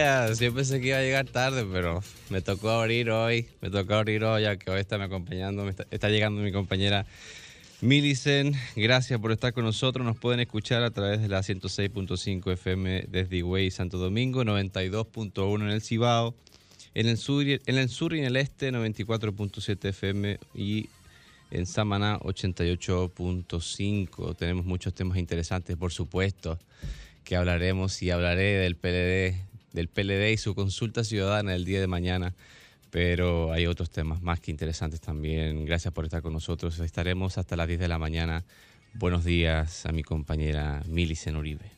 Días. Yo pensé que iba a llegar tarde, pero me tocó abrir hoy. Me tocó abrir hoy, ya que hoy está me acompañando. Me está, está llegando mi compañera Milicen. Gracias por estar con nosotros. Nos pueden escuchar a través de la 106.5 FM desde Higüey, Santo Domingo, 92.1 en el Cibao. En el, sur, en el sur y en el este, 94.7 FM y en Samaná 88.5. Tenemos muchos temas interesantes, por supuesto, que hablaremos y hablaré del PLD, del PLD y su consulta ciudadana el día de mañana. Pero hay otros temas más que interesantes también. Gracias por estar con nosotros. Estaremos hasta las 10 de la mañana. Buenos días a mi compañera Milicen Uribe.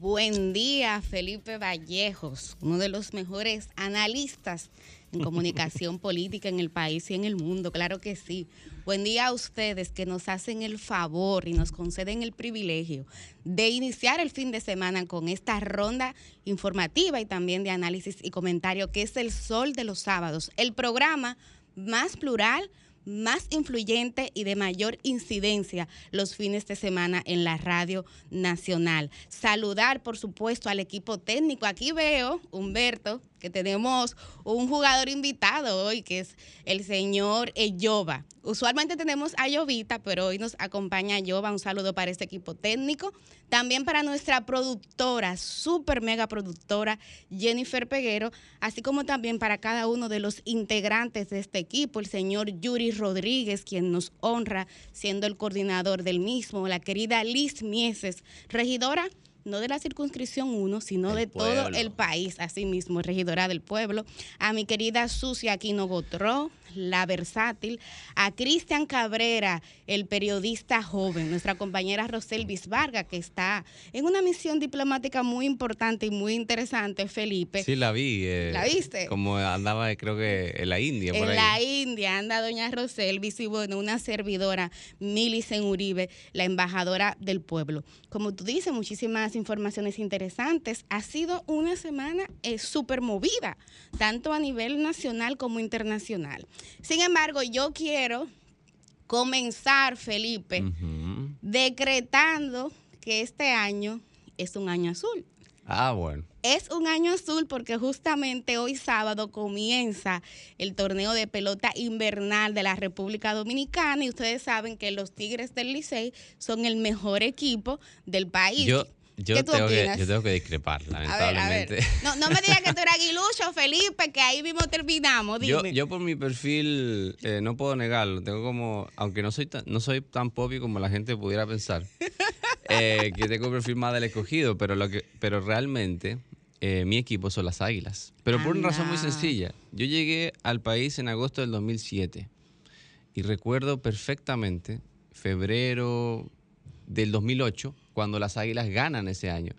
Buen día, Felipe Vallejos, uno de los mejores analistas en comunicación política en el país y en el mundo, claro que sí. Buen día a ustedes que nos hacen el favor y nos conceden el privilegio de iniciar el fin de semana con esta ronda informativa y también de análisis y comentario que es el sol de los sábados, el programa más plural más influyente y de mayor incidencia los fines de semana en la radio nacional. Saludar, por supuesto, al equipo técnico. Aquí veo, Humberto, que tenemos un jugador invitado hoy, que es el señor Eyoba. Usualmente tenemos a Llovita, pero hoy nos acompaña Yoba. Un saludo para este equipo técnico. También para nuestra productora, super mega productora, Jennifer Peguero, así como también para cada uno de los integrantes de este equipo, el señor Yuri Rodríguez, quien nos honra siendo el coordinador del mismo, la querida Liz Mieses, regidora no de la circunscripción 1, sino El de todo el país, así mismo, regidora del pueblo, a mi querida Sucia Aquino Gotró, la versátil, a Cristian Cabrera, el periodista joven, nuestra compañera Roselvis Vargas, que está en una misión diplomática muy importante y muy interesante, Felipe. Sí, la vi. eh, ¿La viste? Como andaba, creo que en la India. por En ahí. la India anda doña Roselvis y bueno, una servidora, Milicen Uribe, la embajadora del pueblo. Como tú dices, muchísimas informaciones interesantes. Ha sido una semana eh, súper movida, tanto a nivel nacional como internacional. Sin embargo, yo quiero comenzar, Felipe, decretando que este año es un año azul. Ah, bueno. Es un año azul porque justamente hoy sábado comienza el torneo de pelota invernal de la República Dominicana y ustedes saben que los Tigres del Licey son el mejor equipo del país. Yo, yo, ¿Qué tú tengo que, yo tengo que discrepar, a ver, a lamentablemente. ver. No, no me digas que tú eres aguilucho, Felipe, que ahí mismo terminamos. Yo, Dime. yo por mi perfil eh, no puedo negarlo. Tengo como, aunque no soy tan, no soy tan popi como la gente pudiera pensar, eh, que tengo un perfil más del escogido, pero lo que, pero realmente eh, mi equipo son las Águilas. Pero por una razón muy sencilla. Yo llegué al país en agosto del 2007 y recuerdo perfectamente febrero del 2008 cuando las Águilas ganan ese año.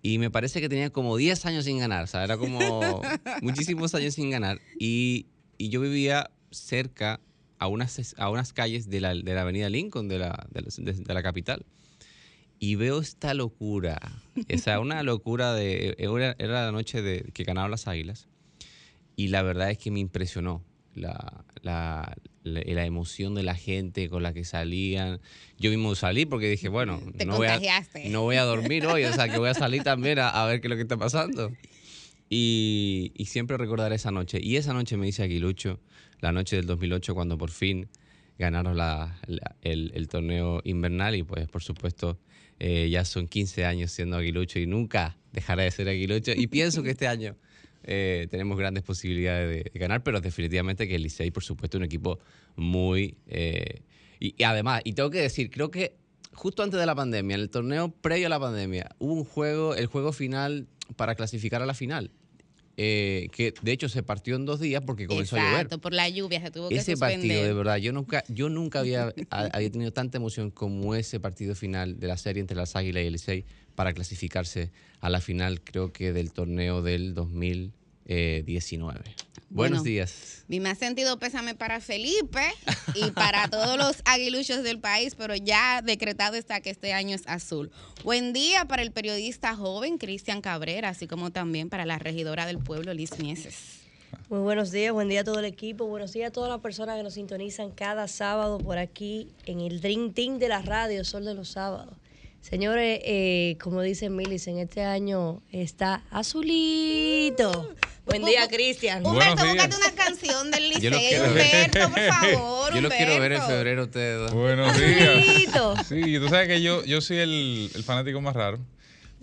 Y me parece que tenía como 10 años sin ganar, o sea, era como muchísimos años sin ganar. Y, y yo vivía cerca a unas, a unas calles de la, de la avenida Lincoln, de la, de la, de- la capital. Y veo esta locura, o sea, una locura de... Era, era la noche de que ganaron las Águilas. Y la verdad es que me impresionó la, la, la, la emoción de la gente con la que salían. Yo mismo salí porque dije, bueno, no voy, a, no voy a dormir hoy, o sea que voy a salir también a, a ver qué es lo que está pasando. Y, y siempre recordaré esa noche. Y esa noche me dice Aguilucho, la noche del 2008, cuando por fin ganaron la- la- el, el torneo invernal. Y pues, por supuesto, eh, ya son 15 años siendo Aguilucho y nunca dejaré de ser Aguilucho. Y pienso que este año eh, tenemos grandes posibilidades de, de ganar, pero definitivamente que el Licey, por supuesto, es un equipo muy... eh, y, y además, y tengo que decir, creo que justo antes de la pandemia, en el torneo previo a la pandemia, hubo un juego, el juego final para clasificar a la final. Eh, que de hecho se partió en dos días porque comenzó a llover. Exacto, por la lluvia se tuvo que Ese suspender. partido, de verdad, yo nunca, yo nunca había, ha- había tenido tanta emoción como ese partido final de la serie entre las Águilas y el Licey para clasificarse a la final, creo que del torneo del 2019. Buenos Bueno, días. Mi más sentido pésame para Felipe y para todos los aguiluchos del país, pero ya decretado está que este año es azul. Buen día para el periodista joven Cristian Cabrera, así como también para la regidora del pueblo Liz Mieses. Muy buenos días, buen día a todo el equipo, buenos días a todas las personas que nos sintonizan cada sábado por aquí en el Dream Team de la radio, Sol de los Sábados. Señores, eh, como dice Milis, en este año está azulito. Buen día, Cristian. Humberto, búscate una canción del Yo lo liceo. quiero ver. Humberto, por favor. Yo lo quiero ver en Humberto. febrero ustedes dos. Buenos días. Sí, tú sabes que yo, yo soy el, el fanático más raro,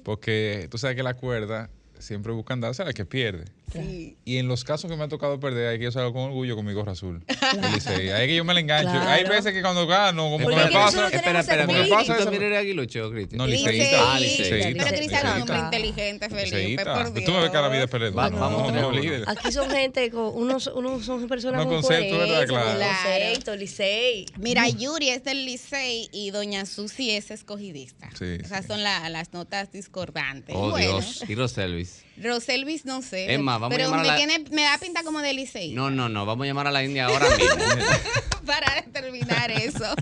porque tú sabes que la cuerda siempre buscan darse a la que pierde. Sí. Y en los casos que me ha tocado perder, hay que yo salgo con orgullo con mi gorra azul. Ahí es que yo me la engancho. Claro. Hay veces que cuando gano, como que me pasa. Espera, espera, Como que pasa ¿Tú esa- también eres aguilucho, Cristian? No, Liceísta. Ah, liceísta. Pero Cristian es un hombre inteligente, Felipe, Liceísta. por Dios. Tú me ves que la vida. Va- No, vamos no, líder. Aquí son gente con unos, unos son personas con conceptos, ¿verdad? Claro. Licey. Mira, Yuri es del Licey y Doña Susi es escogidista. Sí, Esas son la- las notas discordantes. Oh, Dios. Y Roselvis. Roselvis no sé. Es más, vamos a llamar a me, la- tiene- me da pinta como de Licey. No, no, no. Vamos a llamar a la India ahora mismo. para determinar eso.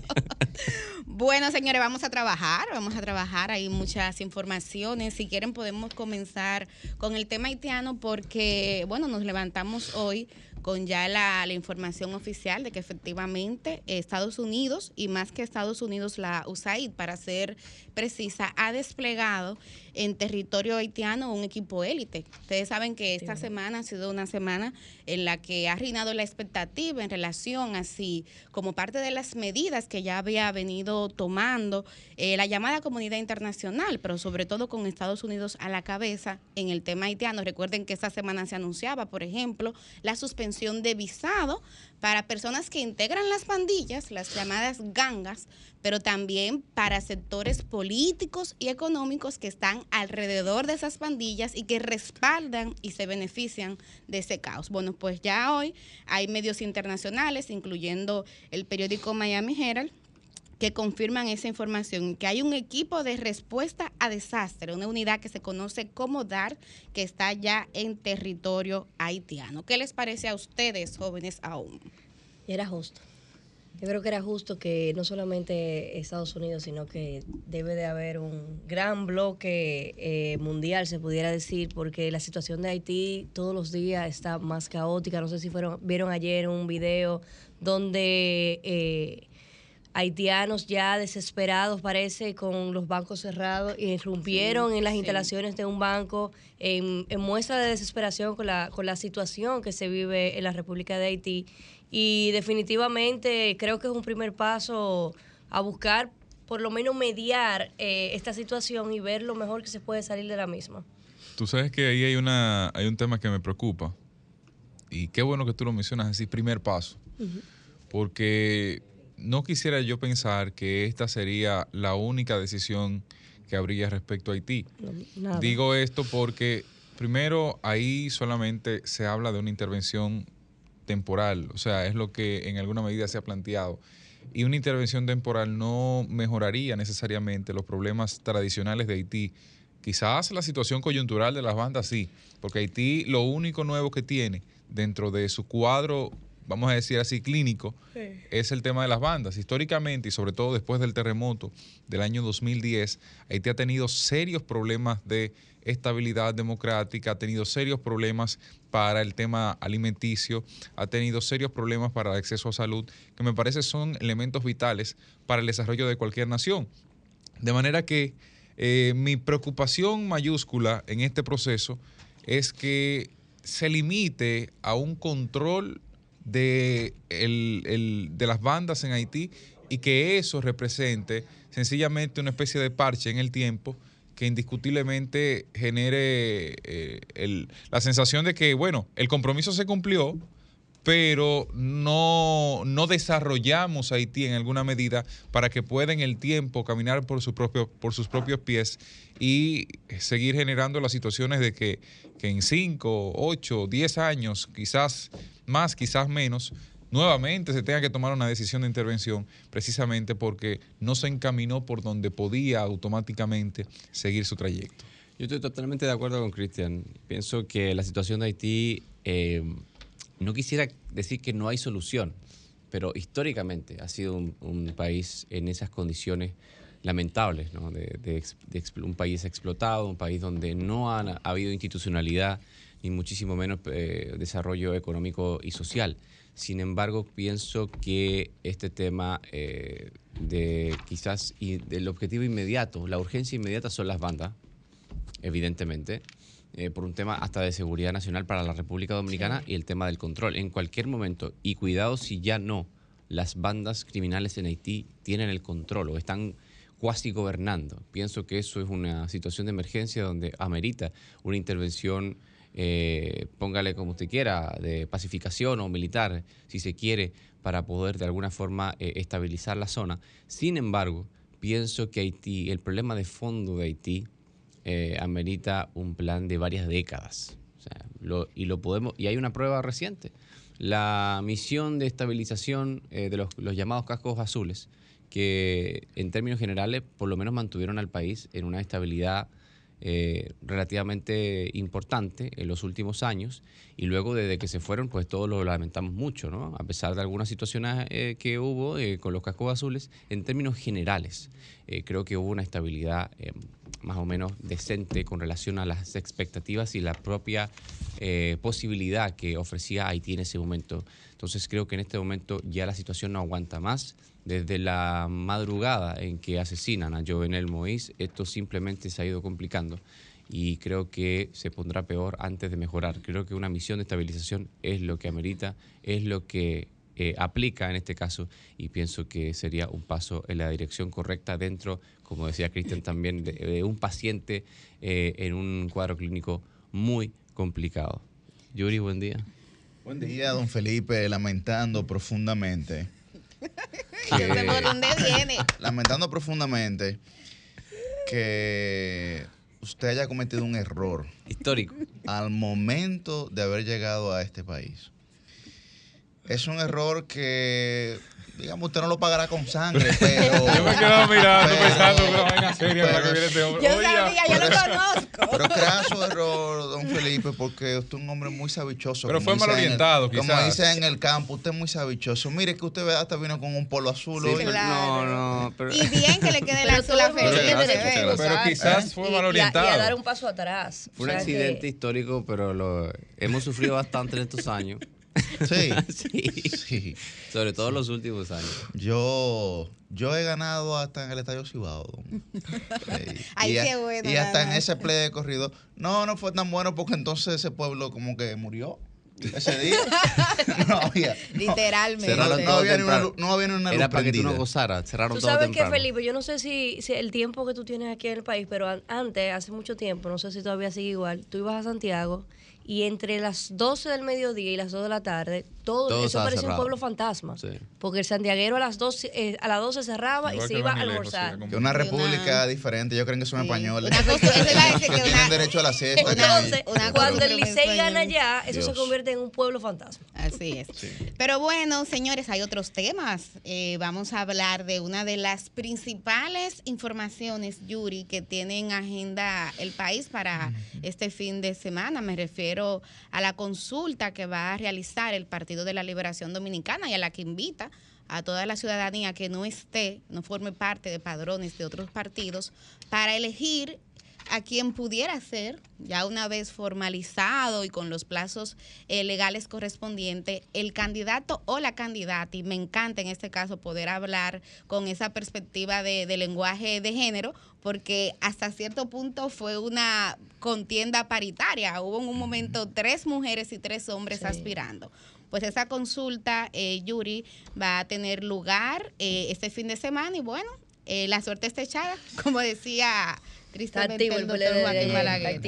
bueno, señores, vamos a trabajar, vamos a trabajar, hay muchas informaciones. Si quieren podemos comenzar con el tema haitiano porque, bueno, nos levantamos hoy con ya la, la información oficial de que efectivamente Estados Unidos, y más que Estados Unidos, la USAID, para ser precisa, ha desplegado en territorio haitiano un equipo élite. Ustedes saben que esta semana ha sido una semana en la que ha reinado la expectativa en relación así como parte de las medidas que ya había venido tomando eh, la llamada comunidad internacional, pero sobre todo con Estados Unidos a la cabeza en el tema haitiano. Recuerden que esta semana se anunciaba, por ejemplo, la suspensión de visado para personas que integran las pandillas, las llamadas gangas, pero también para sectores políticos y económicos que están alrededor de esas pandillas y que respaldan y se benefician de ese caos. Bueno, pues ya hoy hay medios internacionales, incluyendo el periódico Miami Herald, que confirman esa información, que hay un equipo de respuesta a desastre, una unidad que se conoce como DAR, que está ya en territorio haitiano. ¿Qué les parece a ustedes, jóvenes aún? Era justo. Yo creo que era justo que no solamente Estados Unidos, sino que debe de haber un gran bloque eh, mundial, se pudiera decir, porque la situación de Haití todos los días está más caótica. No sé si fueron vieron ayer un video donde eh, haitianos ya desesperados, parece, con los bancos cerrados, irrumpieron en las sí. instalaciones de un banco en, en muestra de desesperación con la, con la situación que se vive en la República de Haití. Y definitivamente creo que es un primer paso a buscar, por lo menos mediar eh, esta situación y ver lo mejor que se puede salir de la misma. Tú sabes que ahí hay, una, hay un tema que me preocupa. Y qué bueno que tú lo mencionas así, primer paso. Porque no quisiera yo pensar que esta sería la única decisión que habría respecto a Haití. Nada. Digo esto porque, primero, ahí solamente se habla de una intervención temporal, o sea, es lo que en alguna medida se ha planteado. Y una intervención temporal no mejoraría necesariamente los problemas tradicionales de Haití. Quizás la situación coyuntural de las bandas sí, porque Haití lo único nuevo que tiene dentro de su cuadro, vamos a decir así, clínico, es el tema de las bandas. Históricamente y sobre todo después del terremoto del año 2010, Haití ha tenido serios problemas de estabilidad democrática, ha tenido serios problemas para el tema alimenticio, ha tenido serios problemas para el acceso a salud, que me parece son elementos vitales para el desarrollo de cualquier nación. De manera que eh, mi preocupación mayúscula en este proceso es que se limite a un control de, el- el- de las bandas en Haití y que eso represente sencillamente una especie de parche en el tiempo que indiscutiblemente genere eh, el- la sensación de que, bueno, el compromiso se cumplió, pero no, no desarrollamos Haití en alguna medida para que pueda en el tiempo caminar por, su propio, por sus propios pies y seguir generando las situaciones de que, que en 5, 8, 10 años, quizás más, quizás menos, nuevamente se tenga que tomar una decisión de intervención precisamente porque no se encaminó por donde podía automáticamente seguir su trayecto. Yo estoy totalmente de acuerdo con Cristian. Pienso que la situación de Haití, eh, no quisiera decir que no hay solución, pero históricamente ha sido un, país en esas condiciones lamentables, de, un país explotado, un país donde no ha, ha habido institucionalidad, ni muchísimo menos eh, desarrollo económico y social. Sin embargo, pienso que este tema eh, de quizás y del objetivo inmediato, la urgencia inmediata son las bandas, evidentemente, eh, por un tema hasta de seguridad nacional para la República Dominicana y el tema del control. En cualquier momento, y cuidado si ya no, las bandas criminales en Haití tienen el control o están cuasi gobernando. Pienso que eso es una situación de emergencia donde amerita una intervención, eh, póngale como usted quiera, de pacificación o militar, si se quiere, para poder de alguna forma eh, estabilizar la zona. Sin embargo, pienso que Haití, el problema de fondo de Haití, eh, amerita un plan de varias décadas. Y lo podemos, y hay una prueba reciente. La misión de estabilización eh, de los, llamados cascos azules, que en términos generales por lo menos mantuvieron al país en una estabilidad eh, relativamente importante en los últimos años y luego desde que se fueron pues todos lo lamentamos mucho, ¿no? A pesar de algunas situaciones eh, que hubo con los cascos azules, en términos generales creo que hubo una estabilidad eh, más o menos decente con relación a las expectativas y la propia eh, posibilidad que ofrecía Haití en ese momento. Entonces creo que en este momento ya la situación no aguanta más. Desde la madrugada en que asesinan a Jovenel Moïse, esto simplemente se ha ido complicando y creo que se pondrá peor antes de mejorar. Creo que una misión de estabilización es lo que amerita, es lo que eh, aplica en este caso y pienso que sería un paso en la dirección correcta dentro, como decía Cristian también, de, de un paciente eh, en un cuadro clínico muy complicado. Yuri, buen día. Buen día, don Felipe, lamentando profundamente. Por dónde viene. Lamentando profundamente que usted haya cometido un error Histórico. al momento de haber llegado a este país. Es un error que, digamos, usted no lo pagará con sangre, pero... Yo me quedaba mirando pero- pensando una vaina seria para que viene este hombre. Yo sabía, yo lo conozco. Pero craso error, don Felipe, porque usted es un hombre muy sabichoso. Pero fue mal en el- orientado, Como quizás. dice en el campo, usted es muy sabichoso. Mire que usted hasta vino con un polo azul Sí, hoy. Claro. No, no, pero... Y bien que le quede todo azul a el Felipe. Pero quizás fue mal y a- orientado. Y a dar un paso atrás. Fue un que- accidente histórico, pero lo hemos sufrido bastante en estos años. Sí. sí. Sí. Sobre todo en los últimos años. Yo, yo he ganado hasta en el Estadio Cibao. Sí. Ay, y, qué bueno, y hasta en ese play de corrido. No, no fue tan bueno porque entonces ese pueblo como que murió ese día. no había. no. Literalmente. Cerraron No, había ni una, no había ni una luz Era para que tú no prendida. gozaras. Cerraron Tú todo sabes que, temprano. Felipe, yo no sé si, si el tiempo que tú tienes aquí en el país, pero an- antes, hace mucho tiempo, no sé si todavía sigue igual, tú ibas a Santiago y entre las 12 del mediodía y las 2 de la tarde, todo, Todo eso parecía un pueblo fantasma. Sí. Porque el santiaguero a las 12, eh, a las 12 cerraba Igual y se iba a almorzar. sí, una república diferente, ellos creen que son Sí. españoles. Tienen derecho a la siesta. que- Entonces, Una cuando el Licey gana ya, eso se convierte en un pueblo fantasma. Así es. Pero bueno, señores, hay otros temas. Eh, vamos a hablar de una de las principales informaciones, Yuri, que tiene en agenda el país para este fin de semana. Me refiero a la consulta que va a realizar el Partido de la Liberación Dominicana y a la que invita a toda la ciudadanía que no esté, no forme parte de padrones de otros partidos, para elegir a quien pudiera ser, ya una vez formalizado y con los plazos eh, legales correspondientes, el candidato o la candidata. Y me encanta en este caso poder hablar con esa perspectiva de lenguaje de género, porque hasta cierto punto fue una contienda paritaria. Hubo en un momento tres mujeres y tres hombres Sí. aspirando. Pues esa consulta, eh, Yuri, va a tener lugar eh, este fin de semana y bueno, eh, la suerte está echada, como decía tristemente activo el doctor de Joaquín Balaguer.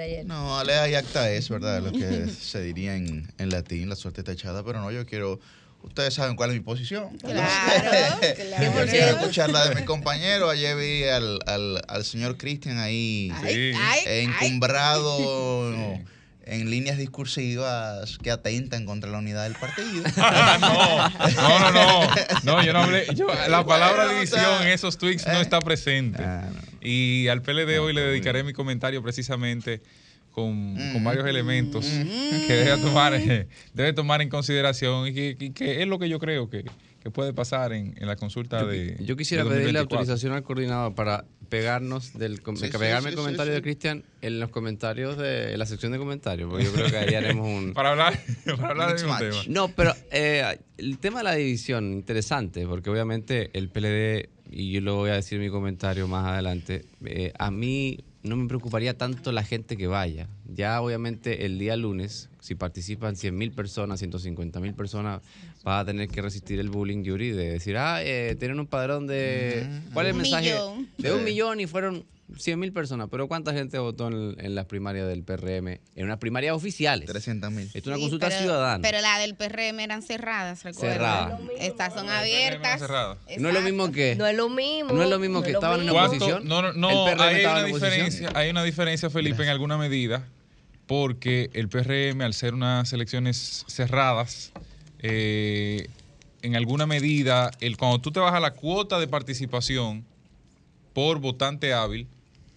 ayer. No, alea y acta es, ¿verdad? Lo que se diría en, en latín, la suerte está echada, pero no, yo quiero... Ustedes saben cuál es mi posición. Claro, claro. Yo quiero escuchar la de mi compañero. Ayer vi al, al, al señor Cristian ahí Sí. encumbrado en líneas discursivas que atentan contra la unidad del partido. No, no, no, no, no, yo no hablé. Yo, la palabra Bueno, o división sea, en esos tweets no eh. está presente. Ah, no. Y al PLD hoy le dedicaré mi comentario precisamente con, con Mm. varios elementos que debe tomar, eh, debe tomar en consideración y que, y que es lo que yo creo que, ¿Qué puede pasar en, en la consulta Yo, de yo quisiera de pedirle 2024? autorización al coordinador para pegarnos del com- Sí, sí, pegarme el comentario sí, de. Cristian en los comentarios de en la sección de comentarios, porque yo creo que ahí haremos un Para hablar, para hablar del mismo Mix match. tema. No, pero eh, el tema de la división, interesante, porque obviamente el PLD, y yo lo voy a decir en mi comentario más adelante, eh, a mí no me preocuparía tanto la gente que vaya. Ya obviamente el día lunes, si participan 100 mil personas, 150 mil personas, va a tener que resistir el bullying, Yuri, de decir, ah, eh, tienen un padrón de... ¿Cuál es el Un mensaje? millón. De un millón y fueron 100 mil personas. Pero ¿cuánta gente votó en, en las primarias del PRM? En unas primarias oficiales. 300 mil. Esto es una Sí, consulta pero- ciudadana. Pero la del PRM eran cerradas, recuerda. Cerradas. Estas son abiertas. cerradas. no es lo mismo que... No es lo mismo. No es lo mismo que estaban en oposición? No, no, no, El PRM hay una en oposición. diferencia, hay una diferencia, Felipe, en alguna medida, porque el PRM, al ser unas elecciones cerradas, eh, en alguna medida, el, cuando tú te vas a la cuota de participación por votante hábil,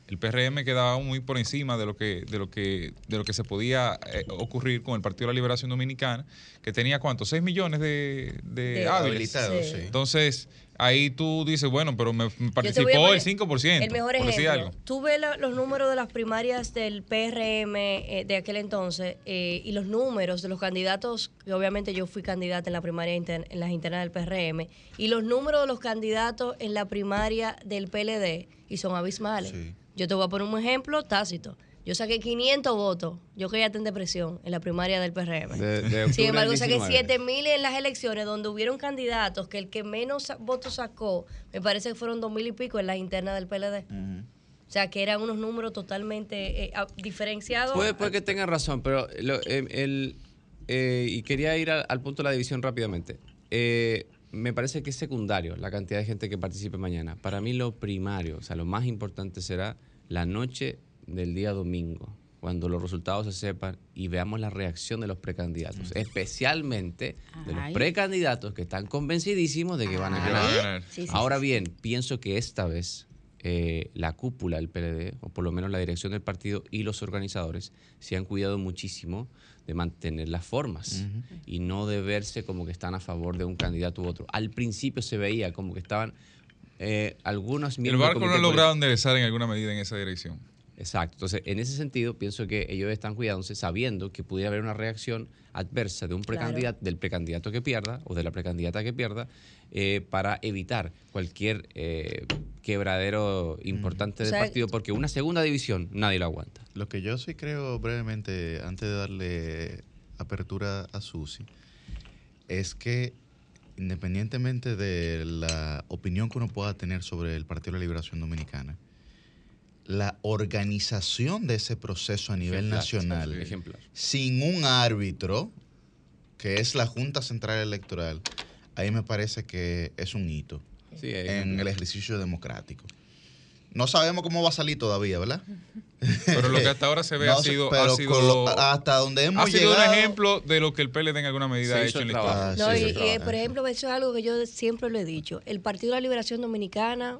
el PRM quedaba muy por encima de lo que, de lo que, de lo que se podía eh, ocurrir con el Partido de la Liberación Dominicana, que tenía cuánto, 6 millones de, de De hábiles. Habilitados, Sí. sí. Entonces, ahí tú dices, bueno, pero me, participó poner el 5%. El mejor ejemplo. algo. Tú ves la- los números de las primarias del PRM eh, de aquel entonces eh, y los números de los candidatos, que obviamente yo fui candidata en la primaria inter- en las internas del PRM, y los números de los candidatos en la primaria del PLD, y son abismales. Sí. Yo te voy a poner un ejemplo tácito. Yo saqué 500 votos, yo que ya en depresión en la primaria del PRM. De- de octubre Sin embargo, saqué 19. 7 mil en las elecciones donde hubieron candidatos que el que menos votos sacó, me parece que fueron dos mil y pico en las internas del PLD. O sea, que eran unos números totalmente eh, diferenciados. Puede, puede que tengan razón, pero lo- eh, el, eh, y quería ir al, al punto de la división rápidamente. Eh, me parece que es secundario la cantidad de gente que participe mañana. Para mí lo primario, o sea, lo más importante será la noche del día domingo, cuando los resultados se sepan y veamos la reacción de los precandidatos, especialmente de los precandidatos que están convencidísimos de que van a ganar. Sí, sí, Ahora sí, bien, pienso que esta vez eh, la cúpula del PLD, o por lo menos la dirección del partido y los organizadores, se han cuidado muchísimo de mantener las formas y no de verse como que están a favor de un candidato u otro. Al principio se veía como que estaban eh, algunos El miembros del barco no ha logrado enderezar en alguna medida en esa dirección. Exacto. Entonces, en ese sentido, pienso que ellos están cuidándose sabiendo que pudiera haber una reacción adversa de un Claro. precandidato, del precandidato que pierda o de la precandidata que pierda eh, para evitar cualquier eh, quebradero importante del sea, partido, porque una segunda división nadie lo aguanta. Lo que yo sí creo brevemente, antes de darle apertura a Susi, es que independientemente de la opinión que uno pueda tener sobre el Partido de la Liberación Dominicana, la organización de ese proceso a nivel Ejemplar. nacional, Ejemplar. sin un árbitro, que es la Junta Central Electoral, ahí me parece que es un hito Sí, en el ejercicio democrático. No sabemos cómo va a salir todavía, ¿verdad? Pero lo que hasta ahora se ve No ha sido, pero ha sido, lo- hasta donde hemos ha sido llegado. un ejemplo de lo que el PLD en alguna medida ha hecho en el la historia. trabajo. No, Ah, sí, y, por ejemplo, eso es algo que yo siempre lo he dicho. El Partido de la Liberación Dominicana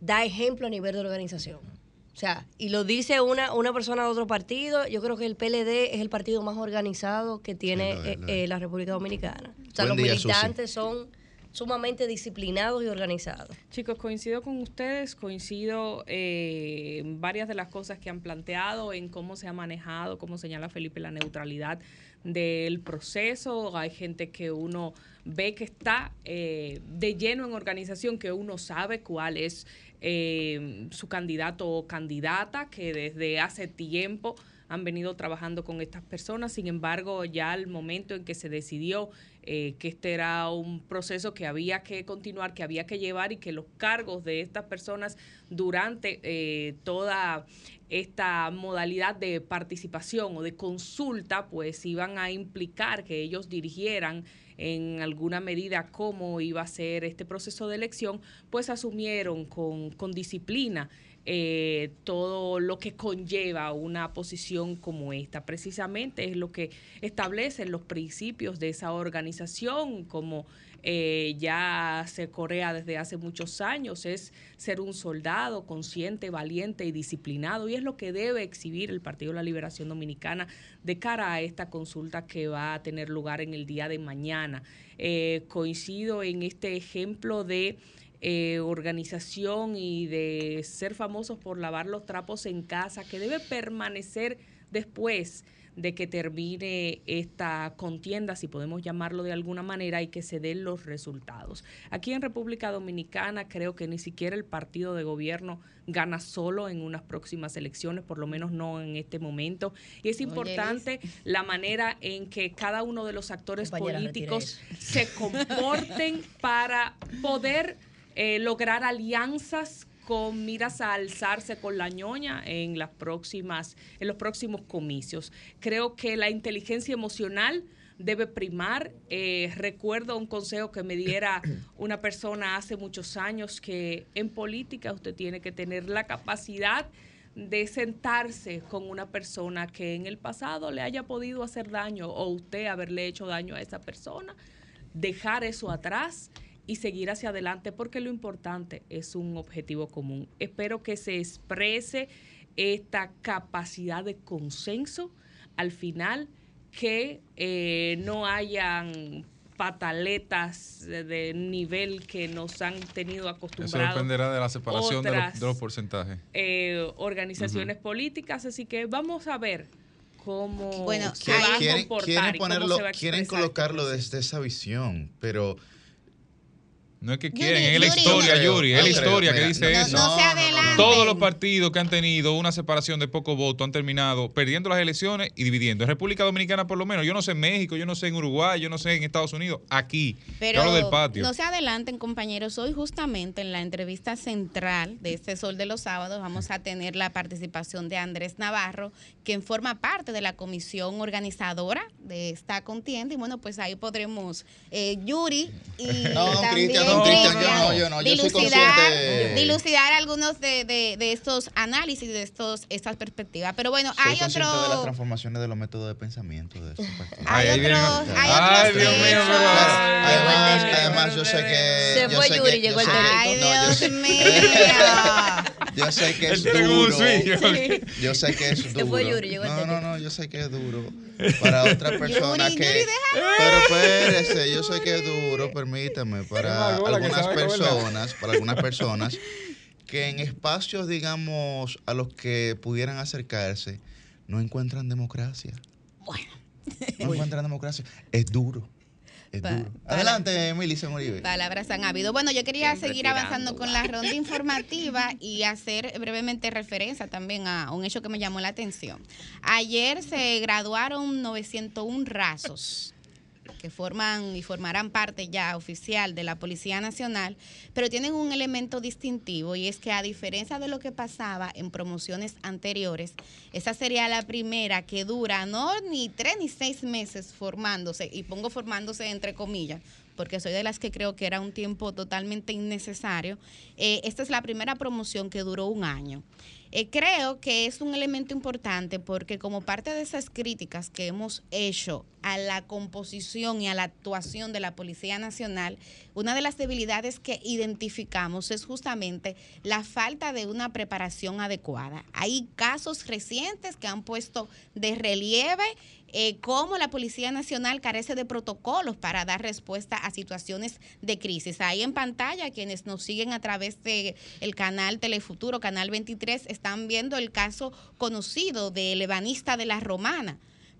da ejemplo a nivel de organización. O sea, y lo dice una, una persona de otro partido, yo creo que el PLD es el partido más organizado que tiene Sí, lo es, eh, eh, la República Dominicana. O sea, Buen los día, Susi. militantes son sumamente disciplinados y organizados. Chicos, coincido con ustedes, coincido eh, en varias de las cosas que han planteado, en cómo se ha manejado, como señala Felipe, la neutralidad del proceso. Hay gente que uno ve que está eh, de lleno en organización, que uno sabe cuál es eh, su candidato o candidata, que desde hace tiempo han venido trabajando con estas personas. Sin embargo, ya al momento en que se decidió eh, que este era un proceso que había que continuar, que había que llevar y que los cargos de estas personas durante eh, toda esta modalidad de participación o de consulta, pues iban a implicar que ellos dirigieran en alguna medida cómo iba a ser este proceso de elección, pues asumieron con, con disciplina eh, todo lo que conlleva una posición como esta. Precisamente es lo que establecen los principios de esa organización, como eh, ya se corea desde hace muchos años, es ser un soldado consciente, valiente y disciplinado, y es lo que debe exhibir el Partido de la Liberación Dominicana de cara a esta consulta que va a tener lugar en el día de mañana. Eh, coincido en este ejemplo de eh, organización y de ser famosos por lavar los trapos en casa, que debe permanecer después de que termine esta contienda, si podemos llamarlo de alguna manera, y que se den los resultados. Aquí en República Dominicana creo que ni siquiera el partido de gobierno gana solo en unas próximas elecciones, por lo menos no en este momento. Y es importante la manera en que cada uno de los actores políticos se comporten para poder eh, lograr alianzas con miras a alzarse con la ñoña en las próximas, en los próximos comicios. Creo que la inteligencia emocional debe primar. Eh, recuerdo un consejo que me diera una persona hace muchos años que en política usted tiene que tener la capacidad de sentarse con una persona que en el pasado le haya podido hacer daño o usted haberle hecho daño a esa persona, dejar eso atrás y seguir hacia adelante porque lo importante es un objetivo común. Espero que se exprese esta capacidad de consenso al final, que eh, no hayan pataletas de nivel que nos han tenido acostumbrados. Eso dependerá de la separación de, los, porcentajes. Eh, organizaciones políticas, así que vamos a ver cómo bueno, se va a comportar quieren, quieren colocarlo desde esa visión, pero no es que quieren, es la historia, Yuri, es la historia que dice eso. Todos los partidos que han tenido una separación de poco voto han terminado perdiendo las elecciones y dividiendo. En República Dominicana, por lo menos, yo no sé en México, yo no sé en Uruguay, yo no sé en Estados Unidos, aquí. Pero del patio. no se adelanten, compañeros. Hoy, justamente en la entrevista central de este Sol de los Sábados, vamos a tener la participación de Andrés Navarro, quien forma parte de la comisión organizadora de esta contienda. Y bueno, pues ahí podremos, eh, Yuri y también dilucidar, algunos de, estos análisis, de estos estas perspectivas. Pero bueno, hay otro... de las transformaciones de los métodos de pensamiento de Hay otros... Ay, Dios mío, Además, yo sé que... Se fue Yuri, llegó el Ay, Dios mío. Yo sé que es duro. Yo sé que es duro. No, no, no, yo sé que es duro. Para otra persona que... Pero espérese, yo sé que es duro, permítame, para algunas personas, para algunas personas que en espacios, digamos, a los que pudieran acercarse, no encuentran democracia. Bueno. No encuentran democracia. Es duro. Adelante, Milicia Moribe. Palabras han habido. Bueno, yo quería seguir avanzando con la ronda informativa y hacer brevemente referencia también a un hecho que me llamó la atención. Ayer se graduaron 901 rasos que forman y formarán parte ya oficial de la Policía Nacional, pero tienen un elemento distintivo y es que a diferencia de lo que pasaba en promociones anteriores, esa sería la primera que dura no ni tres ni seis meses formándose, y pongo formándose entre comillas, porque soy de las que creo que era un tiempo totalmente innecesario. Eh, esta es la primera promoción que duró un año. Eh, creo que es un elemento importante porque como parte de esas críticas que hemos hecho a la composición y a la actuación de la Policía Nacional, una de las debilidades que identificamos es justamente la falta de una preparación adecuada. Hay casos recientes que han puesto de relieve eh, cómo la Policía Nacional carece de protocolos para dar respuesta a situaciones de crisis. Ahí en pantalla, quienes nos siguen a través del el canal Telefuturo, Canal 23, están viendo el caso conocido del ebanista de la Romana.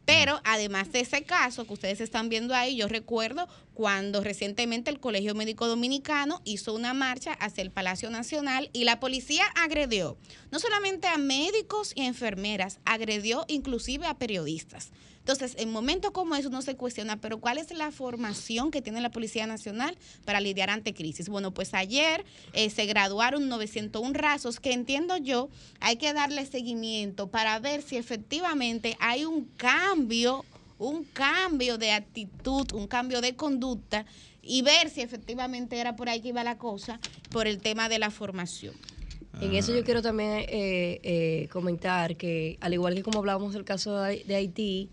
Pero además de ese caso que ustedes están viendo ahí, yo recuerdo cuando recientemente el Colegio Médico Dominicano hizo una marcha hacia el Palacio Nacional y la policía agredió no solamente a médicos y enfermeras, agredió inclusive a periodistas. Entonces, en momentos como eso no se cuestiona, pero ¿cuál es la formación que tiene la Policía Nacional para lidiar ante crisis? Bueno, pues ayer eh, se graduaron 901 rasos que entiendo yo hay que darle seguimiento para ver si efectivamente hay un cambio, un cambio de actitud, un cambio de conducta y ver si efectivamente era por ahí que iba la cosa por el tema de la formación. En eso yo quiero también eh, eh, comentar que, al igual que como hablábamos del caso de Haití,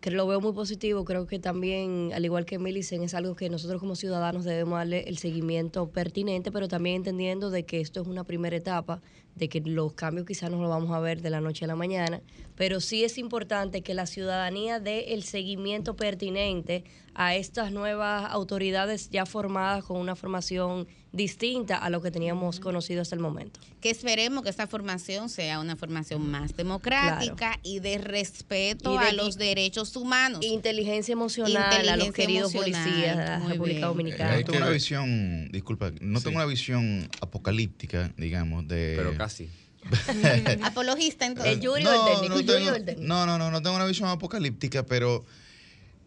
que lo veo muy positivo, creo que también, al igual que Millicent, es algo que nosotros como ciudadanos debemos darle el seguimiento pertinente, pero también entendiendo de que esto es una primera etapa, de que los cambios quizás no los vamos a ver de la noche a la mañana, pero sí es importante que la ciudadanía dé el seguimiento pertinente a estas nuevas autoridades ya formadas con una formación distinta a lo que teníamos conocido hasta el momento. Que esperemos que esta formación sea una formación más democrática y de respeto Y de- a los derechos humanos. Inteligencia emocional a los Inteligencia queridos emocional, policías de la muy República bien. Eh, Dominicana. no tengo una visión, disculpa, no tengo una visión apocalíptica, digamos, de... Pero casi. Apologista entonces. El Yuri o el técnico, no, el Yuri tengo, o el técnico. no, no, no, no tengo una visión apocalíptica, pero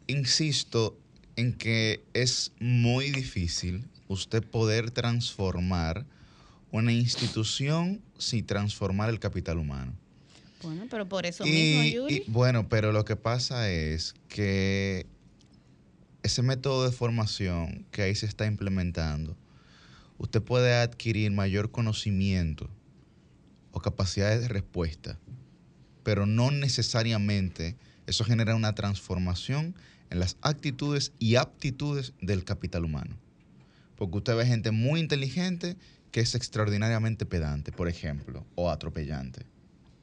insisto en que es muy difícil usted poder transformar una institución sin transformar el capital humano. Bueno, pero por eso Y- mismo, y, Yuri. bueno, pero lo que pasa es que ese método de formación que ahí se está implementando, usted puede adquirir mayor conocimiento o capacidades de respuesta, pero no necesariamente eso genera una transformación en las actitudes y aptitudes del capital humano. Porque usted ve gente muy inteligente que es extraordinariamente pedante, por ejemplo, o atropellante.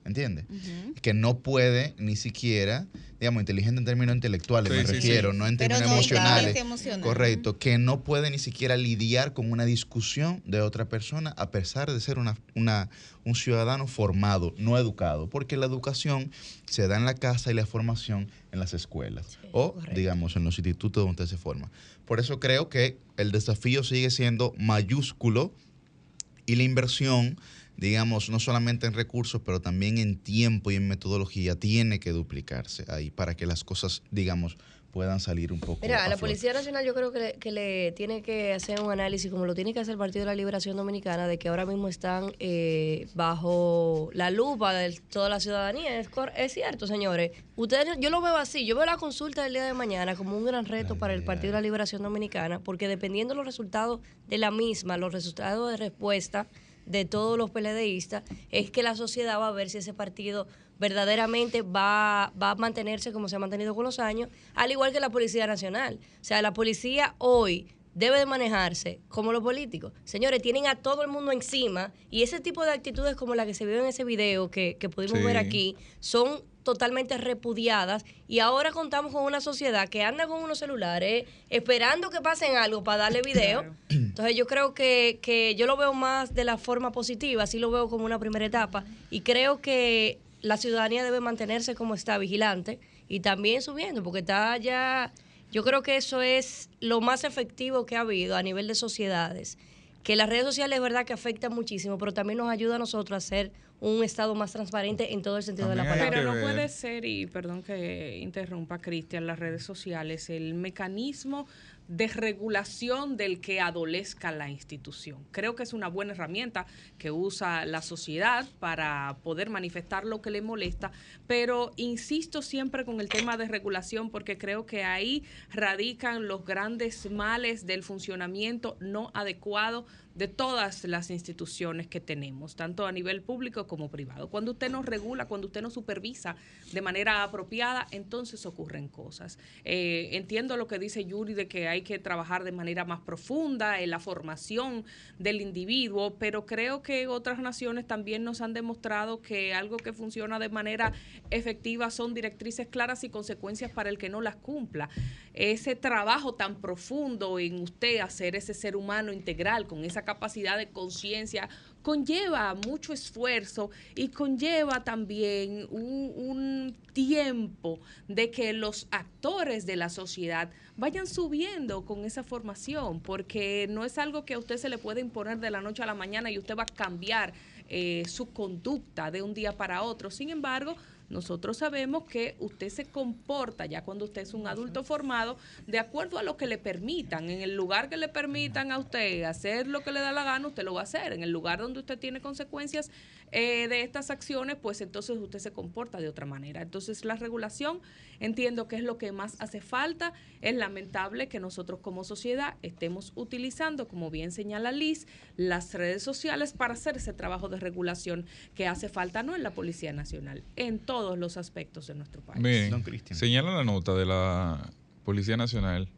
¿Entiende? Ujú. que no puede ni siquiera, digamos, inteligente en términos intelectuales, Sí, me sí, refiero, sí. no en términos no emocionales. emocional. Correcto, que no puede ni siquiera lidiar con una discusión de otra persona a pesar de ser una, una- un ciudadano formado, no educado, porque la educación se da en la casa y la formación en las escuelas o, correcto. digamos, en los institutos donde usted se forma. Por eso creo que el desafío sigue siendo mayúsculo y la inversión, digamos, no solamente en recursos, pero también en tiempo y en metodología, tiene que duplicarse ahí para que las cosas, digamos, puedan salir un poco. Mira, a a la. Policía Nacional yo creo que le, que le tiene que hacer un análisis, como lo tiene que hacer el Partido de la Liberación Dominicana, de que ahora mismo están eh, bajo la lupa de toda la ciudadanía. Es, es cierto, señores. Ustedes, yo lo veo así. Yo veo la consulta del día de mañana como un gran reto para el Partido de la Liberación Dominicana, porque dependiendo de los resultados de la misma, los resultados de respuesta de todos los PLDistas, es que la sociedad va a ver si ese partido verdaderamente va, va a mantenerse como se ha mantenido con los años, al igual que la Policía Nacional. O sea, la policía hoy debe de manejarse como los políticos. Señores, tienen a todo el mundo encima y ese tipo de actitudes como la que se vio en ese video que, que pudimos Sí. ver aquí son totalmente repudiadas y ahora contamos con una sociedad que anda con unos celulares esperando que pasen algo para darle video. Claro. Entonces yo creo que, que yo lo veo más de la forma positiva, así lo veo como una primera etapa y creo que la ciudadanía debe mantenerse como está vigilante y también subiendo porque está ya, yo creo que eso es lo más efectivo que ha habido a nivel de sociedades, que las redes sociales es verdad que afectan muchísimo, pero también nos ayuda a nosotros a ser un estado más transparente en todo el sentido de la palabra. Pero no puede ser, y perdón que interrumpa, Cristian, las redes sociales, el mecanismo de regulación del que adolezca la institución. Creo que es una buena herramienta que usa la sociedad para poder manifestar lo que le molesta, pero insisto siempre con el tema de regulación porque creo que ahí radican los grandes males del funcionamiento no adecuado de todas las instituciones que tenemos, tanto a nivel público como privado. Cuando usted no regula, cuando usted no supervisa de manera apropiada, entonces ocurren cosas. Eh, entiendo lo que dice Yuri de que hay que trabajar de manera más profunda en la formación del individuo, pero creo que otras naciones también nos han demostrado que algo que funciona de manera efectiva son directrices claras y consecuencias para el que no las cumpla. Ese trabajo tan profundo en usted hacer ese ser humano integral con esa de conciencia conlleva mucho esfuerzo y conlleva también un, un tiempo de que los actores de la sociedad vayan subiendo con esa formación, porque no es algo que a usted se le puede imponer de la noche a la mañana y usted va a cambiar eh, su conducta de un día para otro. Sin embargo, nosotros sabemos que usted se comporta ya cuando usted es un adulto formado de acuerdo a lo que le permitan. En el lugar que le permitan a usted hacer lo que le da la gana, usted lo va a hacer. En el lugar donde usted tiene consecuencias eh, de estas acciones, pues entonces usted se comporta de otra manera. Entonces la regulación entiendo que es lo que más hace falta. Es lamentable que nosotros como sociedad estemos utilizando, como bien señala Liz, las redes sociales para hacer ese trabajo de regulación que hace falta no en la Policía Nacional, en todos los aspectos de nuestro país. Miren, Don Cristian. señala la nota de la Policía Nacional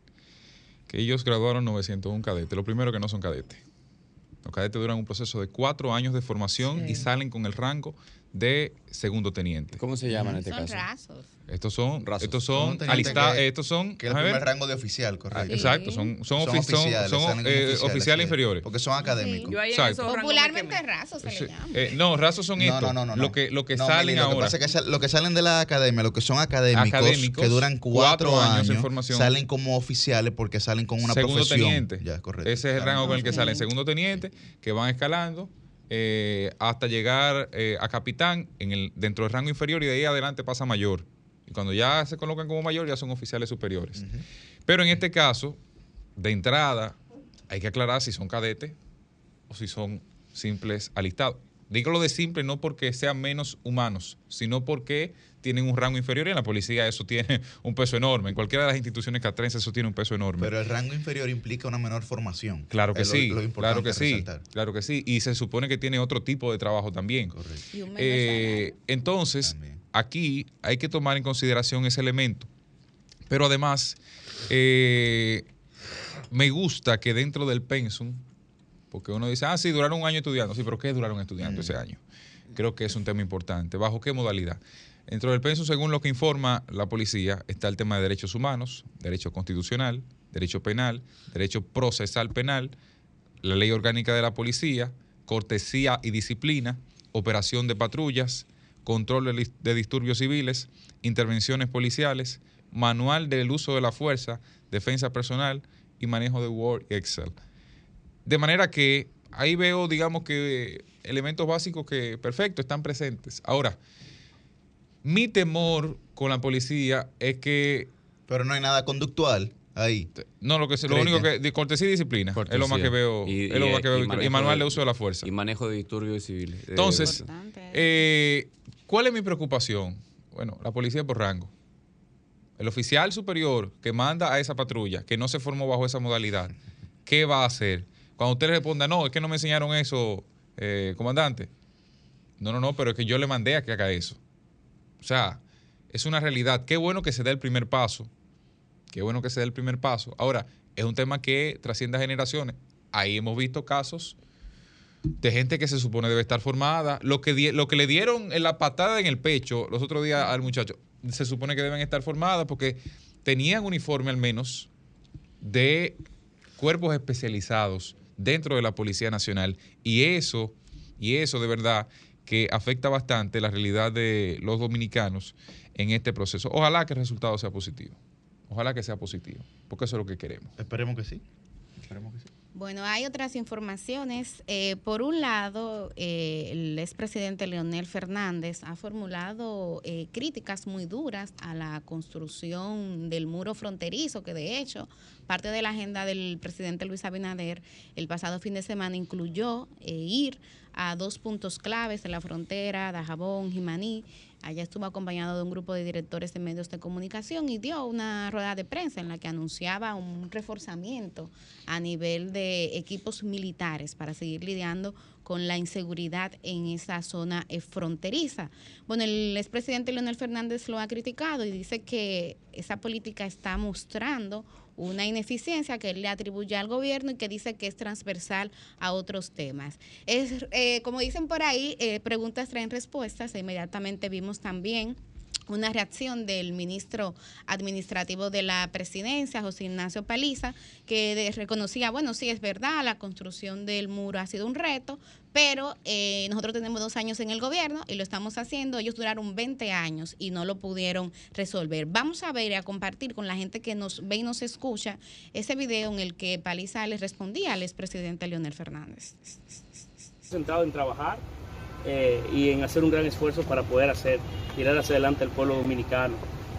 que ellos graduaron 901 cadetes. Lo primero que no son cadetes. Los cadetes duran un proceso de cuatro años de formación Sí. y salen con el rango de segundo teniente. ¿Cómo se llama en este Son caso? rasos. Estos son, Rasos. estos Son alistados, estos son, Que el primer rango de oficial, correcto. exacto, son, son, Son ofi- son- oficiales, son, eh, oficiales, oficiales sí. inferiores. Porque son académicos. Me Popularmente rasos se Sí, le llama. eh, no, rasos son No, estos. no, no, no, Lo no. que, lo que No, salen Mili, Lo que ahora. pasa es que sal- lo que salen de la academia, lo que son académicos, Académicos, que duran cuatro, cuatro años años, en formación. salen como oficiales porque salen con una segundo profesión. teniente. Ya, correcto. Ese es el rango con el que salen. Segundo teniente, que van escalando eh, hasta llegar eh, a capitán en el, dentro del rango inferior y de ahí adelante pasa mayor. Y cuando ya se colocan como mayor, ya son oficiales superiores. Pero en este caso, de entrada, hay que aclarar si son cadetes o si son simples alistados. Digo lo de simple no porque sean menos humanos, sino porque tienen un rango inferior y en la policía eso tiene un peso enorme. En cualquiera de las instituciones castrenses eso tiene un peso enorme. Pero el rango inferior implica una menor formación. Claro que Es sí, lo importante claro que sí, resaltar. claro que sí. Y se supone que tiene otro tipo de trabajo también. Correcto. Y un menor Eh, entonces, También. aquí hay que tomar en consideración ese elemento. Pero además, eh, me gusta que dentro del pensum, porque uno dice, ah, sí, duraron un año estudiando. Sí, pero ¿qué duraron estudiando ese año? Creo que es un tema importante. ¿Bajo qué modalidad? Dentro del pensum, según lo que informa la policía, está el tema de derechos humanos, derecho constitucional, derecho penal, derecho procesal penal, la ley orgánica de la policía, cortesía y disciplina, operación de patrullas, control de disturbios civiles, intervenciones policiales, manual del uso de la fuerza, defensa personal y manejo de Word y Excel. De manera que ahí veo, digamos que elementos básicos que, perfecto, están presentes. Ahora, mi temor con la policía es que Pero no hay nada conductual ahí. no, lo que lo único que de cortesía y disciplina es lo más que veo, Y- es lo y- más que veo y manual de uso de la fuerza. Y manejo de disturbios civiles. Eh, Entonces, eh, ¿cuál es mi preocupación? Bueno, la policía por rango. El oficial superior que manda a esa patrulla, que no se formó bajo esa modalidad, ¿qué va a hacer? Cuando usted responda, no, es que no me enseñaron eso, eh, comandante. No, no, no, pero es que yo le mandé a que haga eso. O sea, es una realidad. Qué bueno que se dé el primer paso. Qué bueno que se dé el primer paso. Ahora, es un tema que trasciende generaciones. Ahí hemos visto casos de gente que se supone debe estar formada. Lo que, lo que le dieron en la patada en el pecho los otros días al muchacho, se supone que deben estar formadas porque tenían uniforme al menos de cuerpos especializados dentro de la Policía Nacional. Y eso, y eso de verdad que afecta bastante la realidad de los dominicanos en este proceso. Ojalá que el resultado sea positivo. Ojalá que sea positivo, porque eso es lo que queremos. Esperemos que sí. Esperemos que sí. Bueno, hay otras informaciones. Eh, por un lado, eh, el expresidente Leonel Fernández ha formulado eh, críticas muy duras a la construcción del muro fronterizo, que de hecho parte de la agenda del presidente Luis Abinader el pasado fin de semana incluyó eh, ir a dos puntos claves de la frontera, Dajabón, Jimaní. Allá estuvo acompañado de un grupo de directores de medios de comunicación y dio una rueda de prensa en la que anunciaba un reforzamiento a nivel de equipos militares para seguir lidiando con la inseguridad en esa zona eh, fronteriza. Bueno, el expresidente Leonel Fernández lo ha criticado y dice que esa política está mostrando una ineficiencia que él le atribuye al gobierno y que dice que es transversal a otros temas. Es, eh, como dicen por ahí, eh, preguntas traen respuestas. E inmediatamente vimos también una reacción del ministro administrativo de la presidencia, José Ignacio Paliza, que reconocía, bueno, sí es verdad, la construcción del muro ha sido un reto, pero eh, nosotros tenemos dos años en el gobierno y lo estamos haciendo. Ellos duraron 20 años y no lo pudieron resolver. Vamos a ver y a compartir con la gente que nos ve y nos escucha ese video en el que Paliza le respondía al expresidente Leonel Fernández. centrado en trabajar eh, y en hacer un gran esfuerzo para poder hacer, tirar hacia adelante el pueblo dominicano.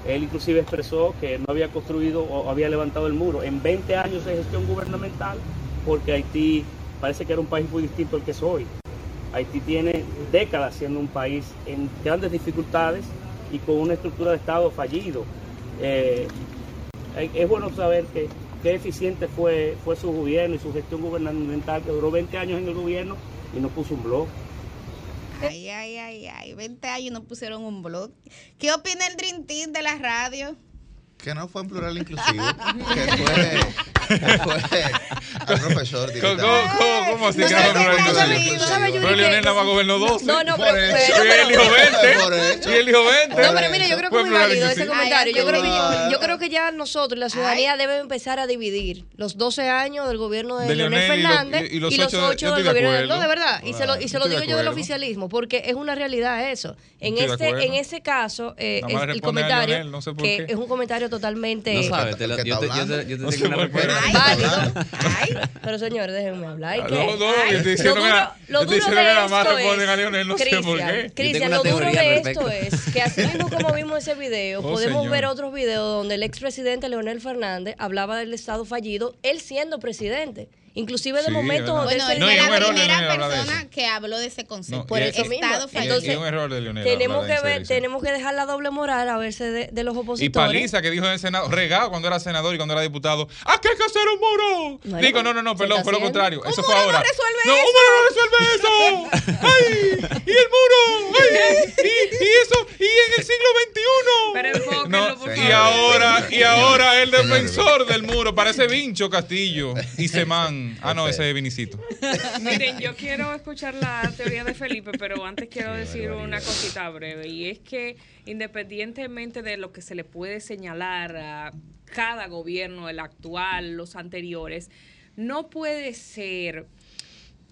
Él inclusive expresó que no había construido o había levantado el muro en 20 años de gestión gubernamental porque Haití parece que era un país muy distinto al que es hoy. Haití tiene décadas siendo un país en grandes dificultades y con una estructura de Estado fallido. Eh, es bueno saber que qué eficiente fue, fue su gobierno y su gestión gubernamental, que duró 20 años en el gobierno y no puso un blog. Ay, ay, ay, ay, 20 años no pusieron un blog. ¿Qué opina el Dream Team de la radio? Que no fue en plural inclusivo, que fue, que fue profesor ¿Cómo, cómo, cómo así No que sé, no no, plural no, inclusivo? no, ¿sabe, Yuri, Pero Leonel nada más gobernó 12. No, no, Por pero, Y él dijo 20. Por hecho. Y él dijo 20. No, pero mire, yo creo que es muy válido ese comentario. Yo creo, que yo creo que ya nosotros, la ciudadanía, debe empezar a dividir los 12 años del gobierno de, Leonel Fernández y- los los, ocho de- 8 yo del gobierno de. No, de verdad. Y, se lo, y se lo digo yo del oficialismo, porque es una realidad eso. En, este, en ese caso, eh, el a comentario, que es un comentario totalmente No sabes, te lo- ¿Qué yo te, tengo una respuesta. Ay, válido. Pero señores, déjenme hablar. ¿y No, no, yo estoy diciendo lo que nada- lo duro diciendo de que nada más esto responden a es- Leonel, no sé por Cristian, qué. Yo tengo Cristian, una lo duro teoría de al esto respecto. es que así mismo como vimos ese video, Oh, podemos señor. ver otros videos donde el expresidente Leonel Fernández hablaba del Estado fallido, él siendo presidente. Inclusive de donde Bueno, él No, y un la primera persona que habló de ese concepto. No, por y- eso y- mismo. Estado Y- fallido. Y un error de Leonel. tenemos que ver, tenemos que dejar la doble moral a verse de, de los Y opositores. Paliza que dijo en el Senado, regado cuando era senador y cuando era diputado, ¡aquí hay que hacer un muro! Bueno, Digo, no, no, no, perdón, fue lo contrario. Un Eso muro fue no ahora. resuelve no, eso. un muro no resuelve eso. ¡Ay! ¡Y el muro! ¡Ay! Y, y eso! ¡Y en el siglo XXI! Pero enfóquenlo, por y ahora, y ahora el defensor del muro parece Vincho Castillo y Semán. Ah, no, ese es Vinicito. Miren, yo quiero escuchar la teoría de Felipe, pero antes quiero Qué decir barbaridad. una cosita breve, y es que independientemente de lo que se le puede señalar a cada gobierno, el actual, los anteriores, no puede ser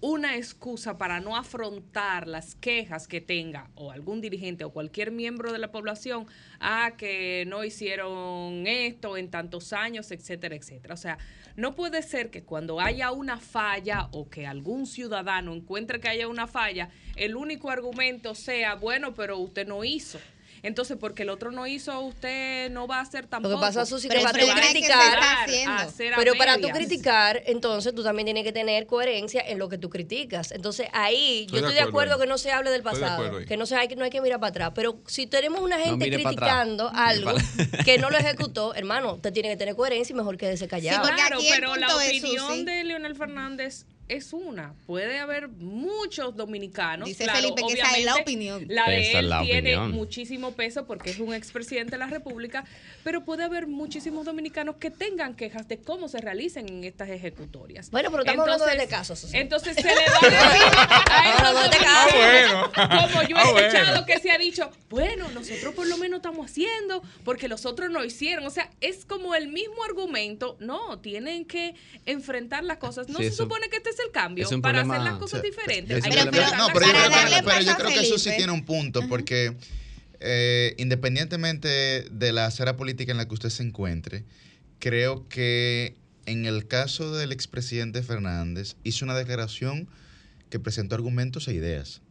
una excusa para no afrontar las quejas que tenga o algún dirigente o cualquier miembro de la población a que no hicieron esto en tantos años, etcétera, etcétera. O sea, no puede ser que cuando haya una falla o que algún ciudadano encuentre que haya una falla, el único argumento sea, bueno, pero usted no hizo. Entonces, porque el otro no hizo, usted no va a hacer tampoco. pasa, Susi, que para tú que criticar- Pero para tú criticar, entonces tú también tienes que tener coherencia en lo que tú criticas. Entonces ahí Estoy yo estoy de acuerdo ahí. que no se hable del de pasado, que no se hay que no hay que mirar para atrás. Pero si tenemos una gente criticando algo que no lo ejecutó, hermano, usted tiene que tener coherencia y mejor quédese callado. porque Claro, pero la opinión de Leonel Fernández es una. Puede haber muchos dominicanos. Dice claro, Felipe que esa es la opinión. La de Esa él la tiene opinión. muchísimo peso porque es un expresidente de la República, pero puede haber muchísimos dominicanos que tengan quejas de cómo se realicen en estas ejecutorias. Bueno, pero estamos hablando de este caso, Susi. Entonces se le va a decir a esos Ah, dominicanos, bueno. como yo he Ah, bueno. escuchado que se ha dicho, bueno, nosotros por lo menos estamos haciendo porque los otros no hicieron. O sea, es como el mismo argumento. No, tienen que enfrentar las cosas. No Sí, se supone que este el cambio para problema- hacer las cosas diferentes. enfrentar no, pero yo creo, que, pero yo paso a creo que eso sí tiene un punto, porque eh, independientemente de la acera política en la que usted se encuentre, creo que en el caso del expresidente Fernández hizo una declaración que presentó argumentos e ideas.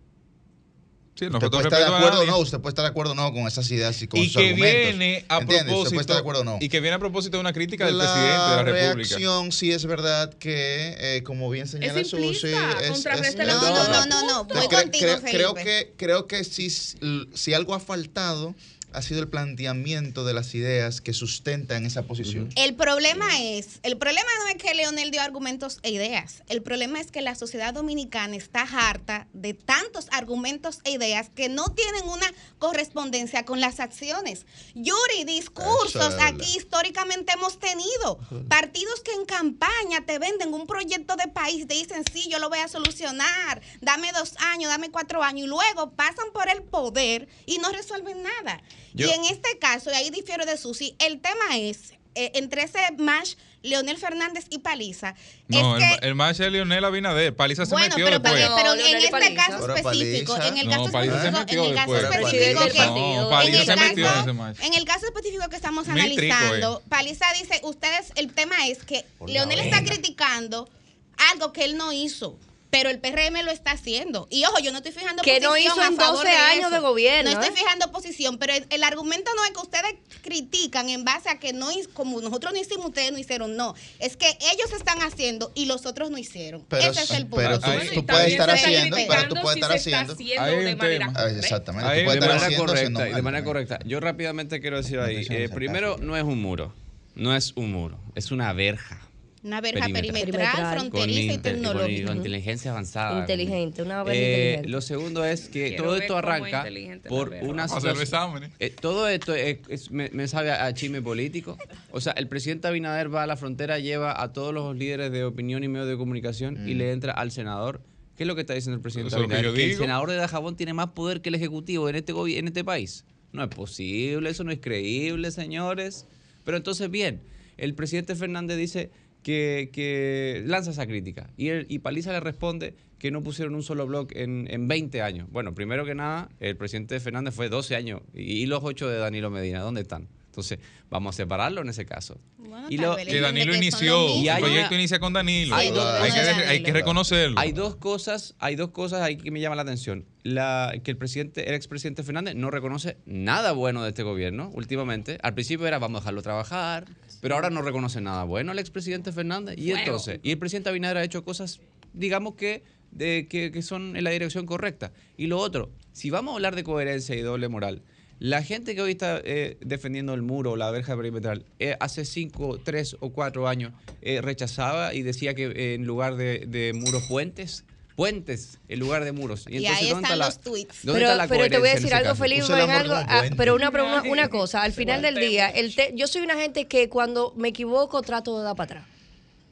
Sí, Usted puede estar de acuerdo o no, usted puede estar de acuerdo o no con esas ideas y con y sus que argumentos. viene a ¿Entiende? Usted propósito puede estar de acuerdo o no. y que viene a propósito de una crítica del presidente de la República. reacción sí es verdad que, eh, como bien señala Es Susi, es, es- la es No, no, no, no, no. Voy Cre- contigo, cre- creo Felipe. que creo que si, si algo ha faltado ha sido el planteamiento de las ideas que sustentan esa posición. El problema es, el problema no es que Leonel dio argumentos e ideas. El problema es que la sociedad dominicana está harta de tantos argumentos e ideas que no tienen una correspondencia con las acciones. Yuri, discursos aquí históricamente hemos tenido. Partidos que en campaña te venden un proyecto de país, te dicen, sí, yo lo voy a solucionar, dame dos años, dame cuatro años, y luego pasan por el poder y no resuelven nada. Yo- Y en este caso, y ahí difiero de Susi, el tema es, eh, entre ese match, Leonel Fernández y Paliza, No, es el, que... el match de Lionel Abinader. Paliza se bueno, metió pero, después. pero- pero No, en Leonel este Paliza. caso específico, en el No, caso específico, metió en el caso específico que. No, en el se metió en caso- ese match. en el caso específico que estamos trico, eh. analizando, Paliza dice, ustedes, el tema es que Por Leonel está criticando algo que él no hizo. Pero el PRM lo está haciendo. Y ojo, yo no estoy fijando Que no posición hizo a en favor 12 de años eso. de gobierno, No estoy ¿eh? fijando posición, pero el, el argumento no es que ustedes critican en base a que no como nosotros no hicimos, ustedes no hicieron. No, es que ellos están haciendo y los otros no hicieron. Pero Ese es el punto. pero tú- puedes estar haciendo, pero tú puedes si estar haciendo. haciendo de manera correcta. Exactamente. Ahí tú puedes de estar manera correcta, de manera ¿no? correcta. Yo rápidamente quiero decir ahí, eh, primero, no es un muro, no es un muro, es una verja. Una verja Perimetral. fronteriza y con tecnológica. inteligencia avanzada. Inteligente, una verja Eh, inteligente. Lo segundo es que Quiero todo esto es arranca por una situación. Eh, todo esto es- es- me, me sabe a, a chisme político. O sea, el presidente Abinader va a la frontera, lleva a todos los líderes de opinión y medios de comunicación y le entra al senador. ¿Qué es lo que está diciendo el presidente que Abinader? el senador de Dajabón tiene más poder que el ejecutivo en este, en este país. No es posible, eso no es creíble, señores. Pero entonces, bien, el presidente Fernández dice que, que lanza esa crítica. Y, él- y Paliza le responde que no pusieron un solo blog en, en 20 años. Bueno, primero que nada, el presidente Fernández fue 12 años. Y, y los 8 de Danilo Medina, ¿dónde están? Entonces, vamos a separarlo en ese caso. Bueno, Y lo- Que Danilo que inició, Y el proyecto una- inicia con Danilo. hay que, Danilo. hay que reconocerlo. Hay dos cosas, hay dos cosas ahí que me llaman la atención. La, que el presidente, el expresidente Fernández no reconoce nada bueno de este gobierno últimamente. Al principio era vamos a dejarlo trabajar, pero ahora no reconoce nada bueno el expresidente Fernández. Y entonces, y el presidente Abinader ha hecho cosas, digamos que, de, que, que son en la dirección correcta. Y lo otro, si vamos a hablar de coherencia y doble moral, la gente que hoy está eh, defendiendo el muro, la verja perimetral, eh, hace cinco, tres o cuatro años eh, rechazaba y decía que eh, en lugar de, de muros puentes, puentes en lugar de muros. Y ahí ¿dónde están la- los tweets. dónde Pero, está la pero te voy a decir algo, como ah, pero una, una, una cosa, al final del día, el te- yo soy una gente que cuando me equivoco trato de dar para atrás.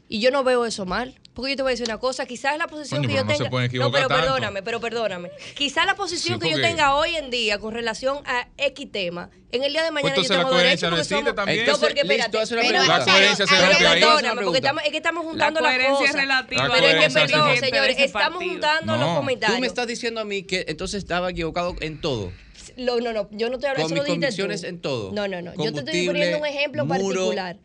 Y yo no veo eso mal. Porque yo te voy a decir una cosa, quizás la posición Coño, que yo no tenga. no, pero tanto. perdóname, pero perdóname. Quizás la posición Sí, que yo tenga hoy en día con relación a X tema, en el día de mañana Pues yo entonces la tengo derecho coherencia no porque existe somos. también. No, porque listo, espérate. Pero pregunta. La coherencia se rompe ahí. perdóname, porque estamos, es que estamos juntando las coherencia cosas. relativa La Pero es que, perdón, señores, estamos juntando los No. comentarios. Tú me estás diciendo a mí que entonces estaba equivocado en todo. Lo- no, no, yo no estoy hablando Con eso lo dijiste tú. en todo. No, no, no. Yo te estoy poniendo un ejemplo muro, particular.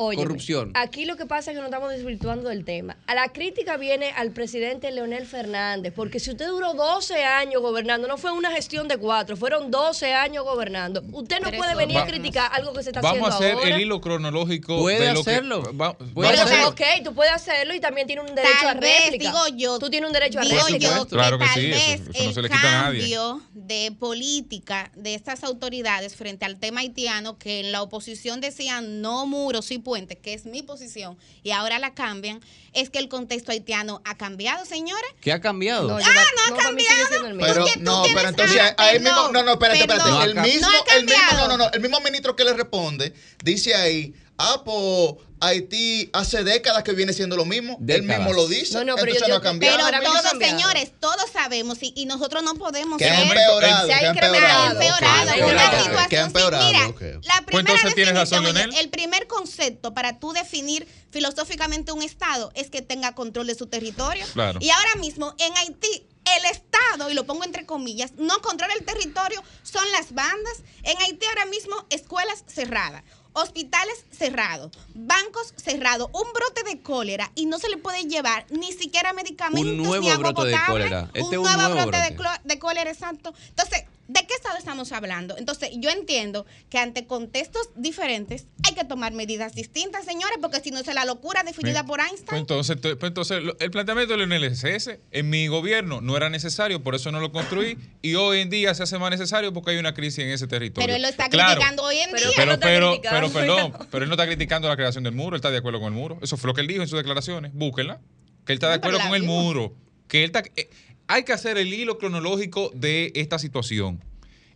Óyeme, corrupción. Aquí lo que pasa es que nos estamos desvirtuando del tema. A la crítica viene al presidente Leonel Fernández, porque si usted duró 12 años gobernando, no fue una gestión de cuatro, fueron 12 años gobernando. Usted no puede venir a criticar algo que se está Vamos a haciendo hacer ahora. el hilo cronológico Puede de lo hacerlo. que va- Puede a Pero, hacerlo. ok, tú puedes hacerlo y también tienes un derecho Tal a vez, réplica. digo yo, Tú tienes un derecho a digo réplica. yo. Claro que tal sí, eso- vez eso no se le quita a nadie. cambio de política de estas autoridades frente al tema haitiano, que en la oposición decían no muros y que es mi posición, y ahora la cambian, es que el contexto haitiano ha cambiado, señores. ¿Qué ha cambiado? No, Ah, no ha mí sigue cambiado. el mismo. Pero no, pero entonces ah, ahí mismo, perdón, no, no, espérate, espérate. perdón. El No ha mismo, No ha el mismo, no, no, no, el mismo ministro que le responde dice ahí, ah, pues Haití hace décadas que viene siendo lo mismo. Él Décadas. mismo lo dice. No, no, pero entonces yo- no ha cambiado. Pero todos, cambiado. señores, todos sabemos y, y nosotros no podemos que ha ser- empeorado, Se ha que ha incrementado. empeorado. Que ha empeorado. Mira, ok. la primera Pues entonces tienes razón, Leonel. el primer concepto para tú definir filosóficamente un Estado es que tenga control de su territorio. Claro. Y ahora mismo en Haití el Estado, y lo pongo entre comillas, no controla el territorio, son las bandas. En Haití ahora mismo escuelas cerradas. Hospitales cerrados, bancos cerrados, un brote de cólera y no se le puede llevar ni siquiera medicamentos Un nuevo ni agua brote de cólera. Este un nuevo, nuevo brote, De, brote. clo- de cólera, exacto. Entonces, ¿de qué estado estamos hablando? Entonces, yo entiendo que ante contextos diferentes hay que tomar medidas distintas, señores, porque si no es la locura definida por Pues Einstein. entonces, te- pues entonces, el planteamiento de Leonel es ese. En mi gobierno no era necesario, por eso no lo construí. Y hoy en día se hace más necesario porque hay una crisis en ese territorio. Pero él lo está Claro, criticando hoy en Pero- día. Pero, no está pero, criticando, pero, perdón, pero- pero él no está criticando la creación del muro, él está de acuerdo con el muro. Eso fue lo que él dijo en sus declaraciones. Búsquenla. Que él está de acuerdo con el muro. Que él está, eh, hay que hacer el hilo cronológico de esta situación.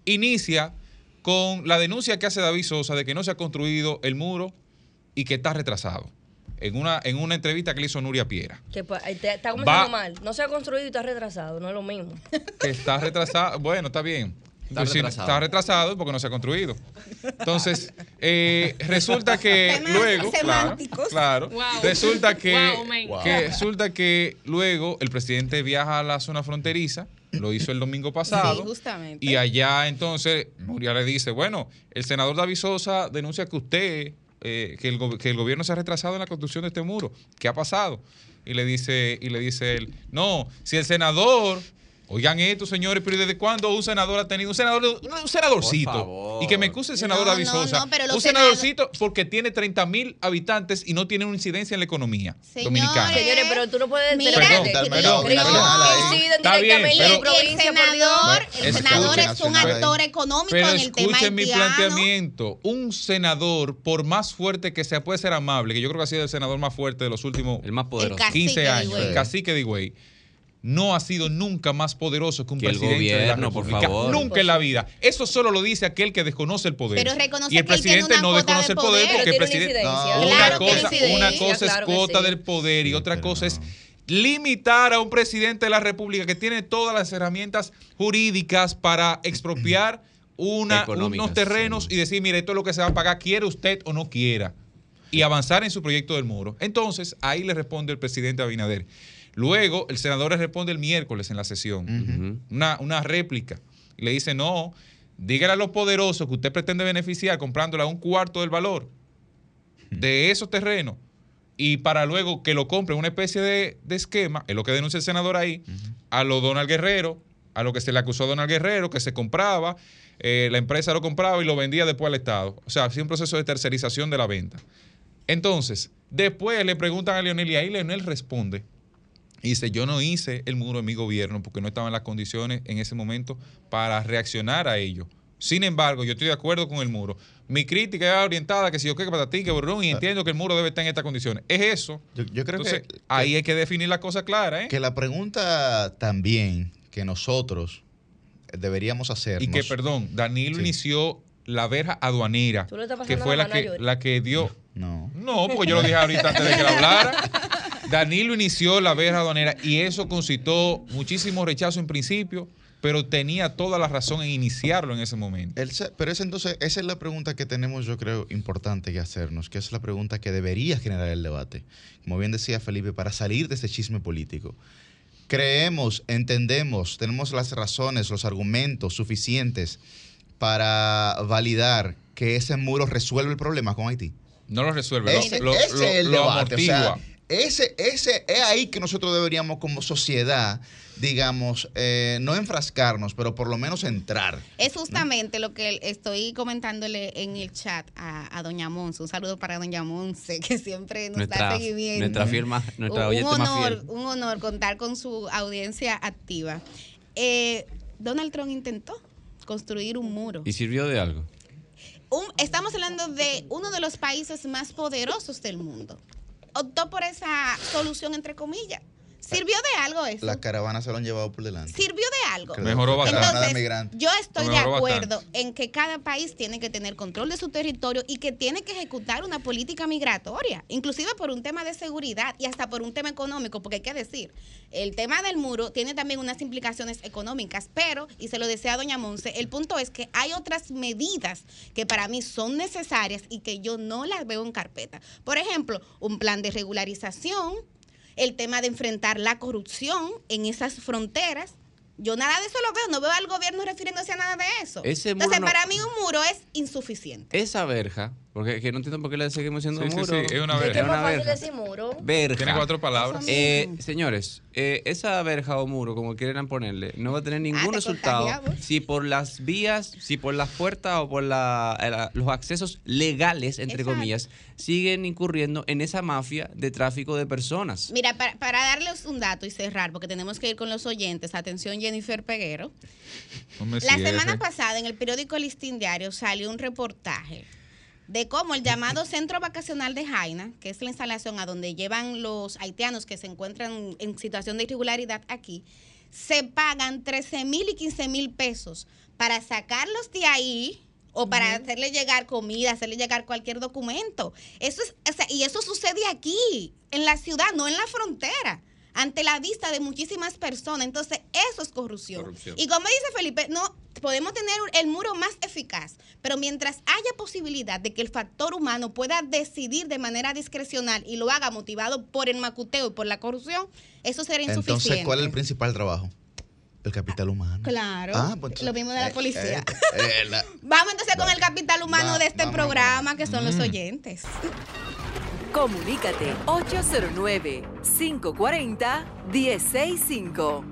Inicia con la denuncia que hace David Sosa de que no se ha construido el muro y que está retrasado. En una, en una entrevista que le hizo Nuria Piera. Que ahí te- está comenzando Va- mal. No se ha construido y está retrasado, no es lo mismo. que está retrasado. Bueno, está bien. Está Pues sí, retrasado. está retrasado porque no se ha construido. Entonces, eh, resulta que Temas luego, claro, semánticos. claro, Wow. resulta que, Wow, man. que resulta que luego el presidente viaja a la zona fronteriza, lo hizo el domingo pasado. Sí, justamente. Y allá entonces Nuria le dice, bueno, el senador David Sosa denuncia que usted, eh, que, el, que el gobierno se ha retrasado en la construcción de este muro. ¿Qué ha pasado? y le dice, y le dice él, no, si el senador Oigan esto, señores, pero ¿y ¿desde cuándo un senador ha tenido un senador, un senadorcito? Y que me acuse el senador No, David no, Sosa. no, pero un senadorcito porque tiene 30 mil habitantes y no tiene una incidencia en la economía Señores, dominicana. Señores, pero tú no puedes... Mira, Perdón, perdón, que perdón, Está bien, directamente pero- el senador, el senador es un actor económico Pero en el tema escuchen mi planteamiento. Un senador, por más fuerte que sea, puede ser amable, que yo creo que ha sido el senador más fuerte de los últimos El más poderoso. cacique 15 de años, el cacique de Higüey, no ha sido nunca más poderoso que un Que presidente de la por República. favor. Nunca en la vida. Eso solo lo dice aquel que desconoce el poder. Pero reconoce y el que presidente no desconoce de el poder porque el presidente... una incidencia. No. Una Claro que cosa, una cosa claro es cuota sí. del poder y otra cosa es limitar a un presidente de la República que tiene todas las herramientas jurídicas para expropiar una, unos terrenos sí. y decir, mire, esto es lo que se va a pagar, quiere usted o no quiera, y avanzar en su proyecto del muro. Entonces, ahí le responde el presidente Abinader. Luego, el senador le responde el miércoles en la sesión, una, una réplica, y le dice, no, dígale a los poderosos que usted pretende beneficiar comprándola a un cuarto del valor de esos terrenos y para luego que lo compren una especie de, de esquema, es lo que denuncia el senador ahí, a lo Donald Guerrero, a lo que se le acusó a Donald Guerrero, que se compraba, eh, la empresa lo compraba y lo vendía después al Estado. O sea, hacía un proceso de tercerización de la venta. Entonces, después le preguntan a Leonel y ahí Leonel responde. Y dice, yo no hice el muro en mi gobierno porque no estaba en las condiciones en ese momento para reaccionar a ello. Sin embargo, yo estoy de acuerdo con el muro. Mi crítica es orientada que si yo que para ti, que borrón, y entiendo que el muro debe estar en estas condiciones. Es eso. Yo, yo creo Entonces, que, ahí hay que definir la cosa clara, ¿eh? que la pregunta también que nosotros deberíamos hacernos. Y que, perdón, Danilo Sí. inició la verja aduanera, Tú le estás que pasando fue la la que, la que dio No. No, porque yo lo dije ahorita antes de que él hablara. Danilo inició la verja aduanera y eso concitó muchísimo rechazo en principio, pero tenía toda la razón en iniciarlo en ese momento. El pero es entonces, esa es la pregunta que tenemos, yo creo, importante que hacernos, que es la pregunta que debería generar el debate. Como bien decía Felipe, para salir de ese chisme político. Creemos, entendemos, tenemos las razones, los argumentos suficientes para validar que ese muro resuelve el problema con Haití. No lo resuelve, lo- Ese, lo, lo- es el lo debate. o sea, amortigua. Ese, ese, es ahí que nosotros deberíamos como sociedad, digamos, eh, no enfrascarnos, pero por lo menos entrar. Es justamente lo que estoy comentándole en el chat a, a Doña Monse. Un saludo para Doña Monse, que siempre nos Nuestra, da seguimiento. nuestra firma, nuestra un más honor, fiel. un honor contar con su audiencia activa. Eh, Donald Trump intentó construir un muro. ¿Y sirvió de algo? Un- estamos hablando de uno de los países más poderosos del mundo. Optó por esa solución, entre comillas. ¿Sirvió de algo eso? Las caravanas se lo han llevado por delante. ¿Sirvió de algo? Creo Mejoró bastante. Entonces, migrantes. yo estoy de acuerdo bastante. en que cada país tiene que tener control de su territorio y que tiene que ejecutar una política migratoria, inclusive por un tema de seguridad y hasta por un tema económico, porque hay que decir, el tema del muro tiene también unas implicaciones económicas, pero, y se lo decía doña Monse, el punto es que hay otras medidas que para mí son necesarias y que yo no las veo en carpeta. Por ejemplo, un plan de regularización, el tema de enfrentar la corrupción en esas fronteras. Yo nada de eso lo veo, no veo al gobierno refiriéndose a nada de eso. Ese muro Entonces, no- para mí un muro es insuficiente. Esa verja, porque que no entiendo por qué le seguimos diciendo Sí, sí, muro. sí, es una verja. es una más fácil verja. decir muro. Verja. Tiene cuatro palabras. Eh, señores, eh, esa verja o muro, como quieran ponerle, no va a tener ningún Ah, te resultado si por las vías, si por las puertas o por la- eh, la- los accesos legales, entre Exacto. comillas, siguen incurriendo en esa mafia de tráfico de personas. Mira, para, para darles un dato y cerrar, porque tenemos que ir con los oyentes, atención Jennifer Peguero. No La cierre. semana pasada en el periódico Listín Diario salió un reportaje de cómo el llamado Centro Vacacional de Jaina, que es la instalación a donde llevan los haitianos que se encuentran en situación de irregularidad aquí, se pagan 13 mil y 15 mil pesos para sacarlos de ahí o para hacerle llegar comida, hacerle llegar cualquier documento. Eso es, o sea, y eso sucede aquí, en la ciudad, no en la frontera, ante la vista de muchísimas personas. Entonces, eso es corrupción. Corrupción. Y como dice Felipe, no podemos tener el muro más eficaz, pero mientras haya posibilidad de que el factor humano pueda decidir de manera discrecional y lo haga motivado por el macuteo y por la corrupción, eso será insuficiente. Entonces, ¿cuál es el principal trabajo? El capital humano. Claro, Ah, pues, lo mismo de la eh, policía. eh, eh, la- Vamos entonces con el capital humano va- de este programa, vamos. que son los oyentes. Comunícate 809-540-1065.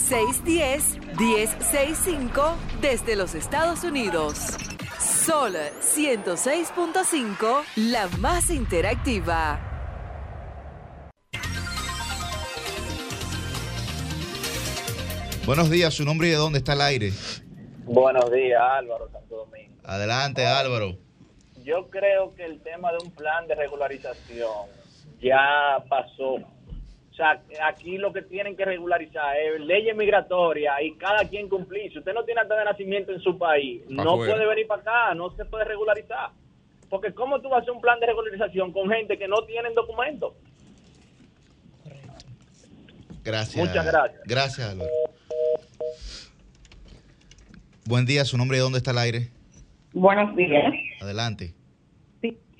1-833-610-1065 desde los Estados Unidos. Sol 106.5, la más interactiva. Buenos días, su nombre y de dónde está el aire. Buenos días, Álvaro Santo Domingo. Adelante, Álvaro. Yo creo que el tema de un plan de regularización ya pasó. Sea, aquí lo que tienen que regularizar es leyes migratorias y cada quien cumplir. Si usted no tiene acta de nacimiento en su país, no puede venir para acá, no se puede regularizar. Porque ¿cómo tú vas a hacer un plan de regularización con gente que no tienen documentos? Gracias. Muchas gracias. Gracias, Álvaro. Buen día, su nombre y de dónde está el aire. Buenos días. Adelante.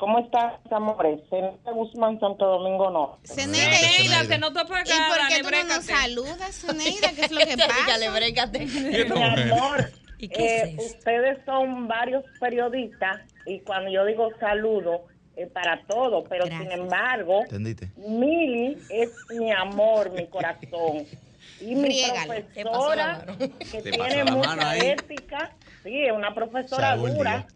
¿Cómo estás, amores? Zeneida Guzmán, Santo Domingo Norte. Zeneida, Zeneida, se notó por acá, ¿Y por qué tú no nos saludas, Zeneida? ¿Qué es lo que pasa? Dígale, brécate. Mi amor, ¿Y qué eh, es eso? ustedes son varios periodistas y cuando yo digo saludo, es para todo, pero Gracias. sin embargo, ¿Entendiste? Mili es mi amor, mi corazón. Y mi profesora, que tiene mucha ética, sí, es una profesora dura, día.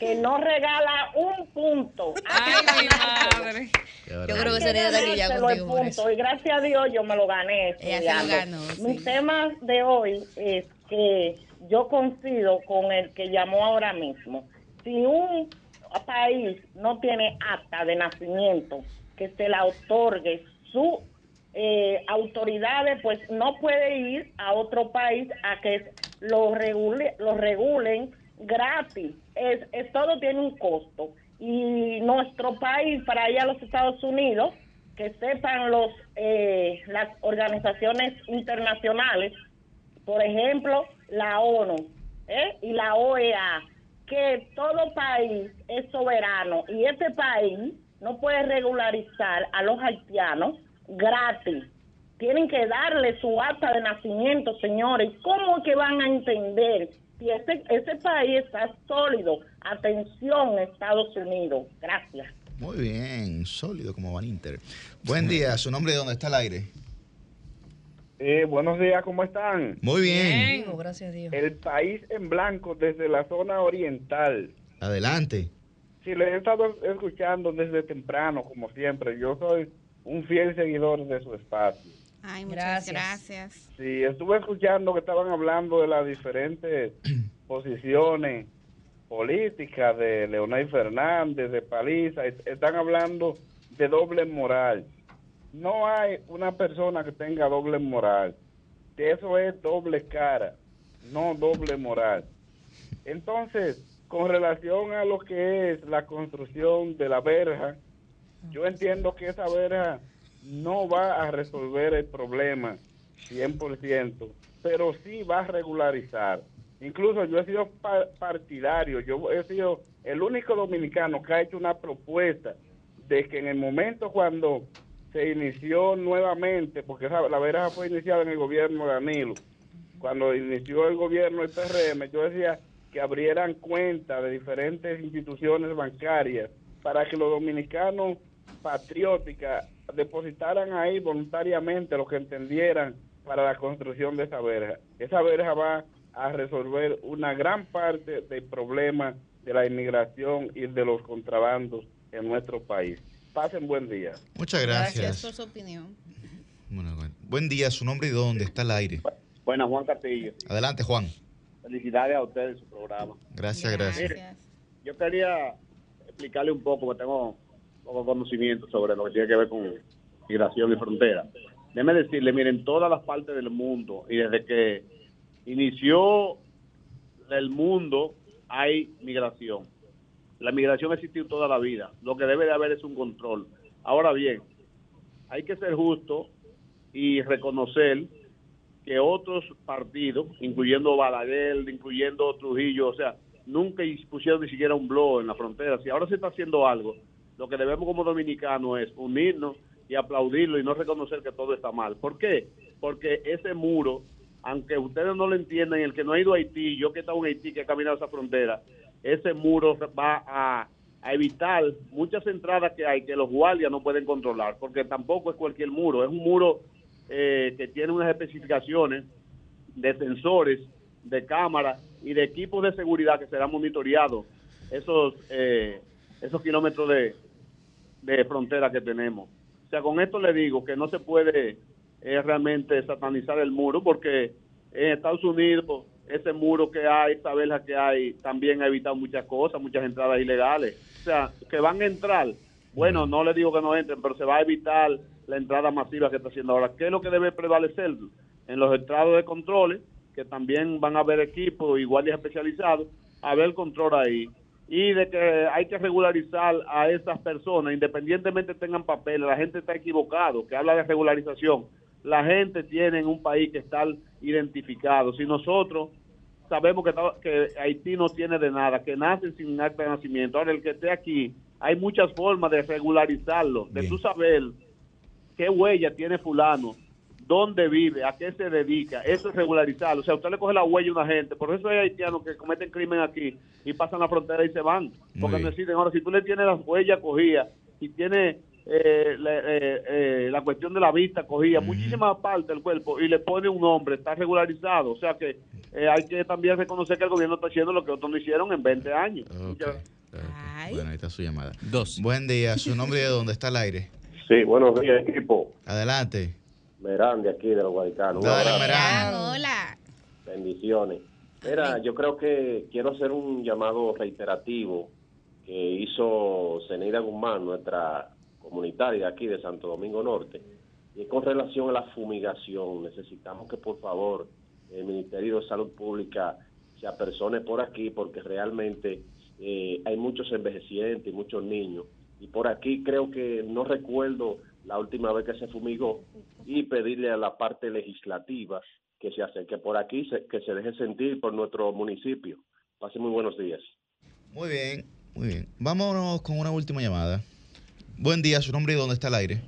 Que no regala un punto. Ay, mi madre. Yo creo que sería de aquí ya contigo por eso. punto, Y gracias a Dios yo me lo gané. Ella se lo ganó, Mi sí. tema de hoy es que yo coincido con el que llamó ahora mismo. Si un país no tiene acta de nacimiento que se la otorgue su eh, autoridades, pues no puede ir a otro país a que lo, regule, lo regulen gratis. Es, es- todo tiene un costo. Y nuestro país, para ir a los Estados Unidos, que sepan los eh, las organizaciones internacionales, por ejemplo, la ONU ¿eh? y la OEA, que todo país es soberano y este país no puede regularizar a los haitianos gratis. Tienen que darle su acta de nacimiento, señores. ¿Cómo que van a entender si ese, ese país está sólido? Atención, Estados Unidos. Gracias. Muy bien, sólido como Van Inter. Buen día, su nombre y de dónde está el aire. Eh, buenos días, ¿cómo están? Muy bien. Vivo, gracias a Dios. El país en blanco desde la zona oriental. Adelante. Sí, le he estado escuchando desde temprano, como siempre. Yo soy un fiel seguidor de su espacio. Ay, muchas Gracias. gracias. Sí, estuve escuchando que estaban hablando de las diferentes posiciones políticas de Leonel Fernández, de Paliza. Es- Están hablando de doble moral. No hay una persona que tenga doble moral. Eso es doble cara, no doble moral. Entonces, con relación a lo que es la construcción de la verja, yo entiendo que esa verja no va a resolver el problema 100%, pero sí va a regularizar. Incluso yo he sido pa- partidario, yo he sido el único dominicano que ha hecho una propuesta de que en el momento cuando se inició nuevamente, porque la verja fue iniciada en el gobierno de Danilo, cuando inició el gobierno del PRM, yo decía que abrieran cuenta de diferentes instituciones bancarias para que los dominicanos patrióticas depositaran ahí voluntariamente lo que entendieran para la construcción de esa verja. Esa verja va a resolver una gran parte del problema de la inmigración y de los contrabandos en nuestro país. Pasen buen día. Muchas Gracias gracias. por su opinión. Bueno, bueno. Buen día, su nombre y de dónde está el aire. Buenas, Juan Castillo. Adelante, Juan. Felicidades a ustedes en su programa. Gracias, gracias. Yo quería explicarle un poco, porque tengo poco conocimiento sobre lo que tiene que ver con migración y frontera. Déjeme decirle, miren, todas las partes del mundo, y desde que inició el mundo hay migración. La migración ha existido toda la vida. Lo que debe de haber es un control. Ahora bien, hay que ser justo y reconocer que otros partidos, incluyendo Balaguer, incluyendo Trujillo, o sea, nunca pusieron ni siquiera un blog en la frontera. Si ahora se está haciendo algo, lo que debemos como dominicanos es unirnos y aplaudirlo y no reconocer que todo está mal. ¿Por qué? Porque ese muro, aunque ustedes no lo entiendan, el que no ha ido a Haití, yo que he estado en Haití, que he caminado esa frontera, ese muro va a evitar muchas entradas que hay que los guardias no pueden controlar, porque tampoco es cualquier muro, es un muro eh, que tiene unas especificaciones de sensores, de cámaras y de equipos de seguridad que serán monitoreados esos, eh, esos kilómetros de, de frontera que tenemos. O sea, con esto le digo que no se puede eh, realmente satanizar el muro porque en Estados Unidos ese muro que hay, esa verja que hay, también ha evitado muchas cosas, muchas entradas ilegales. O sea, que van a entrar, bueno, no le digo que no entren, pero se va a evitar la entrada masiva que está haciendo ahora. ¿Qué es lo que debe prevalecer? En los estrados de controles, que también van a haber equipos y guardias especializados, a ver el control ahí. Y de que hay que regularizar a esas personas, independientemente tengan papeles, la gente está equivocado, que habla de regularización. La gente tiene en un país que está identificado. Si nosotros sabemos que, que Haití no tiene de nada, que nacen sin acta de nacimiento. Ahora, el que esté aquí, hay muchas formas de regularizarlo, de tú saber qué huella tiene fulano, dónde vive, a qué se dedica, eso es regularizarlo. O sea, usted le coge la huella a una gente, por eso hay haitianos que cometen crimen aquí y pasan la frontera y se van, porque necesitan. Ahora, si tú le tienes las huellas cogidas, si tiene eh, la, eh, eh, la cuestión de la vista cogida, muchísimas partes del cuerpo y le pone un nombre, está regularizado. O sea que eh, hay que también reconocer que el gobierno está haciendo lo que otros no hicieron en 20 años. Bueno, ahí está su llamada. Dos. Buen día, su nombre y de dónde está el aire. Sí, buenos días, equipo. Adelante. Merán de aquí, de los Guadicanos. Dale. Merán. Hola. Bendiciones. Mira, yo creo que quiero hacer un llamado reiterativo que hizo Zeneida Guzmán, nuestra comunitaria aquí de Santo Domingo Norte, y con relación a la fumigación. Necesitamos que por favor el Ministerio de Salud Pública se apersone por aquí porque realmente eh, hay muchos envejecientes y muchos niños. Y por aquí creo que no recuerdo la última vez que se fumigó y pedirle a la parte legislativa que se acerque por aquí, se- que se deje sentir por nuestro municipio. Pase muy buenos días. Muy bien, muy bien. Vámonos con una última llamada. Buen día, su nombre y dónde está el aire.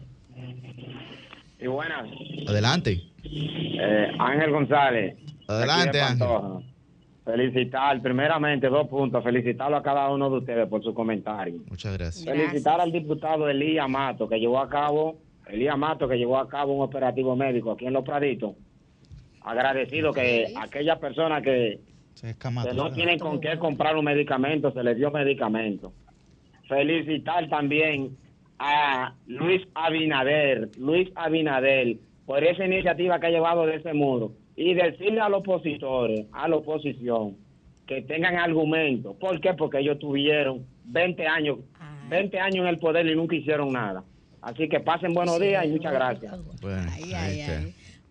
Y buenas, Adelante. eh, Ángel González. Adelante, Ángel. Felicitar, primeramente, dos puntos. Felicitarlo a cada uno de ustedes por su comentario. Muchas gracias. Felicitar al diputado Elías Mato, que llevó a cabo, Elías Mato, que llevó a cabo un operativo médico aquí en Los Praditos. Agradecido que aquellas personas que, que no tienen con qué comprar un medicamento, se les dio medicamento. Felicitar también a Luis Abinader, Luis Abinader, por esa iniciativa que ha llevado de ese muro. Y decirle a los opositores, a la oposición, que tengan argumentos. ¿Por qué? Porque ellos tuvieron 20 años, 20 años en el poder y nunca hicieron nada. Así que pasen buenos días y muchas gracias. Bueno, ahí está.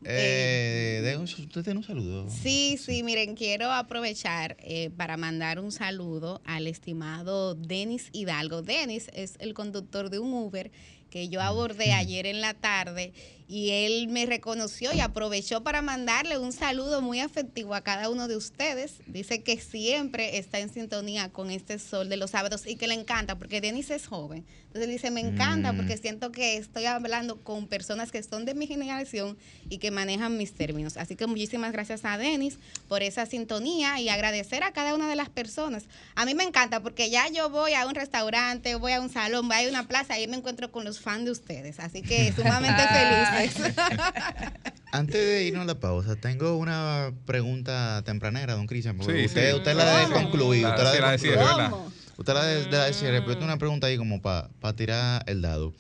Eh, un- usted tiene un saludo. Sí, sí, miren, quiero aprovechar eh, para mandar un saludo al estimado Denis Hidalgo. Denis es el conductor de un Uber que yo abordé ayer en la tarde y él me reconoció y aprovechó para mandarle un saludo muy afectivo a cada uno de ustedes. Dice que siempre está en sintonía con este sol de los sábados y que le encanta porque Denis es joven. Entonces dice, me encanta Mm. porque siento que estoy hablando con personas que son de mi generación y que manejan mis términos. Así que muchísimas gracias a Denis por esa sintonía y agradecer a cada una de las personas. A mí me encanta porque ya yo voy a un restaurante, voy a un salón, voy a una plaza y me encuentro con los fans de ustedes. Así que sumamente Antes de irnos a la pausa, tengo una pregunta tempranera, don Cristian. porque Sí, usted, sí. usted la concluido. La- Usted la la de concluido. ¿verdad? Usted la de, de la de cierre, pero tengo una pregunta ahí como para tirar el dado.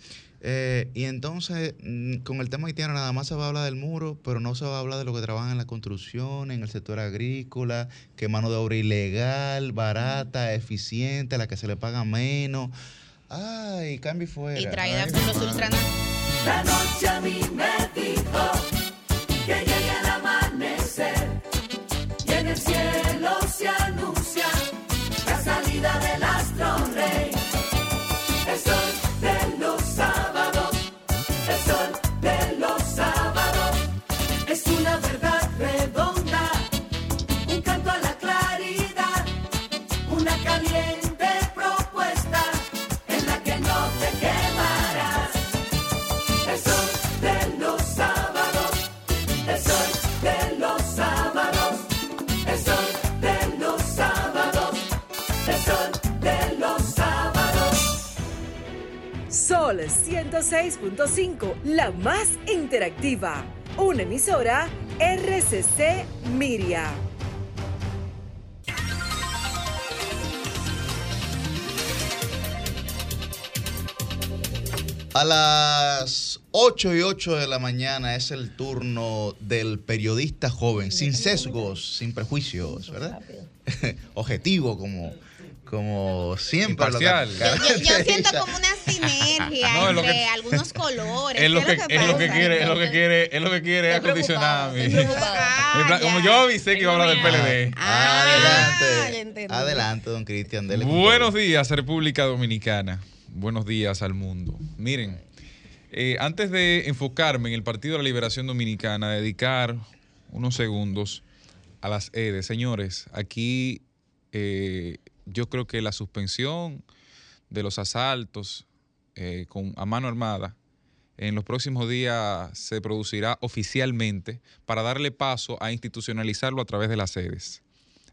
Eh, y entonces, mm, con el tema haitiano nada más se va a hablar del muro, pero no se va a hablar de lo que trabajan en la construcción, en el sector agrícola, que mano de obra ilegal, barata, eficiente, a la que se le paga menos. Ay, cambio y fuera. y traída Ay, por los ultranas. La noche a mí me dijo que llegue el amanecer y en el cielo Sol 106.5, la más interactiva. Una emisora RCC Miria. A las 8 y 8 de la mañana es el turno del periodista joven, sin sesgos, sin prejuicios, ¿verdad? Objetivo como, como siempre. lo Imparcial. Yo, yo siento como una sinergia No, es lo entre que- algunos colores. Es lo ¿Qué que, es lo que pasa? quiere, es lo que quiere, es lo que quiere Estoy acondicionar Ah, Como yo avisé que iba a hablar del PLD. Ah, Adelante, adelante, don Cristian. Buenos días, República Dominicana. Buenos días al mundo. Miren, eh, antes de enfocarme en el Partido de la Liberación Dominicana, dedicar unos segundos a las EDE. Señores, aquí eh, yo creo que la suspensión de los asaltos eh, con, a mano armada en los próximos días se producirá oficialmente para darle paso a institucionalizarlo a través de las sedes.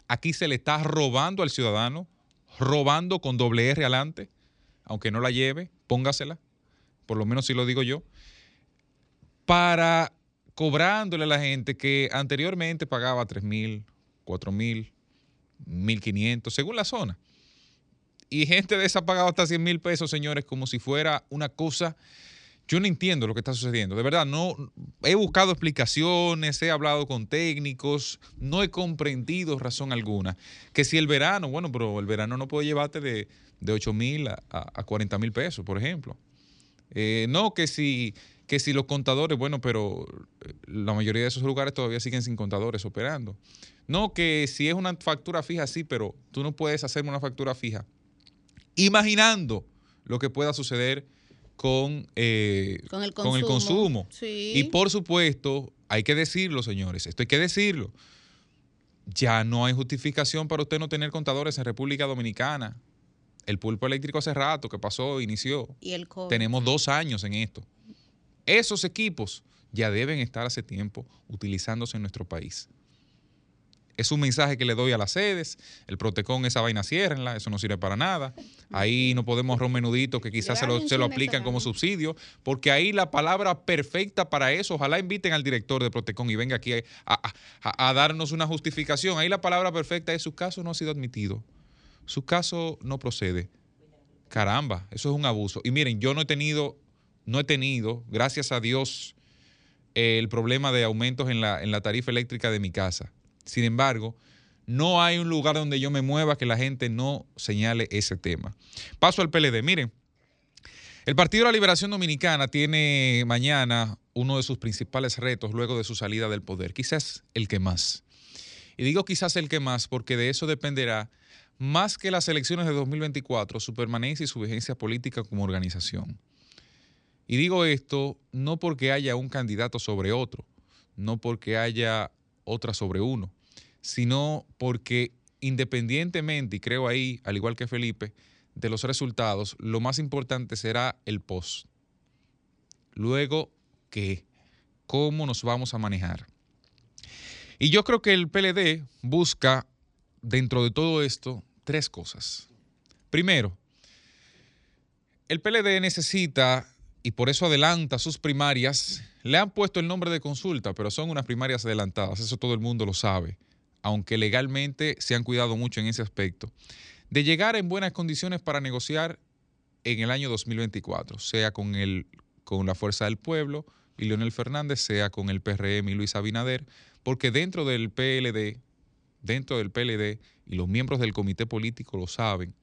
Aquí se le está robando al ciudadano, robando con doble R adelante, aunque no la lleve, póngasela, por lo menos si lo digo yo, para cobrándole a la gente que anteriormente pagaba 3 mil, 4 mil, 1.500, según la zona. Y gente de esa ha hasta 100 mil pesos, señores, como si fuera una cosa... Yo no entiendo lo que está sucediendo. De verdad, no he buscado explicaciones, he hablado con técnicos, no he comprendido razón alguna. Que si el verano, bueno, pero el verano no puede llevarte de, de 8 mil a, a 40 mil pesos, por ejemplo. Eh, no, que si, que si los contadores, bueno, pero la mayoría de esos lugares todavía siguen sin contadores operando. No, que si es una factura fija, sí, pero tú no puedes hacerme una factura fija. Imaginando lo que pueda suceder con, eh, Con el con el consumo. consumo. Sí. Y por supuesto, hay que decirlo, señores, esto hay que decirlo. Ya no hay justificación para usted no tener contadores en República Dominicana. El pulpo eléctrico hace rato que pasó, inició. Y el COVID. Tenemos dos años en esto. Esos equipos ya deben estar hace tiempo utilizándose en nuestro país. Es un mensaje que le doy a las sedes. El Protecon, esa vaina ciérrenla, eso no sirve para nada. Ahí no podemos ron menudito que quizás se lo, se lo aplican como subsidio, porque ahí la palabra perfecta para eso, ojalá inviten al director de Protecon y venga aquí a, a- a- a darnos una justificación. Ahí la palabra perfecta es su caso no ha sido admitido. Su caso no procede. Caramba, eso es un abuso. Y miren, yo no he tenido, no he tenido, gracias a Dios, el problema de aumentos en la, en la tarifa eléctrica de mi casa. Sin embargo, no hay un lugar donde yo me mueva que la gente no señale ese tema. Paso al PLD. Miren, el Partido de la Liberación Dominicana tiene mañana uno de sus principales retos luego de su salida del poder, quizás el que más. Y digo quizás el que más porque de eso dependerá más que las elecciones de 2024, su permanencia y su vigencia política como organización. Y digo esto no porque haya un candidato sobre otro, no porque haya otra sobre uno, sino porque independientemente, y creo ahí, al igual que Felipe, de los resultados, lo más importante será el post. Luego, ¿qué? ¿Cómo nos vamos a manejar? Y yo creo que el PLD busca, dentro de todo esto, tres cosas. Primero, el PLD necesita, y por eso adelanta sus primarias, le han puesto el nombre de consulta, pero son unas primarias adelantadas, eso todo el mundo lo sabe, aunque legalmente se han cuidado mucho en ese aspecto, de llegar en buenas condiciones para negociar en el año 2024, sea con, el, con la Fuerza del Pueblo y Leonel Fernández, sea con el PRM y Luis Abinader, porque dentro del PLD, dentro del PLD, y los miembros del comité político lo saben,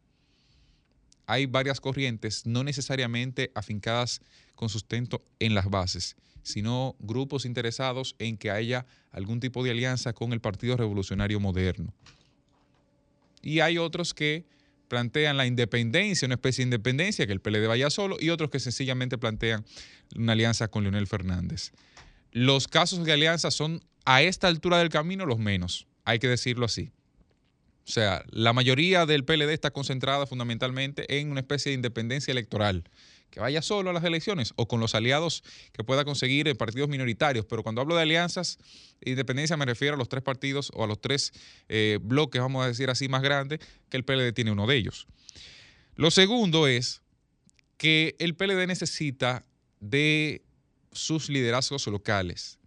hay varias corrientes, no necesariamente afincadas con sustento en las bases, sino grupos interesados en que haya algún tipo de alianza con el Partido Revolucionario Moderno. Y hay otros que plantean la independencia, una especie de independencia, que el PLD vaya solo, y otros que sencillamente plantean una alianza con Leonel Fernández. Los casos de alianza son a esta altura del camino los menos, hay que decirlo así. O sea, la mayoría del PLD está concentrada fundamentalmente en una especie de independencia electoral, que vaya solo a las elecciones o con los aliados que pueda conseguir en partidos minoritarios. Pero cuando hablo de alianzas, independencia me refiero a los tres partidos o a los tres eh, bloques, vamos a decir así, más grandes, que el PLD tiene uno de ellos. Lo segundo es que el PLD necesita de sus liderazgos locales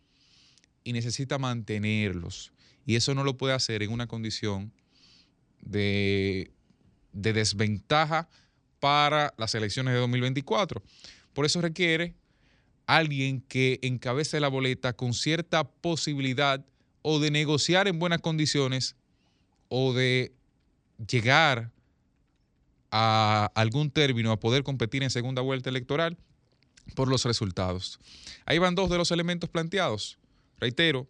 y necesita mantenerlos. Y eso no lo puede hacer en una condición de desventaja para las elecciones de 2024. Por eso requiere alguien que encabece la boleta con cierta posibilidad o de negociar en buenas condiciones o de llegar a algún término a poder competir en segunda vuelta electoral por los resultados. Ahí van dos de los elementos planteados. Reitero,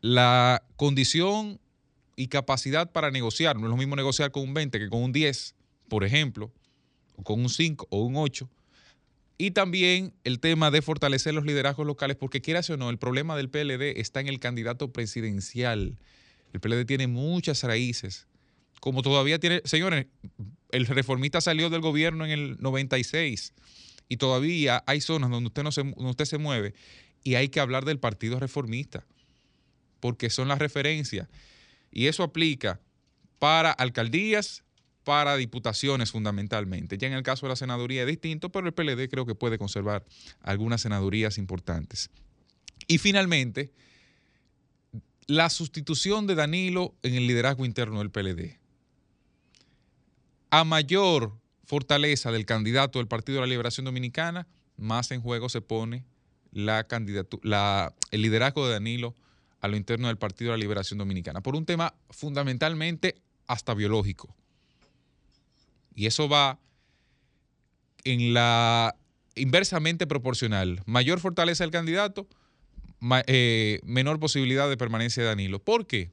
la condición y capacidad para negociar. No es lo mismo negociar con un 20 que con un 10, por ejemplo, con un 5 o un 8. Y también el tema de fortalecer los liderazgos locales, porque quieras o no, el problema del PLD está en el candidato presidencial. El PLD tiene muchas raíces. Como todavía tiene, señores, el reformista salió del gobierno en el 96 y todavía hay zonas donde usted, no se, donde usted se mueve y hay que hablar del Partido Reformista, porque son las referencias. Y eso aplica para alcaldías, para diputaciones fundamentalmente. Ya en el caso de la senaduría es distinto, pero el PLD creo que puede conservar algunas senadurías importantes. Y finalmente, la sustitución de Danilo en el liderazgo interno del PLD. A mayor fortaleza del candidato del Partido de la Liberación Dominicana, más en juego se pone la la, el liderazgo de Danilo a lo interno del Partido de la Liberación Dominicana, por un tema fundamentalmente hasta biológico. Y eso va en la inversamente proporcional. Mayor fortaleza del candidato, eh, menor posibilidad de permanencia de Danilo. ¿Por qué?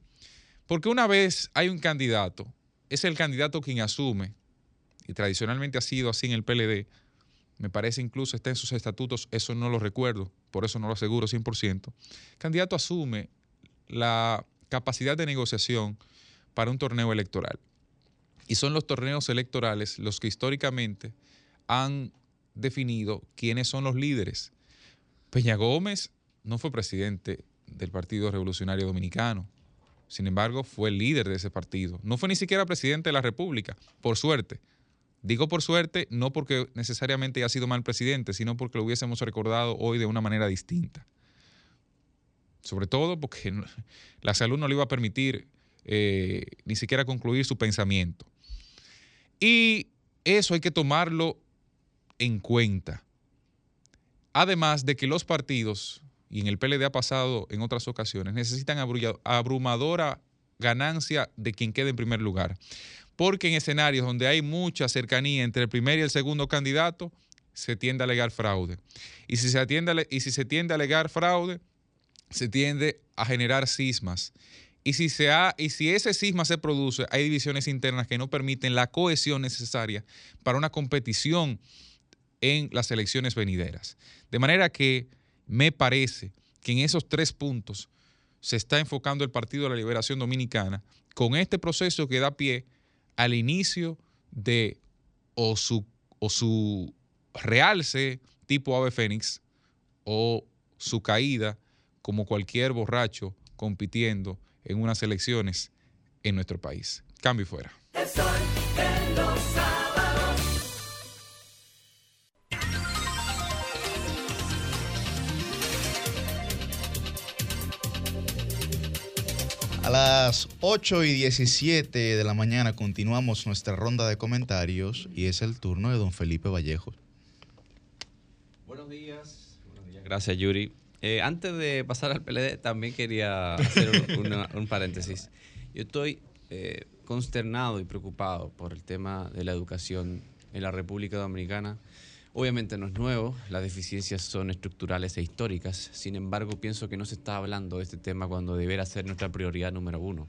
Porque una vez hay un candidato, es el candidato quien asume, y tradicionalmente ha sido así en el PLD, me parece incluso está en sus estatutos, eso no lo recuerdo, por eso no lo aseguro 100%, el candidato asume la capacidad de negociación para un torneo electoral. Y son los torneos electorales los que históricamente han definido quiénes son los líderes. Peña Gómez no fue presidente del Partido Revolucionario Dominicano. Sin embargo, fue el líder de ese partido. No fue ni siquiera presidente de la República, por suerte. Digo por suerte, no porque necesariamente haya sido mal presidente, sino porque lo hubiésemos recordado hoy de una manera distinta. Sobre todo porque la salud no le iba a permitir eh, ni siquiera concluir su pensamiento. Y eso hay que tomarlo en cuenta. Además de que los partidos, y en el PLD ha pasado en otras ocasiones, necesitan abrumadora ganancia de quien quede en primer lugar porque en escenarios donde hay mucha cercanía entre el primer y el segundo candidato, se tiende a alegar fraude. Y si se, atiende y si se tiende a alegar fraude, se tiende a generar cismas. Y si, se ha, y si ese cisma se produce, hay divisiones internas que no permiten la cohesión necesaria para una competición en las elecciones venideras. De manera que me parece que en esos tres puntos se está enfocando el Partido de la Liberación Dominicana con este proceso que da pie al inicio de o su, o su realce tipo ave fénix o su caída como cualquier borracho compitiendo en unas elecciones en nuestro país. Cambio fuera. A las 8 y 17 de la mañana continuamos nuestra ronda de comentarios y es el turno de don Felipe Vallejo. Buenos días. Gracias, Yuri. Eh, antes de pasar al PLD, también quería hacer un, paréntesis. Yo estoy eh, consternado y preocupado por el tema de la educación en la República Dominicana. Obviamente no es nuevo, las deficiencias son estructurales e históricas, sin embargo pienso que no se está hablando de este tema cuando deberá ser nuestra prioridad número uno.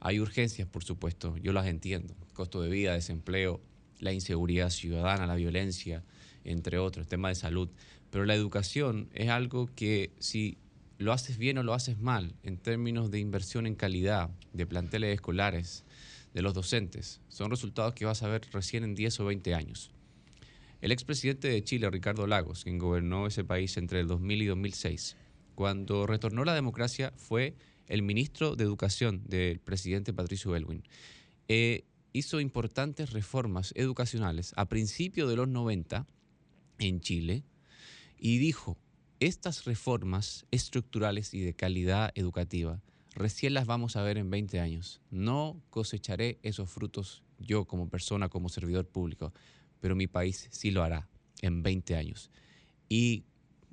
Hay urgencias, por supuesto, yo las entiendo, costo de vida, desempleo, la inseguridad ciudadana, la violencia, entre otros, tema de salud, pero la educación es algo que si lo haces bien o lo haces mal, en términos de inversión en calidad, de planteles escolares, de los docentes, son resultados que vas a ver recién en 10 o 20 años. El expresidente de Chile, Ricardo Lagos, quien gobernó ese país entre el 2000 y 2006, cuando retornó la democracia fue el ministro de Educación del presidente Patricio Elwin. Eh, hizo importantes reformas educacionales a principios de los 90 en Chile y dijo, estas reformas estructurales y de calidad educativa recién las vamos a ver en 20 años. No cosecharé esos frutos yo como persona, como servidor público, pero mi país sí lo hará en 20 años. Y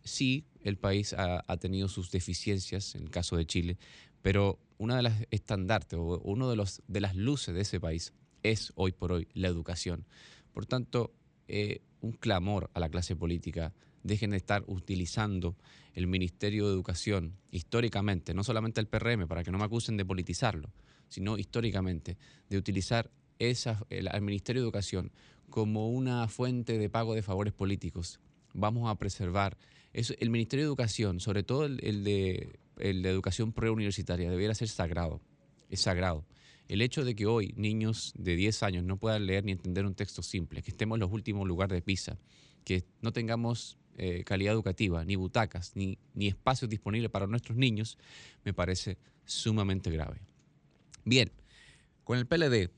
sí, el país ha, ha tenido sus deficiencias, en el caso de Chile, pero una de las estandartes o uno de, los, de las luces de ese país es hoy por hoy la educación. Por tanto, eh, un clamor a la clase política, dejen de estar utilizando el Ministerio de Educación históricamente, no solamente el PRM, para que no me acusen de politizarlo, sino históricamente, de utilizar el, Ministerio de Educación como una fuente de pago de favores políticos. Vamos a preservar eso, el Ministerio de Educación, sobre todo el, el de, el de Educación Preuniversitaria, debiera ser sagrado. Es sagrado. El hecho de que hoy niños de 10 años no puedan leer ni entender un texto simple, que estemos en los últimos lugares de PISA, que no tengamos eh, calidad educativa, ni butacas, ni, ni espacios disponibles para nuestros niños, me parece sumamente grave. Bien, con el PLD,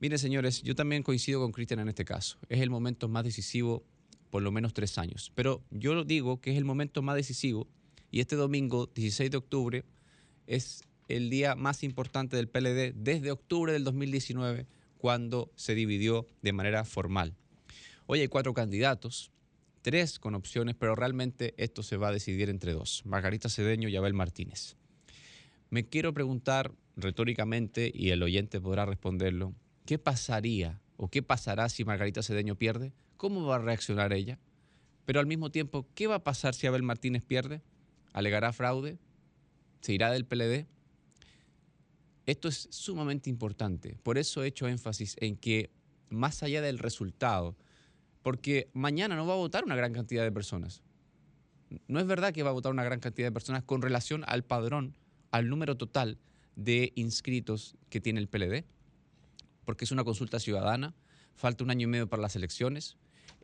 miren señores, yo también coincido con Cristian en este caso. Es el momento más decisivo por lo menos tres años. Pero yo digo que es el momento más decisivo y este domingo, 16 de octubre, es el día más importante del PLD desde octubre del 2019, cuando se dividió de manera formal. Hoy hay cuatro candidatos, tres con opciones, pero realmente esto se va a decidir entre dos, Margarita Cedeño y Abel Martínez. Me quiero preguntar retóricamente, y el oyente podrá responderlo, ¿qué pasaría o qué pasará si Margarita Cedeño pierde? ¿Cómo va a reaccionar ella? Pero al mismo tiempo, ¿qué va a pasar si Abel Martínez pierde? ¿Alegará fraude? ¿Se irá del PLD? Esto es sumamente importante. Por eso he hecho énfasis en que más allá del resultado, porque mañana no va a votar una gran cantidad de personas. No es verdad que va a votar una gran cantidad de personas con relación al padrón, al número total de inscritos que tiene el PLD, porque es una consulta ciudadana, falta un año y medio para las elecciones.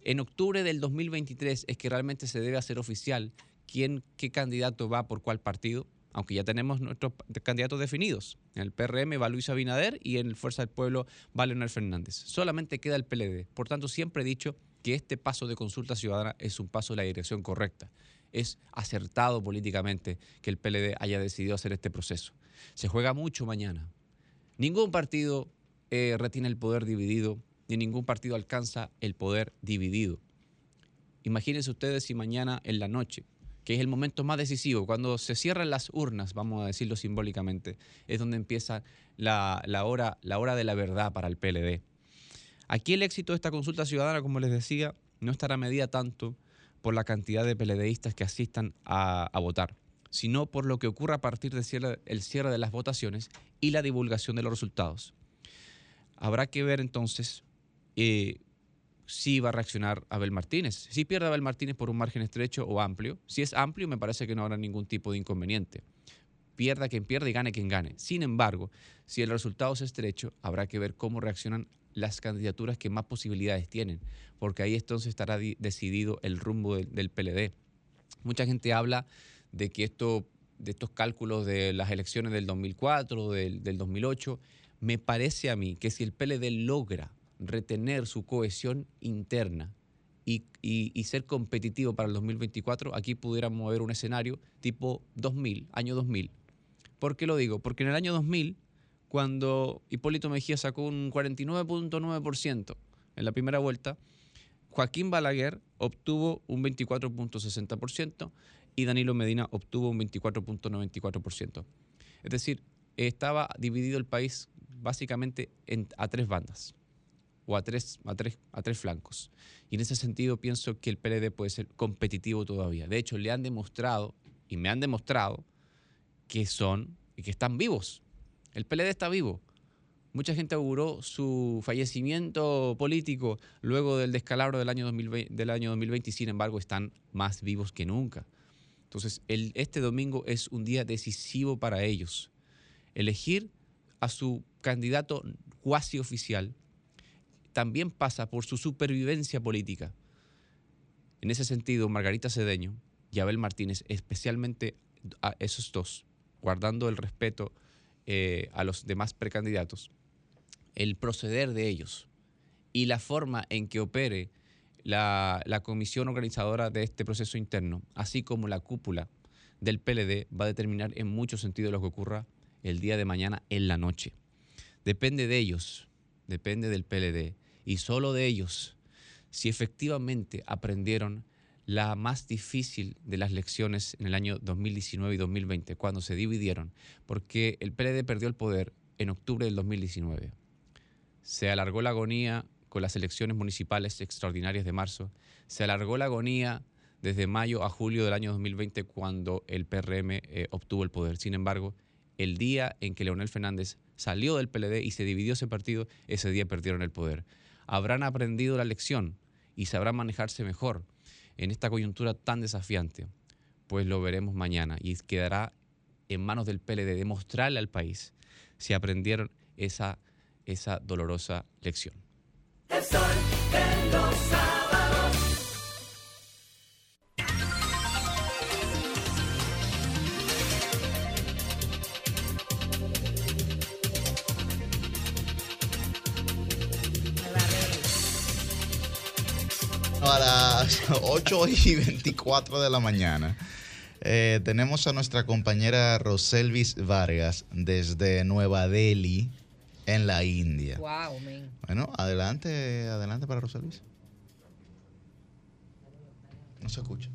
En octubre del 2023 es que realmente se debe hacer oficial quién, qué candidato va por cuál partido, aunque ya tenemos nuestros candidatos definidos. En el PRM va Luis Abinader y en el Fuerza del Pueblo va Leonel Fernández. Solamente queda el PLD. Por tanto, siempre he dicho que este paso de consulta ciudadana es un paso en la dirección correcta. Es acertado políticamente que el PLD haya decidido hacer este proceso. Se juega mucho mañana. Ningún partido eh, retiene el poder dividido, ni ningún partido alcanza el poder dividido. Imagínense ustedes si mañana en la noche que es el momento más decisivo, cuando se cierran las urnas, vamos a decirlo simbólicamente, es donde empieza la, la, hora, la hora de la verdad para el PLD. Aquí el éxito de esta consulta ciudadana, como les decía, no estará medida tanto por la cantidad de PLDistas que asistan a, a votar, sino por lo que ocurra a partir del cierre, el cierre de las votaciones y la divulgación de los resultados. Habrá que ver entonces eh, si va a reaccionar Abel Martínez. Si pierde Abel Martínez por un margen estrecho o amplio, si es amplio me parece que no habrá ningún tipo de inconveniente. Pierda quien pierda y gane quien gane. Sin embargo, si el resultado es estrecho, habrá que ver cómo reaccionan las candidaturas que más posibilidades tienen, porque ahí entonces estará decidido el rumbo del, del PLD. Mucha gente habla de que esto, de estos cálculos de las elecciones del 2004, del, del 2008, me parece a mí que si el PLD logra retener su cohesión interna y, ser competitivo para el 2024, aquí pudiéramos ver un escenario tipo 2000, año 2000. ¿Por qué lo digo? Porque en el año 2000, cuando Hipólito Mejía sacó un 49.9% en la primera vuelta, Joaquín Balaguer obtuvo un 24.60% y Danilo Medina obtuvo un 24.94%. Es decir, estaba dividido el país básicamente en, a tres bandas o a tres, a, tres, a tres flancos. Y en ese sentido pienso que el PLD puede ser competitivo todavía. De hecho, le han demostrado, y me han demostrado, que son y que están vivos. El PLD está vivo. Mucha gente auguró su fallecimiento político luego del descalabro del año 2020, del año 2020 y sin embargo están más vivos que nunca. Entonces, este domingo es un día decisivo para ellos. Elegir a su candidato cuasi oficial también pasa por su supervivencia política. En ese sentido, Margarita Cedeño y Abel Martínez, especialmente a esos dos, guardando el respeto eh, a los demás precandidatos, el proceder de ellos y la forma en que opere la, la comisión organizadora de este proceso interno, así como la cúpula del PLD, va a determinar en muchos sentidos lo que ocurra el día de mañana en la noche. Depende de ellos, depende del PLD y solo de ellos si efectivamente aprendieron la más difícil de las lecciones en el año 2019 y 2020, cuando se dividieron, porque el PLD perdió el poder en octubre del 2019. Se alargó la agonía con las elecciones municipales extraordinarias de marzo, se alargó la agonía desde mayo a julio del año 2020 cuando el PRM eh, obtuvo el poder. Sin embargo, el día en que Leonel Fernández salió del PLD y se dividió ese partido, ese día perdieron el poder. Habrán aprendido la lección y sabrán manejarse mejor en esta coyuntura tan desafiante, pues lo veremos mañana y quedará en manos del PLD demostrarle al país si aprendieron esa, esa dolorosa lección. las 8 y 24 de la mañana eh, tenemos a nuestra compañera Roselvis Vargas desde Nueva Delhi, en la India. Wow, man. Bueno, adelante, adelante para Roselvis. No se escucha.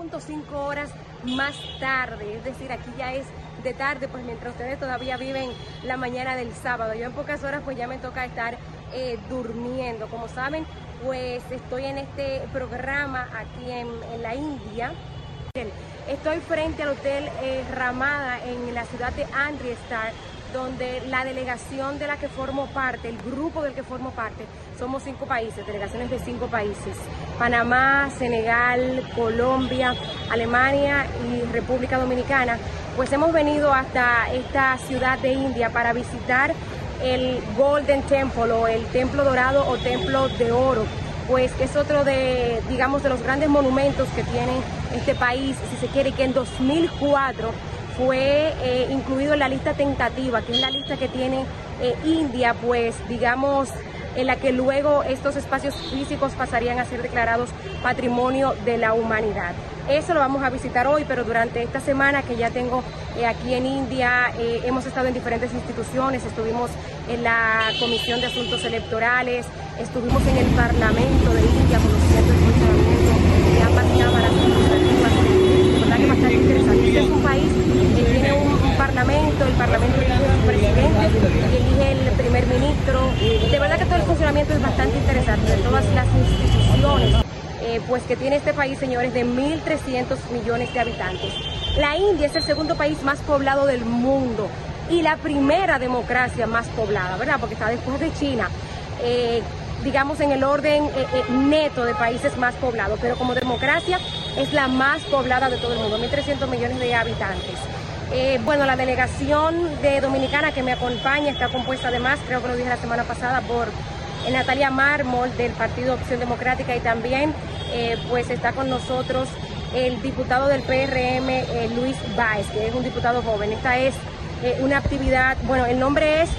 .5 horas más tarde, es decir, aquí ya es de tarde, pues mientras ustedes todavía viven la mañana del sábado. Yo en pocas horas pues ya me toca estar eh, durmiendo. Como saben, pues estoy en este programa aquí en, en la India. Estoy frente al Hotel eh, Ramada en la ciudad de Amritsar, donde la delegación de la que formo parte, el grupo del que formo parte, somos cinco países, delegaciones de cinco países. Panamá, Senegal, Colombia, Alemania y República Dominicana. Pues hemos venido hasta esta ciudad de India para visitar el Golden Temple o el Templo Dorado o Templo de Oro pues es otro de, digamos, de los grandes monumentos que tiene este país, si se quiere, que en 2004 fue eh, incluido en la lista tentativa, que es la lista que tiene eh, India, pues, digamos, en la que luego estos espacios físicos pasarían a ser declarados patrimonio de la humanidad. Eso lo vamos a visitar hoy, pero durante esta semana que ya tengo eh, aquí en India, hemos estado en diferentes instituciones, estuvimos en la Comisión de Asuntos Electorales, estuvimos en el Parlamento de India conociendo el funcionamiento de ambas cámaras legislativas. Que bastante interesante. Este es un país que tiene un, un parlamento, el parlamento elige presidente elige el primer ministro. De verdad que todo el funcionamiento es bastante interesante, de todas las instituciones eh, pues que tiene este país, señores, de 1.300 millones de habitantes. La India es el segundo país más poblado del mundo y la primera democracia más poblada, ¿verdad? Porque está después de China. Eh, digamos en el orden eh, neto de países más poblados, pero como democracia es la más poblada de todo el mundo, 1.300 millones de habitantes. Eh, bueno, la delegación de Dominicana que me acompaña está compuesta además, creo que lo dije la semana pasada, por eh, Natalia Mármol del Partido Opción Democrática y también eh, pues está con nosotros el diputado del PRM, Luis Baez, que es un diputado joven. Esta es una actividad, bueno, el nombre es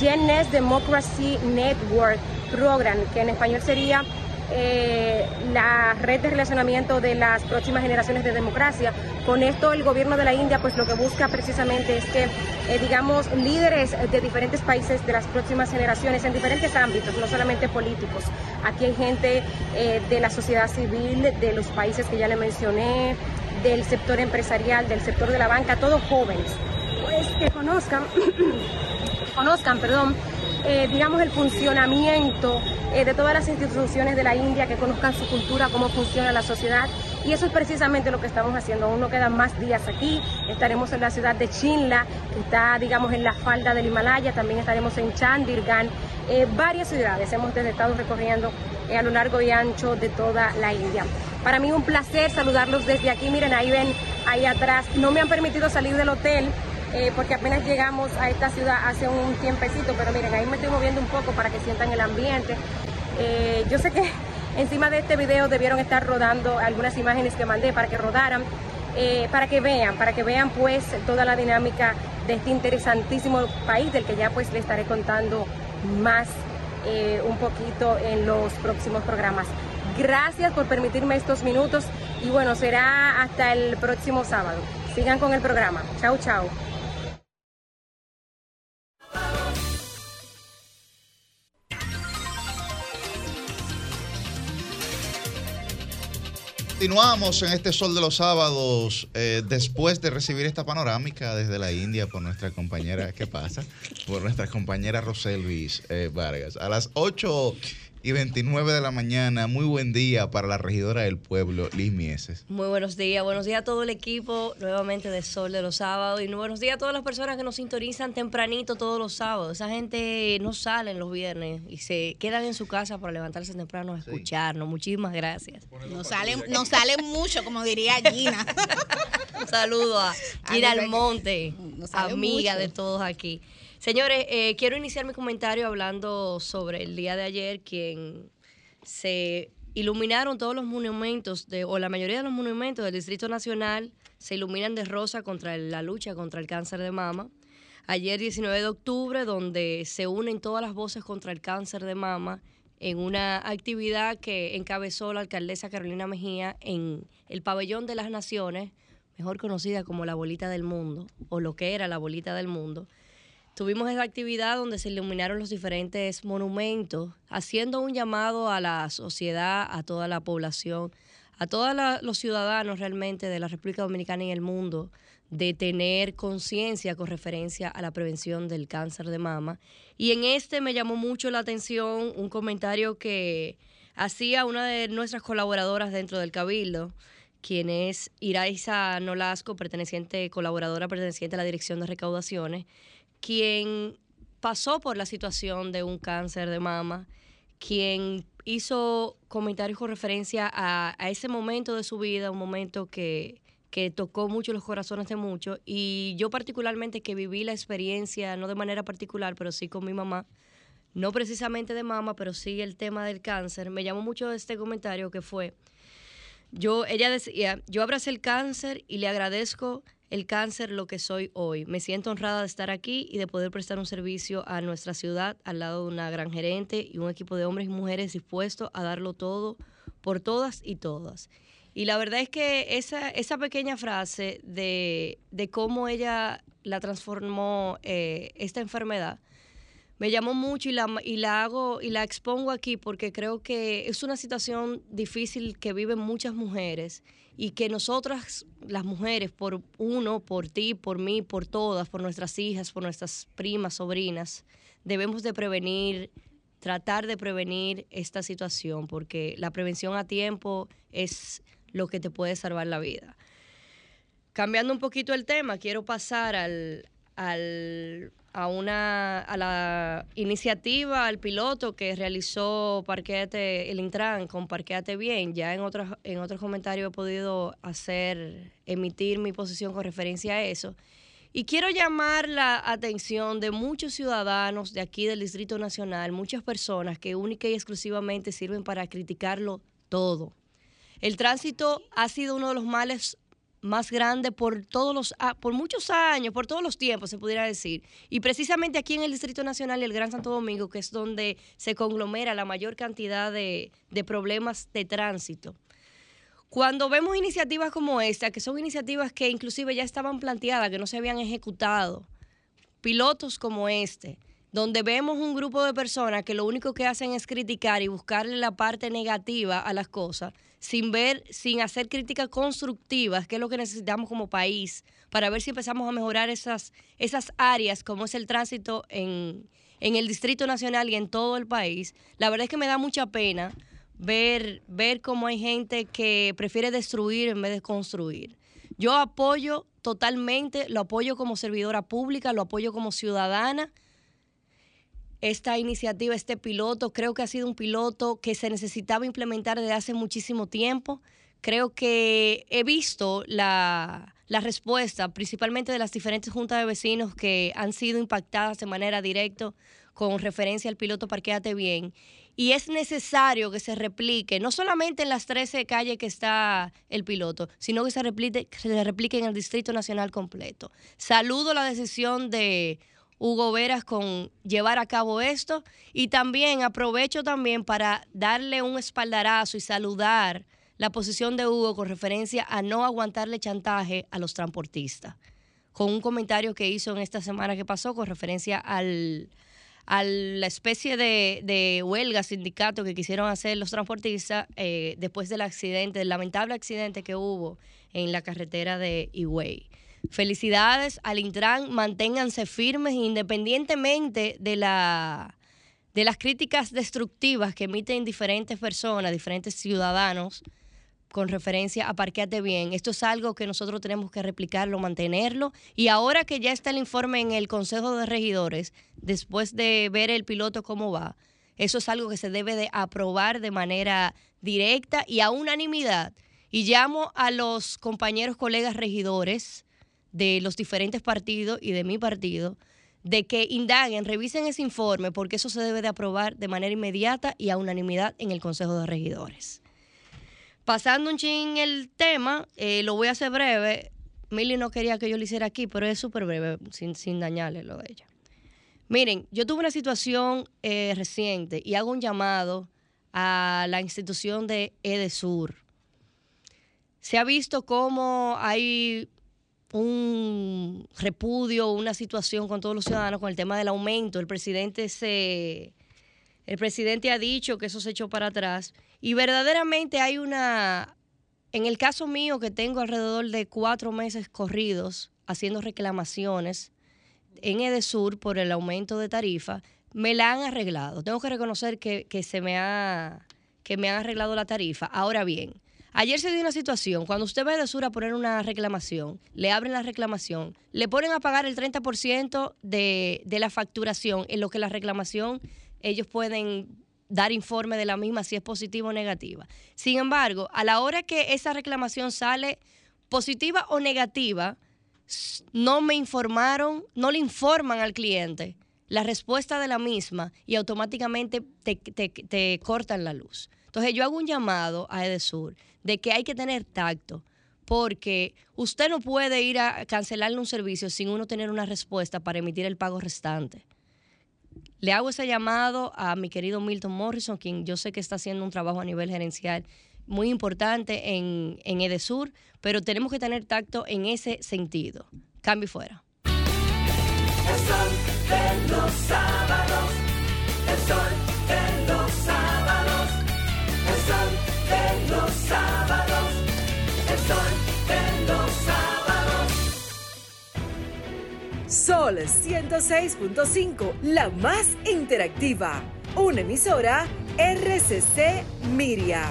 Genes Democracy Network Program, que en español sería eh, la red de relacionamiento de las próximas generaciones de democracia. Con esto el gobierno de la India pues lo que busca precisamente es que eh, digamos líderes de diferentes países de las próximas generaciones en diferentes ámbitos, no solamente políticos. Aquí hay gente eh, de la sociedad civil, de los países que ya le mencioné, del sector empresarial, del sector de la banca, todos jóvenes, pues que conozcan, conozcan, perdón, eh, digamos, el funcionamiento eh, de todas las instituciones de la India, que conozcan su cultura, cómo funciona la sociedad. Y eso es precisamente lo que estamos haciendo. Aún no quedan más días aquí. Estaremos en la ciudad de Chinla, que está, digamos, en la falda del Himalaya. También estaremos en Chandigarh. Eh, varias ciudades hemos desde estado recorriendo eh, a lo largo y ancho de toda la India. Para mí un placer saludarlos desde aquí. Miren, ahí ven, ahí atrás. No me han permitido salir del hotel eh, porque apenas llegamos a esta ciudad hace un tiempecito, pero miren, ahí me estoy moviendo un poco para que sientan el ambiente. Eh, yo sé que encima de este video debieron estar rodando algunas imágenes que mandé para que rodaran, eh, para que vean, para que vean pues toda la dinámica de este interesantísimo país del que ya pues le estaré contando más un poquito en los próximos programas. Gracias por permitirme estos minutos y bueno, será hasta el próximo sábado. Sigan con el programa. Chau, chau. Continuamos en este Sol de los Sábados eh, después de recibir esta panorámica desde la India por nuestra compañera, ¿qué pasa? Por nuestra compañera Roselvis eh, Vargas. A las 8 y 29 de la mañana, muy buen día para la regidora del pueblo, Liz Mieses. Muy buenos días, buenos días a todo el equipo nuevamente de Sol de los Sábados y buenos días a todas las personas que nos sintonizan tempranito todos los sábados. Esa gente no sale los viernes y se quedan en su casa para levantarse temprano a escucharnos. Muchísimas gracias. Nos salen, nos salen mucho, como diría Gina. Un saludo a Gina Almonte, amiga mucho. de todos aquí. Señores, eh, quiero iniciar mi comentario hablando sobre el día de ayer, quien se iluminaron todos los monumentos, de, o la mayoría de los monumentos del Distrito Nacional se iluminan de rosa contra la lucha contra el cáncer de mama. Ayer 19 de octubre, donde se unen todas las voces contra el cáncer de mama en una actividad que encabezó la alcaldesa Carolina Mejía en el Pabellón de las Naciones, mejor conocida como la Bolita del Mundo, o lo que era la Bolita del Mundo. Tuvimos esa actividad donde se iluminaron los diferentes monumentos, haciendo un llamado a la sociedad, a toda la población, a todos los ciudadanos realmente de la República Dominicana y el mundo, de tener conciencia con referencia a la prevención del cáncer de mama. Y en este me llamó mucho la atención un comentario que hacía una de nuestras colaboradoras dentro del Cabildo, quien es Iraiza Nolasco, perteneciente, colaboradora perteneciente a la Dirección de Recaudaciones, quien pasó por la situación de un cáncer de mama, quien hizo comentarios con referencia a, ese momento de su vida, un momento que, que tocó mucho los corazones de muchos. Y yo particularmente que viví la experiencia, no de manera particular, pero sí con mi mamá, no precisamente de mama, pero sí el tema del cáncer, me llamó mucho este comentario que fue, yo, ella decía, yo abracé el cáncer y le agradezco el cáncer lo que soy hoy. Me siento honrada de estar aquí y de poder prestar un servicio a nuestra ciudad al lado de una gran gerente y un equipo de hombres y mujeres dispuestos a darlo todo por todas y todas. Y la verdad es que esa, esa pequeña frase de, de cómo ella la transformó eh, esta enfermedad, me llamó mucho y la, y la hago y la expongo aquí porque creo que es una situación difícil que viven muchas mujeres y que nosotras, las mujeres, por uno, por ti, por mí, por todas, por nuestras hijas, por nuestras primas, sobrinas, debemos de prevenir, tratar de prevenir esta situación porque la prevención a tiempo es lo que te puede salvar la vida. Cambiando un poquito el tema, quiero pasar al, al- a, una, a la iniciativa, al piloto que realizó Parqueate, el Intran con Parqueate Bien. Ya en otros, en otros comentarios he podido hacer, emitir mi posición con referencia a eso. Y quiero llamar la atención de muchos ciudadanos de aquí del Distrito Nacional, muchas personas que única y exclusivamente sirven para criticarlo todo. El tránsito ha sido uno de los males más grandes por todos los por muchos años, por todos los tiempos, se pudiera decir. Y precisamente aquí en el Distrito Nacional y el Gran Santo Domingo, que es donde se conglomera la mayor cantidad de, de problemas de tránsito. Cuando vemos iniciativas como esta, que son iniciativas que inclusive ya estaban planteadas, que no se habían ejecutado, pilotos como este, donde vemos un grupo de personas que lo único que hacen es criticar y buscarle la parte negativa a las cosas, sin ver, sin hacer críticas constructivas, que es lo que necesitamos como país, para ver si empezamos a mejorar esas, esas áreas, como es el tránsito en, en el Distrito Nacional y en todo el país. La verdad es que me da mucha pena ver, ver cómo hay gente que prefiere destruir en vez de construir. Yo apoyo totalmente, lo apoyo como servidora pública, lo apoyo como ciudadana. Esta iniciativa, este piloto, creo que ha sido un piloto que se necesitaba implementar desde hace muchísimo tiempo. Creo que he visto la, la respuesta, principalmente de las diferentes juntas de vecinos que han sido impactadas de manera directa con referencia al piloto Parquéate Bien. Y es necesario que se replique, no solamente en las 13 calles que está el piloto, sino que se replique, que se replique en el Distrito Nacional completo. Saludo la decisión de Hugo Veras con llevar a cabo esto y también aprovecho también para darle un espaldarazo y saludar la posición de Hugo con referencia a no aguantarle chantaje a los transportistas, con un comentario que hizo en esta semana que pasó con referencia al, a la especie de, de huelga, sindicato que quisieron hacer los transportistas eh, después del accidente, del lamentable accidente que hubo en la carretera de Higüey. Felicidades al Intran, manténganse firmes independientemente de la de las críticas destructivas que emiten diferentes personas, diferentes ciudadanos con referencia a Parqueate Bien. Esto es algo que nosotros tenemos que replicarlo, mantenerlo. Y ahora que ya está el informe en el Consejo de Regidores, después de ver el piloto cómo va, eso es algo que se debe de aprobar de manera directa y a unanimidad. Y llamo a los compañeros, colegas regidores de los diferentes partidos y de mi partido, de que indaguen, revisen ese informe, porque eso se debe de aprobar de manera inmediata y a unanimidad en el Consejo de Regidores. Pasando un chin el tema, eh, lo voy a hacer breve. Milly no quería que yo lo hiciera aquí, pero es súper breve, sin, sin dañarle lo de ella. Miren, yo tuve una situación eh, reciente y hago un llamado a la institución de EDESUR. Se ha visto cómo hay un repudio, una situación con todos los ciudadanos con el tema del aumento. El presidente se, el presidente ha dicho que eso se echó para atrás y verdaderamente hay una, en el caso mío que tengo alrededor de cuatro meses corridos haciendo reclamaciones en Edesur por el aumento de tarifa, me la han arreglado. Tengo que reconocer que, que se me ha, que me han arreglado la tarifa. Ahora bien, Ayer se dio una situación, cuando usted va a Edesur a poner una reclamación, le abren la reclamación, le ponen a pagar el 30% de, de la facturación, en lo que la reclamación ellos pueden dar informe de la misma si es positiva o negativa. Sin embargo, a la hora que esa reclamación sale positiva o negativa, no me informaron, no le informan al cliente la respuesta de la misma y automáticamente te, te- te cortan la luz. Entonces yo hago un llamado a Edesur de que hay que tener tacto porque usted no puede ir a cancelarle un servicio sin uno tener una respuesta para emitir el pago restante. Le hago ese llamado a mi querido Milton Morrison, quien yo sé que está haciendo un trabajo a nivel gerencial muy importante en, en Edesur, pero tenemos que tener tacto en ese sentido. Cambio y fuera. El sol de los sábados, el sol de los sábados, sábados, el sol de los sábados. Sol 106.5, la más interactiva. Una emisora RCC Miria.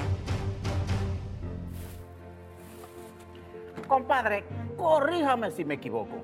Compadre, corríjame si me equivoco,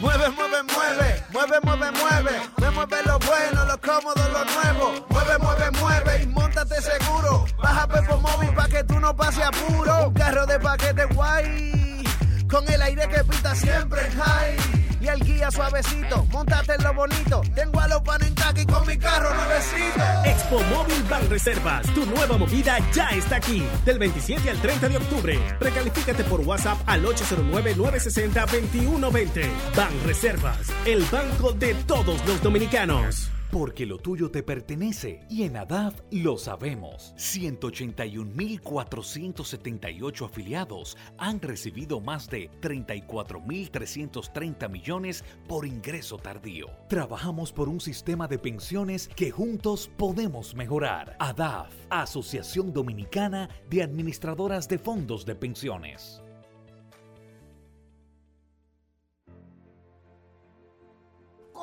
Mueve, mueve, mueve, mueve, mueve, mueve. Me mueve lo bueno, lo cómodo, lo nuevo. Mueve, mueve, mueve y montate seguro. Baja Pepo Móvil pa' que tú no pases apuro. Carro de paquete guay. Con el aire que pinta siempre high. El guía suavecito, montate en lo bonito. Tengo a los panes en taqui con mi carro nuevecito. Expo Móvil Ban Reservas, tu nueva movida ya está aquí. Del 27 al 30 de octubre. Precalifícate por WhatsApp al 809-960-2120. Ban Reservas, el banco de todos los dominicanos. Porque lo tuyo te pertenece y en ADAF lo sabemos. 181.478 afiliados han recibido más de 34.330 millones por ingreso tardío. Trabajamos por un sistema de pensiones que juntos podemos mejorar. ADAF, Asociación Dominicana de Administradoras de Fondos de Pensiones.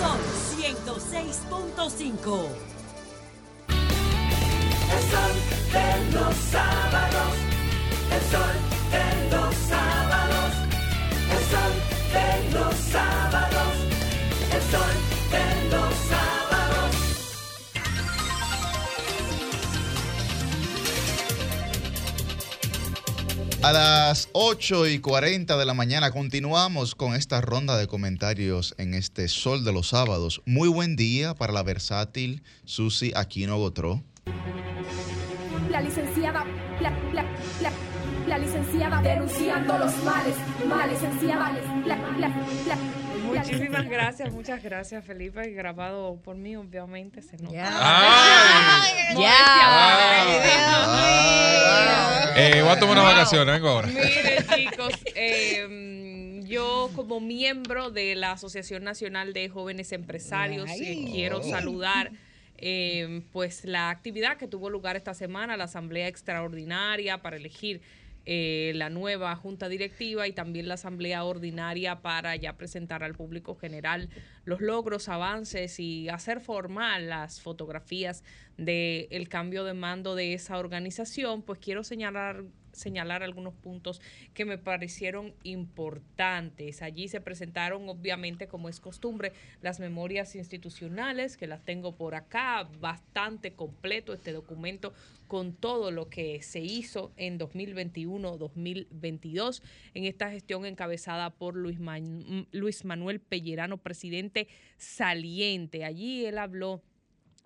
Sol 106.5. El sol de los sábados, el sol de los A las 8 y 40 de la mañana continuamos con esta ronda de comentarios en este Sol de los Sábados. Muy buen día para la versátil Susi Aquino Gotró. La licenciada, la, la, la, la licenciada denunciando los males, males, licenciada, la, la, la. Muchísimas gracias, muchas gracias, Felipe. Grabado por mí, obviamente, se nota. Ay. Eh, voy a tomar unas vacaciones, vengo ahora. Miren, chicos, eh, yo como miembro de la Asociación Nacional de Jóvenes Empresarios eh, quiero saludar eh, pues la actividad que tuvo lugar esta semana, la asamblea extraordinaria para elegir eh, la nueva junta directiva y también la asamblea ordinaria para ya presentar al público general los logros, avances y hacer formal las fotografías del cambio de mando de esa organización, pues quiero señalar señalar algunos puntos que me parecieron importantes. Allí se presentaron, obviamente, como es costumbre, las memorias institucionales, que las tengo por acá, bastante completo este documento con todo lo que se hizo en 2021-2022 en esta gestión encabezada por Luis, Luis Manuel Pellerano, presidente saliente. Allí él habló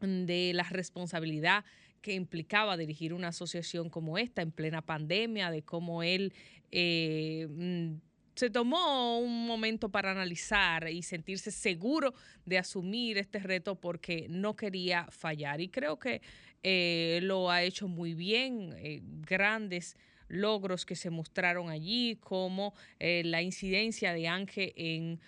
de la responsabilidad que implicaba dirigir una asociación como esta en plena pandemia, de cómo él eh, mm, se tomó un momento para analizar y sentirse seguro de asumir este reto porque no quería fallar. Y creo que eh, lo ha hecho muy bien, eh, grandes logros que se mostraron allí, como la incidencia de Ángel en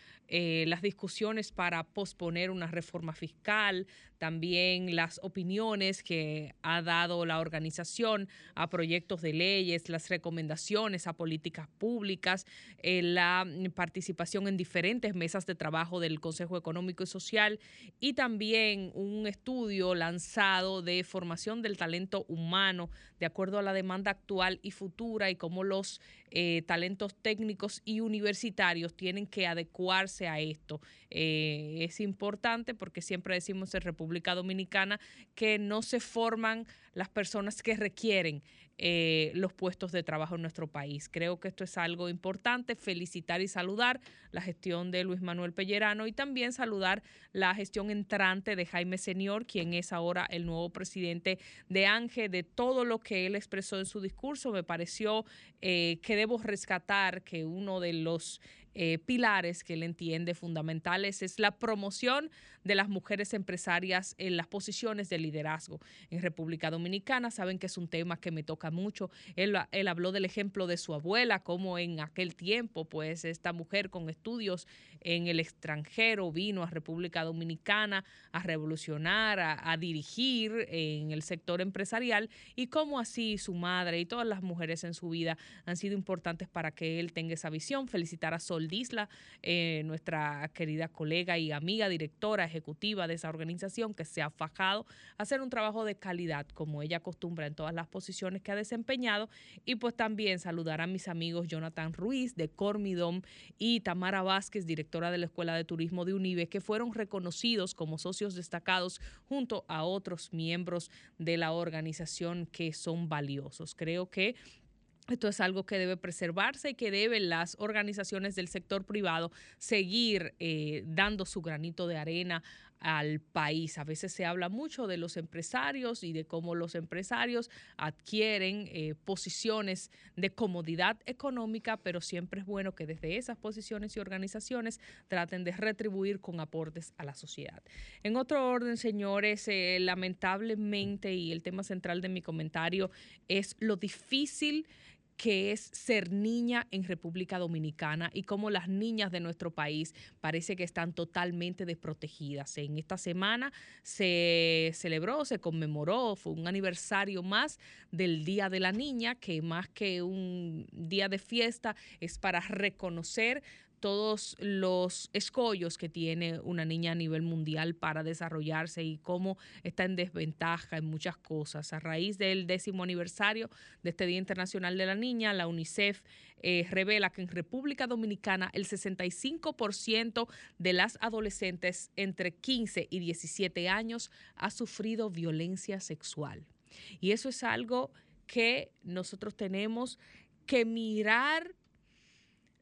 las discusiones para posponer una reforma fiscal, también las opiniones que ha dado la organización a proyectos de leyes, las recomendaciones a políticas públicas, eh, la participación en diferentes mesas de trabajo del Consejo Económico y Social y también un estudio lanzado de formación del talento humano de acuerdo a la demanda actual y futura y cómo los eh, talentos técnicos y universitarios tienen que adecuarse a esto. Eh, es importante porque siempre decimos en República Dominicana que no se forman las personas que requieren eh, los puestos de trabajo en nuestro país. Creo que esto es algo importante. Felicitar y saludar la gestión de Luis Manuel Pellerano y también saludar la gestión entrante de Jaime Senior, quien es ahora el nuevo presidente de ANGE, de todo lo que él expresó en su discurso. Me pareció eh, que debo rescatar que uno de los eh, pilares que él entiende fundamentales es la promoción de las mujeres empresarias en las posiciones de liderazgo en República Dominicana. Saben que es un tema que me toca mucho. Él, habló del ejemplo de su abuela, como en aquel tiempo, pues esta mujer con estudios en el extranjero vino a República Dominicana a revolucionar, a, a dirigir en el sector empresarial y cómo así su madre y todas las mujeres en su vida han sido importantes para que él tenga esa visión. Felicitar a Sol Disla, eh, nuestra querida colega y amiga directora ejecutiva de esa organización que se ha fajado a hacer un trabajo de calidad como ella acostumbra en todas las posiciones que ha desempeñado y pues también saludar a mis amigos Jonathan Ruiz de Cormidom y Tamara Vázquez, directora de la Escuela de Turismo de UNIBE, que fueron reconocidos como socios destacados junto a otros miembros de la organización que son valiosos. Creo que esto es algo que debe preservarse y que deben las organizaciones del sector privado seguir eh, dando su granito de arena al país. A veces se habla mucho de los empresarios y de cómo los empresarios adquieren eh, posiciones de comodidad económica, pero siempre es bueno que desde esas posiciones y organizaciones traten de retribuir con aportes a la sociedad. En otro orden, señores, eh, lamentablemente, y el tema central de mi comentario es lo difícil que es ser niña en República Dominicana y cómo las niñas de nuestro país parece que están totalmente desprotegidas. En esta semana se celebró, se conmemoró, fue un aniversario más del Día de la Niña, que más que un día de fiesta es para reconocer todos los escollos que tiene una niña a nivel mundial para desarrollarse y cómo está en desventaja en muchas cosas. A raíz del décimo aniversario de este Día Internacional de la Niña, la UNICEF eh, revela que en República Dominicana el 65% de las adolescentes entre 15 y 17 años ha sufrido violencia sexual. Y eso es algo que nosotros tenemos que mirar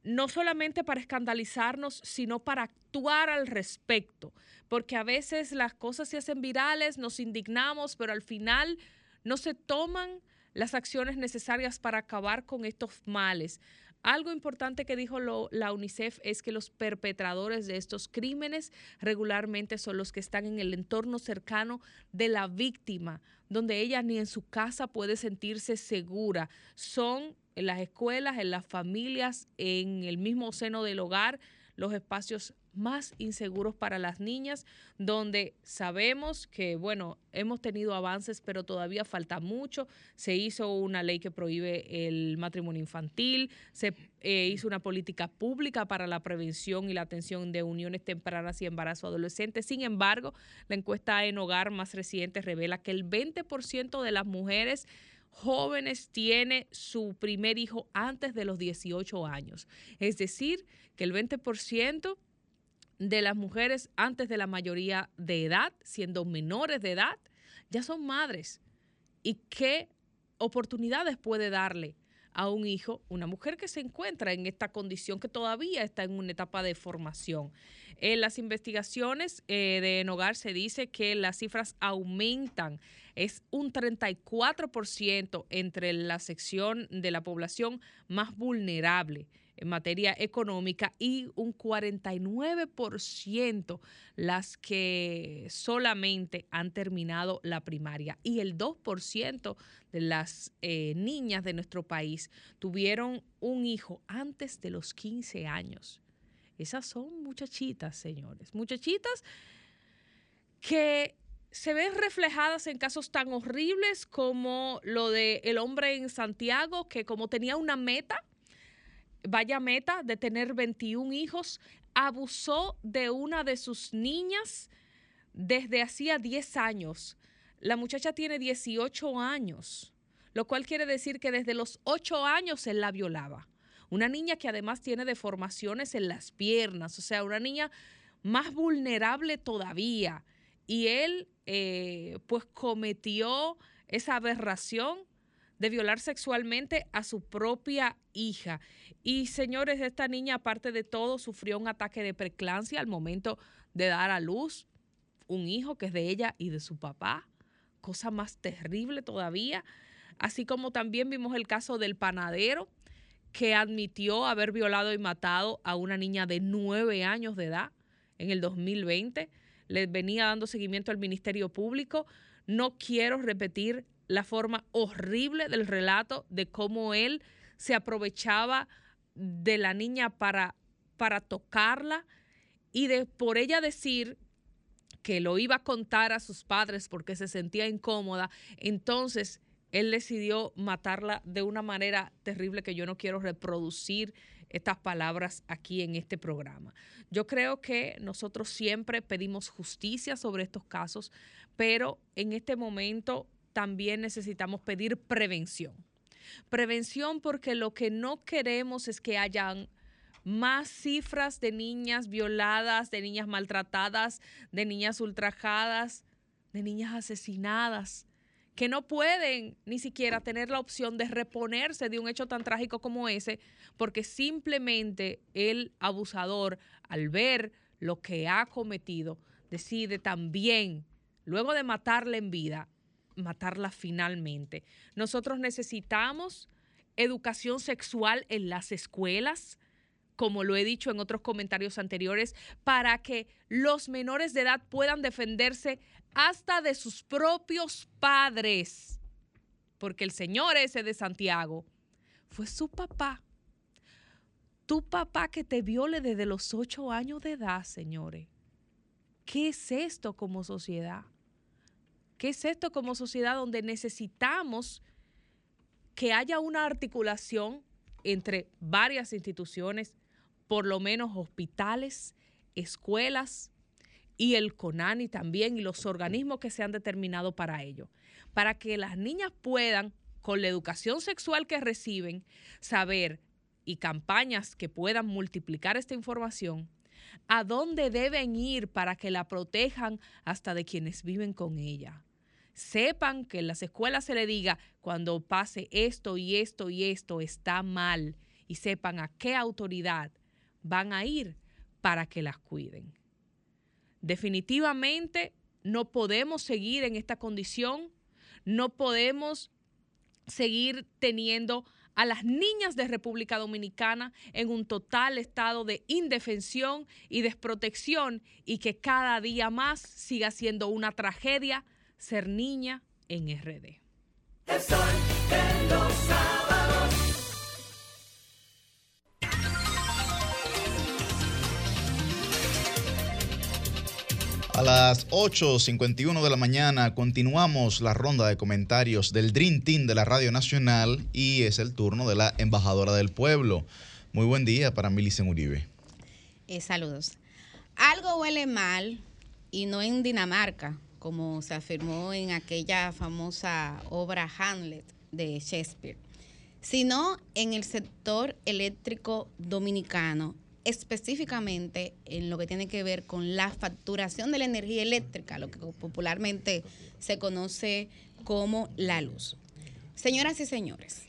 no solamente para escandalizarnos, sino para actuar al respecto, porque a veces las cosas se hacen virales, nos indignamos, pero al final no se toman las acciones necesarias para acabar con estos males. Algo importante que dijo la UNICEF es que los perpetradores de estos crímenes regularmente son los que están en el entorno cercano de la víctima, donde ella ni en su casa puede sentirse segura. Son en las escuelas, en las familias, en el mismo seno del hogar, los espacios más inseguros para las niñas, donde sabemos que, bueno, hemos tenido avances, pero todavía falta mucho. Se hizo una ley que prohíbe el matrimonio infantil, se eh, hizo una política pública para la prevención y la atención de uniones tempranas y embarazo adolescente. Sin embargo, la encuesta en hogar más reciente revela que el 20% de las mujeres jóvenes tiene su primer hijo antes de los 18 años. Es decir, que el 20% de las mujeres antes de la mayoría de edad, siendo menores de edad, ya son madres. ¿Y qué oportunidades puede darle a un hijo una mujer que se encuentra en esta condición que todavía está en una etapa de formación? En las investigaciones eh, de En Hogar se dice que las cifras aumentan. Es un 34% entre la sección de la población más vulnerable en materia económica y un 49% las que solamente han terminado la primaria y el 2% de las eh, niñas de nuestro país tuvieron un hijo antes de los 15 años. Esas son muchachitas, señores, muchachitas que se ven reflejadas en casos tan horribles como lo de el hombre en Santiago que como tenía una meta, vaya meta de tener 21 hijos, abusó de una de sus niñas desde hacía 10 años. La muchacha tiene 18 años, lo cual quiere decir que desde los 8 años él la violaba. Una niña que además tiene deformaciones en las piernas, o sea, una niña más vulnerable todavía. Y él eh, pues cometió esa aberración de violar sexualmente a su propia hija. Y señores, esta niña, aparte de todo, sufrió un ataque de preclancia al momento de dar a luz un hijo que es de ella y de su papá. Cosa más terrible todavía. Así como también vimos el caso del panadero que admitió haber violado y matado a una niña de nueve años de edad en el 2020. Le venía dando seguimiento al Ministerio Público. No quiero repetir la forma horrible del relato de cómo él se aprovechaba de la niña para, para tocarla y de por ella decir que lo iba a contar a sus padres porque se sentía incómoda, entonces él decidió matarla de una manera terrible que yo no quiero reproducir estas palabras aquí en este programa. Yo creo que nosotros siempre pedimos justicia sobre estos casos, pero en este momento también necesitamos pedir prevención. Prevención porque lo que no queremos es que hayan más cifras de niñas violadas, de niñas maltratadas, de niñas ultrajadas, de niñas asesinadas, que no pueden ni siquiera tener la opción de reponerse de un hecho tan trágico como ese, porque simplemente el abusador, al ver lo que ha cometido, decide también, luego de matarla en vida, matarla finalmente. Nosotros necesitamos educación sexual en las escuelas, como lo he dicho en otros comentarios anteriores, para que los menores de edad puedan defenderse hasta de sus propios padres. Porque el señor ese de Santiago fue su papá. Tu papá que te viole desde los ocho años de edad, señores. ¿Qué es esto como sociedad? ¿Qué es esto como sociedad donde necesitamos que haya una articulación entre varias instituciones, por lo menos hospitales, escuelas y el CONANI también y los organismos que se han determinado para ello, para que las niñas puedan, con la educación sexual que reciben, saber y campañas que puedan multiplicar esta información, a dónde deben ir para que la protejan hasta de quienes viven con ella. Sepan que en las escuelas se le diga cuando pase esto y esto y esto está mal y sepan a qué autoridad van a ir para que las cuiden. Definitivamente no podemos seguir en esta condición, no podemos seguir teniendo a las niñas de República Dominicana en un total estado de indefensión y desprotección y que cada día más siga siendo una tragedia ser niña en RD. A las 8.51 de la mañana continuamos la ronda de comentarios del Dream Team de la Radio Nacional y es el turno de la embajadora del pueblo. Muy buen día para Milicen Uribe. Eh, saludos. Algo huele mal y no en Dinamarca, como se afirmó en aquella famosa obra Hamlet de Shakespeare, sino en el sector eléctrico dominicano específicamente en lo que tiene que ver con la facturación de la energía eléctrica, lo que popularmente se conoce como la luz. Señoras y señores,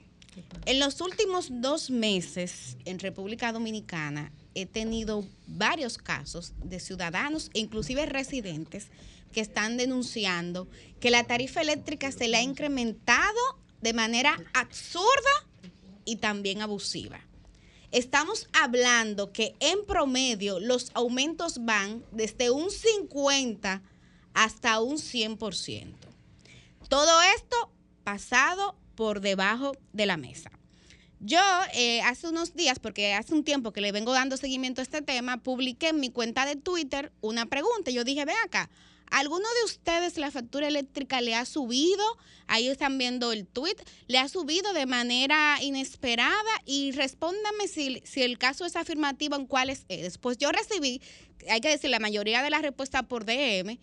en los últimos dos meses en República Dominicana he tenido varios casos de ciudadanos e inclusive residentes que están denunciando que la tarifa eléctrica se le ha incrementado de manera absurda y también abusiva. Estamos hablando que en promedio los aumentos van desde un 50 hasta un 100%. Todo esto pasado por debajo de la mesa. Yo eh, hace unos días, porque hace un tiempo que le vengo dando seguimiento a este tema, publiqué en mi cuenta de Twitter una pregunta. Yo dije, ven acá, ¿Alguno de ustedes la factura eléctrica le ha subido? Ahí están viendo el tweet. ¿Le ha subido de manera inesperada? Y respóndame si, si el caso es afirmativo en cuáles es. Pues yo recibí, hay que decir, la mayoría de las respuestas por DM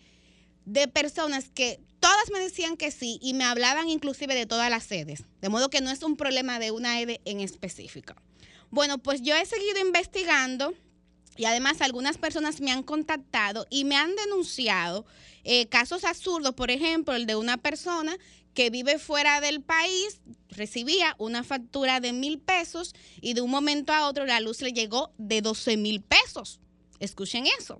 de personas que todas me decían que sí y me hablaban inclusive de todas las sedes. De modo que no es un problema de una sede en específico. Bueno, pues yo he seguido investigando y además algunas personas me han contactado y me han denunciado eh, casos absurdos, por ejemplo, el de una persona que vive fuera del país, recibía una factura de mil pesos y de un momento a otro la luz le llegó de 12 mil pesos. Escuchen eso.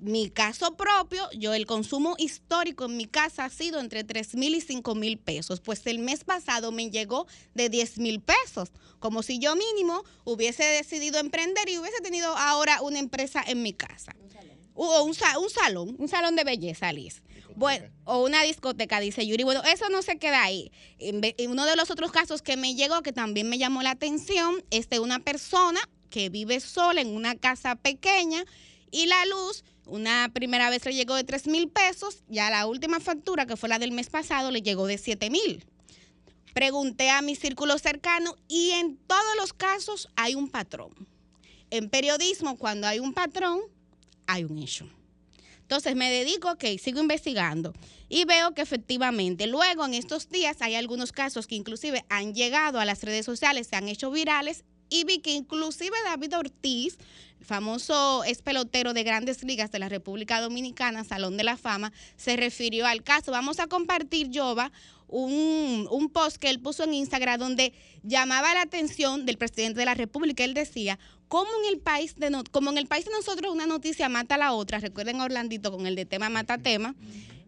Mi caso propio, yo el consumo histórico en mi casa ha sido entre 3 mil y 5 mil pesos, pues el mes pasado me llegó de 10 mil pesos, como si yo mínimo hubiese decidido emprender y hubiese tenido ahora una empresa en mi casa. O un, sa- un salón, un salón de belleza, Liz. Bueno, o una discoteca, dice Yuri. Bueno, eso no se queda ahí. En uno de los otros casos que me llegó, que también me llamó la atención, es de una persona que vive sola en una casa pequeña y la luz, una primera vez le llegó de 3 mil pesos, ya la última factura, que fue la del mes pasado, le llegó de 7 mil. Pregunté a mi círculo cercano y en todos los casos hay un patrón. En periodismo, cuando hay un patrón, hay un hecho. Entonces me dedico, ok, sigo investigando y veo que efectivamente luego en estos días hay algunos casos que inclusive han llegado a las redes sociales, se han hecho virales y vi que inclusive David Ortiz, el famoso ex pelotero de grandes ligas de la República Dominicana, Salón de la Fama, se refirió al caso. Vamos a compartir, Jova, un, un post que él puso en Instagram donde llamaba la atención del presidente de la República. Él decía, como en el país de no- como en el país de nosotros una noticia mata a la otra, recuerden a Orlandito con el de tema mata tema.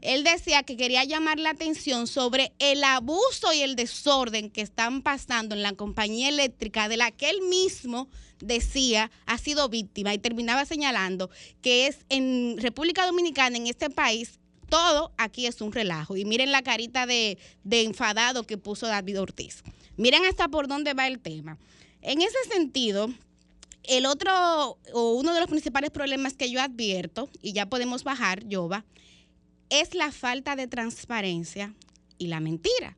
Él decía que quería llamar la atención sobre el abuso y el desorden que están pasando en la compañía eléctrica de la que él mismo decía ha sido víctima y terminaba señalando que es en República Dominicana, en este país, todo aquí es un relajo. Y miren la carita de, de enfadado que puso David Ortiz. Miren hasta por dónde va el tema. En ese sentido, el otro o uno de los principales problemas que yo advierto, y ya podemos bajar, Yoba, es la falta de transparencia y la mentira.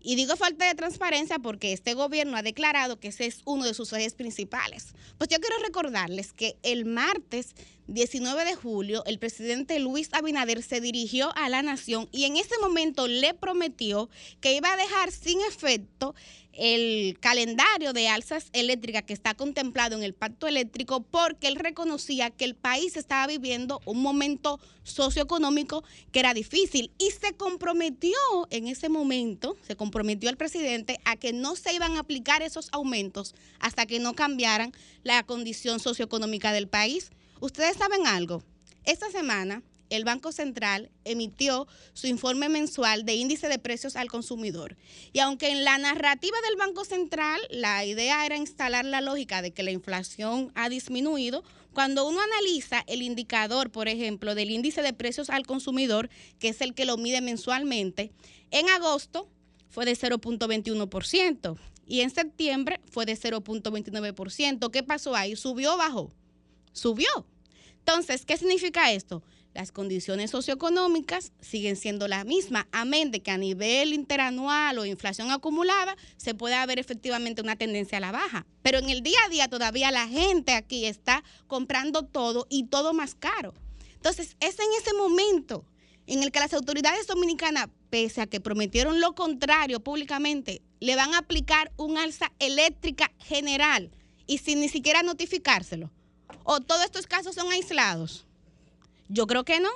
Y digo falta de transparencia porque este gobierno ha declarado que ese es uno de sus ejes principales. Pues yo quiero recordarles que el martes 19 de julio el presidente Luis Abinader se dirigió a la nación y en ese momento le prometió que iba a dejar sin efecto el calendario de alzas eléctricas que está contemplado en el pacto eléctrico porque él reconocía que el país estaba viviendo un momento socioeconómico que era difícil y se comprometió en ese momento, se comprometió el presidente a que no se iban a aplicar esos aumentos hasta que no cambiaran la condición socioeconómica del país. Ustedes saben algo, esta semana el Banco Central emitió su informe mensual de índice de precios al consumidor. Y aunque en la narrativa del Banco Central la idea era instalar la lógica de que la inflación ha disminuido, cuando uno analiza el indicador, por ejemplo, del índice de precios al consumidor, que es el que lo mide mensualmente, en agosto fue de 0.21% y en septiembre fue de 0.29%. ¿Qué pasó ahí? ¿Subió o bajó? Subió. Entonces, ¿qué significa esto? Las condiciones socioeconómicas siguen siendo las mismas, amén de que a nivel interanual o inflación acumulada se pueda ver efectivamente una tendencia a la baja. Pero en el día a día todavía la gente aquí está comprando todo y todo más caro. Entonces, es en ese momento en el que las autoridades dominicanas, pese a que prometieron lo contrario públicamente, le van a aplicar un alza eléctrica general y sin ni siquiera notificárselo. ¿O todos estos casos son aislados? Yo creo que no.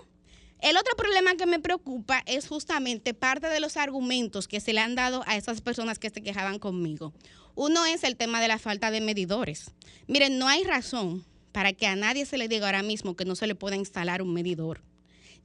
El otro problema que me preocupa es justamente parte de los argumentos que se le han dado a esas personas que se quejaban conmigo. Uno es el tema de la falta de medidores. Miren, no hay razón para que a nadie se le diga ahora mismo que no se le pueda instalar un medidor.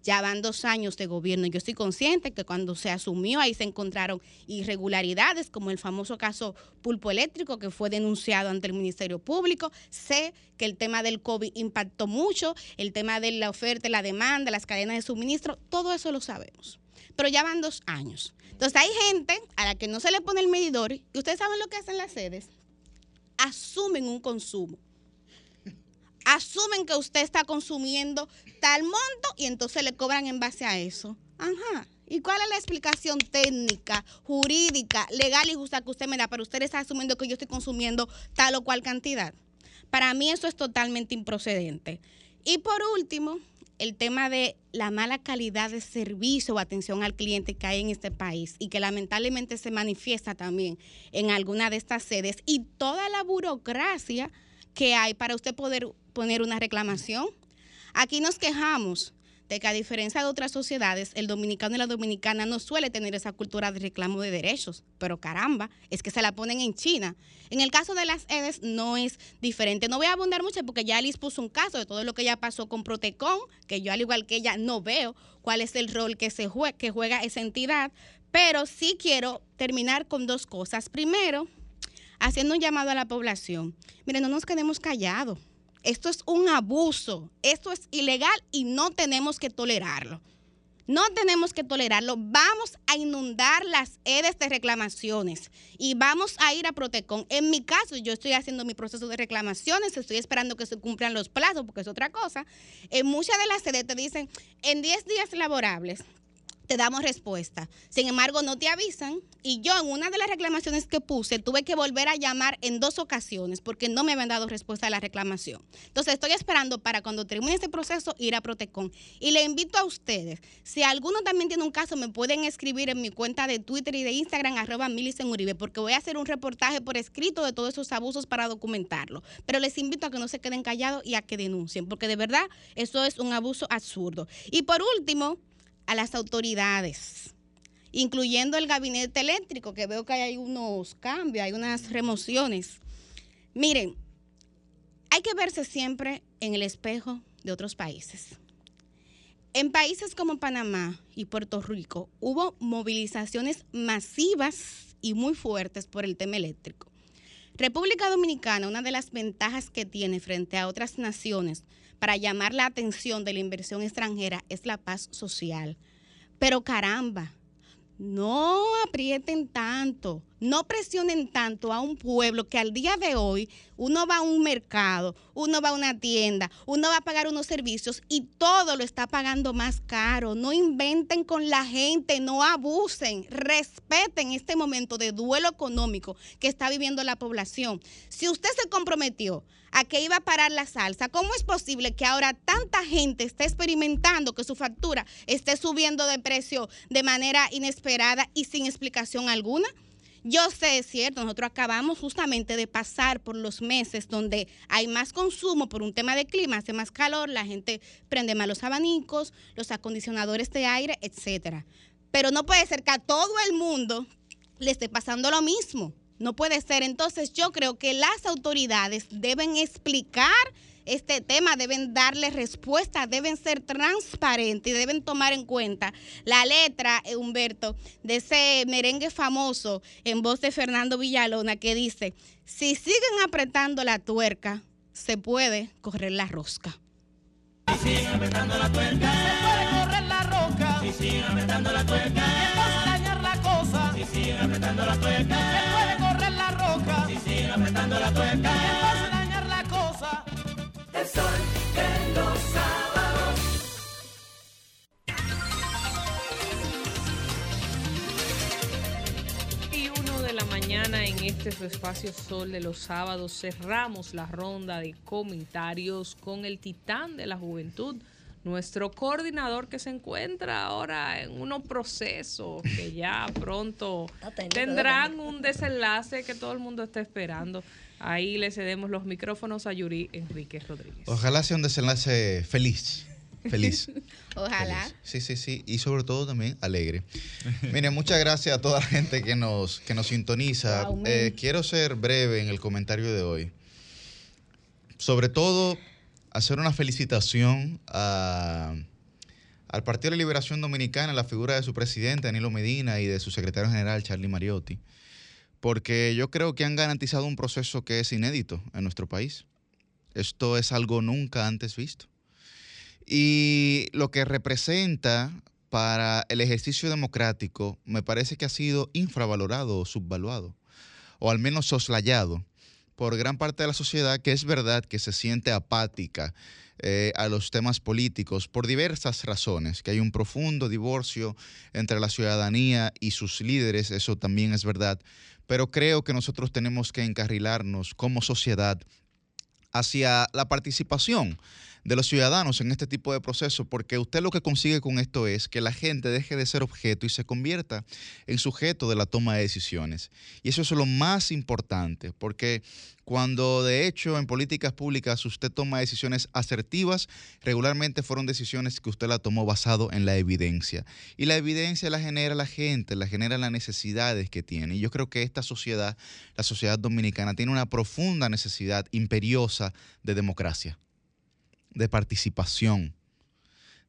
Ya van dos años de gobierno. Yo estoy consciente que cuando se asumió ahí se encontraron irregularidades, como el famoso caso pulpo eléctrico que fue denunciado ante el Ministerio Público. Sé que el tema del COVID impactó mucho, el tema de la oferta la demanda, las cadenas de suministro, todo eso lo sabemos. Pero ya van dos años. Entonces hay gente a la que no se le pone el medidor y ustedes saben lo que hacen las sedes. Asumen un consumo asumen que usted está consumiendo tal monto y entonces le cobran en base a eso. Ajá. ¿Y cuál es la explicación técnica, jurídica, legal y justa que usted me da? Pero usted está asumiendo que yo estoy consumiendo tal o cual cantidad. Para mí eso es totalmente improcedente. Y por último, el tema de la mala calidad de servicio o atención al cliente que hay en este país y que lamentablemente se manifiesta también en alguna de estas sedes y toda la burocracia que hay para usted poder poner una reclamación. Aquí nos quejamos de que a diferencia de otras sociedades, el dominicano y la dominicana no suele tener esa cultura de reclamo de derechos, pero caramba, es que se la ponen en China. En el caso de las EDES no es diferente. No voy a abundar mucho porque ya Alice puso un caso de todo lo que ya pasó con Protecon, que yo al igual que ella no veo cuál es el rol que, se jue- que juega esa entidad, pero sí quiero terminar con dos cosas. Primero, haciendo un llamado a la población. Miren, no nos quedemos callados. Esto es un abuso, esto es ilegal y no tenemos que tolerarlo. No tenemos que tolerarlo. Vamos a inundar las EDES de reclamaciones y vamos a ir a Protecon. En mi caso, yo estoy haciendo mi proceso de reclamaciones, estoy esperando que se cumplan los plazos, porque es otra cosa. En muchas de las EDES te dicen, en 10 días laborables te damos respuesta. Sin embargo, no te avisan y yo en una de las reclamaciones que puse tuve que volver a llamar en dos ocasiones porque no me habían dado respuesta a la reclamación. Entonces estoy esperando para cuando termine este proceso ir a Protecon. Y le invito a ustedes, si alguno también tiene un caso, me pueden escribir en mi cuenta de Twitter y de Instagram, arroba Uribe, porque voy a hacer un reportaje por escrito de todos esos abusos para documentarlo. Pero les invito a que no se queden callados y a que denuncien, porque de verdad eso es un abuso absurdo. Y por último, a las autoridades, incluyendo el gabinete eléctrico, que veo que hay unos cambios, hay unas remociones. Miren, hay que verse siempre en el espejo de otros países. En países como Panamá y Puerto Rico hubo movilizaciones masivas y muy fuertes por el tema eléctrico. República Dominicana, una de las ventajas que tiene frente a otras naciones para llamar la atención de la inversión extranjera es la paz social. Pero caramba, no aprieten tanto, no presionen tanto a un pueblo que al día de hoy uno va a un mercado, uno va a una tienda, uno va a pagar unos servicios y todo lo está pagando más caro. No inventen con la gente, no abusen, respeten este momento de duelo económico que está viviendo la población. Si usted se comprometió a que iba a parar la salsa, ¿cómo es posible que ahora tanta gente esté experimentando que su factura esté subiendo de precio de manera inesperada y sin explicación alguna? Yo sé, es cierto, nosotros acabamos justamente de pasar por los meses donde hay más consumo por un tema de clima, hace más calor, la gente prende más los abanicos, los acondicionadores de aire, etcétera. Pero no puede ser que a todo el mundo le esté pasando lo mismo. No puede ser. Entonces yo creo que las autoridades deben explicar este tema, deben darle respuesta, deben ser transparentes y deben tomar en cuenta la letra, eh, Humberto, de ese merengue famoso en voz de Fernando Villalona que dice, si siguen apretando la tuerca, se puede correr la rosca. siguen apretando la tuerca. Se puede correr la roca. Si siguen apretando la tuerca. Entonces dañar la cosa. Si siguen apretando la tuerca. Se puede correr la roca. Si la tuerca. Dañar la cosa. El sol de los sábados. Y uno de la mañana en este su espacio Sol de los sábados cerramos la ronda de comentarios con el titán de la juventud, nuestro coordinador que se encuentra ahora en unos procesos que ya pronto tendrán un desenlace que todo el mundo está esperando. Ahí le cedemos los micrófonos a Yuri Enrique Rodríguez. Ojalá sea un desenlace feliz. Feliz. Ojalá. Sí, sí, sí. Y sobre todo también alegre. Miren, muchas gracias a toda la gente que nos, que nos sintoniza. Wow. Eh, quiero ser breve en el comentario de hoy. Sobre todo, hacer una felicitación al Partido de Liberación Dominicana, la figura de su presidente, Danilo Medina, y de su secretario general, Charlie Mariotti, porque yo creo que han garantizado un proceso que es inédito en nuestro país. Esto es algo nunca antes visto. Y lo que representa para el ejercicio democrático me parece que ha sido infravalorado o subvaluado, o al menos soslayado por gran parte de la sociedad que es verdad que se siente apática eh, a los temas políticos por diversas razones, que hay un profundo divorcio entre la ciudadanía y sus líderes, eso también es verdad, pero creo que nosotros tenemos que encarrilarnos como sociedad hacia la participación de los ciudadanos en este tipo de procesos, porque usted lo que consigue con esto es que la gente deje de ser objeto y se convierta en sujeto de la toma de decisiones. Y eso es lo más importante, porque cuando de hecho en políticas públicas usted toma decisiones asertivas, regularmente fueron decisiones que usted la tomó basado en la evidencia. Y la evidencia la genera la gente, la genera las necesidades que tiene. Y yo creo que esta sociedad, la sociedad dominicana, tiene una profunda necesidad imperiosa de democracia, de participación,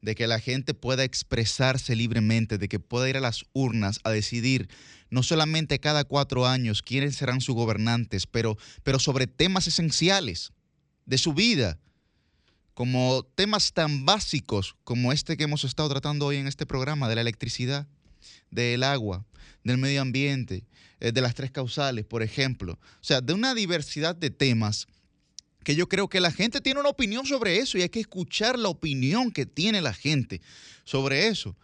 de que la gente pueda expresarse libremente, de que pueda ir a las urnas a decidir no solamente cada cuatro años quiénes serán sus gobernantes, pero, pero sobre temas esenciales de su vida, como temas tan básicos como este que hemos estado tratando hoy en este programa, de la electricidad, del agua, del medio ambiente, eh, de las tres causales, por ejemplo. O sea, de una diversidad de temas que yo creo que la gente tiene una opinión sobre eso y hay que escuchar la opinión que tiene la gente sobre eso.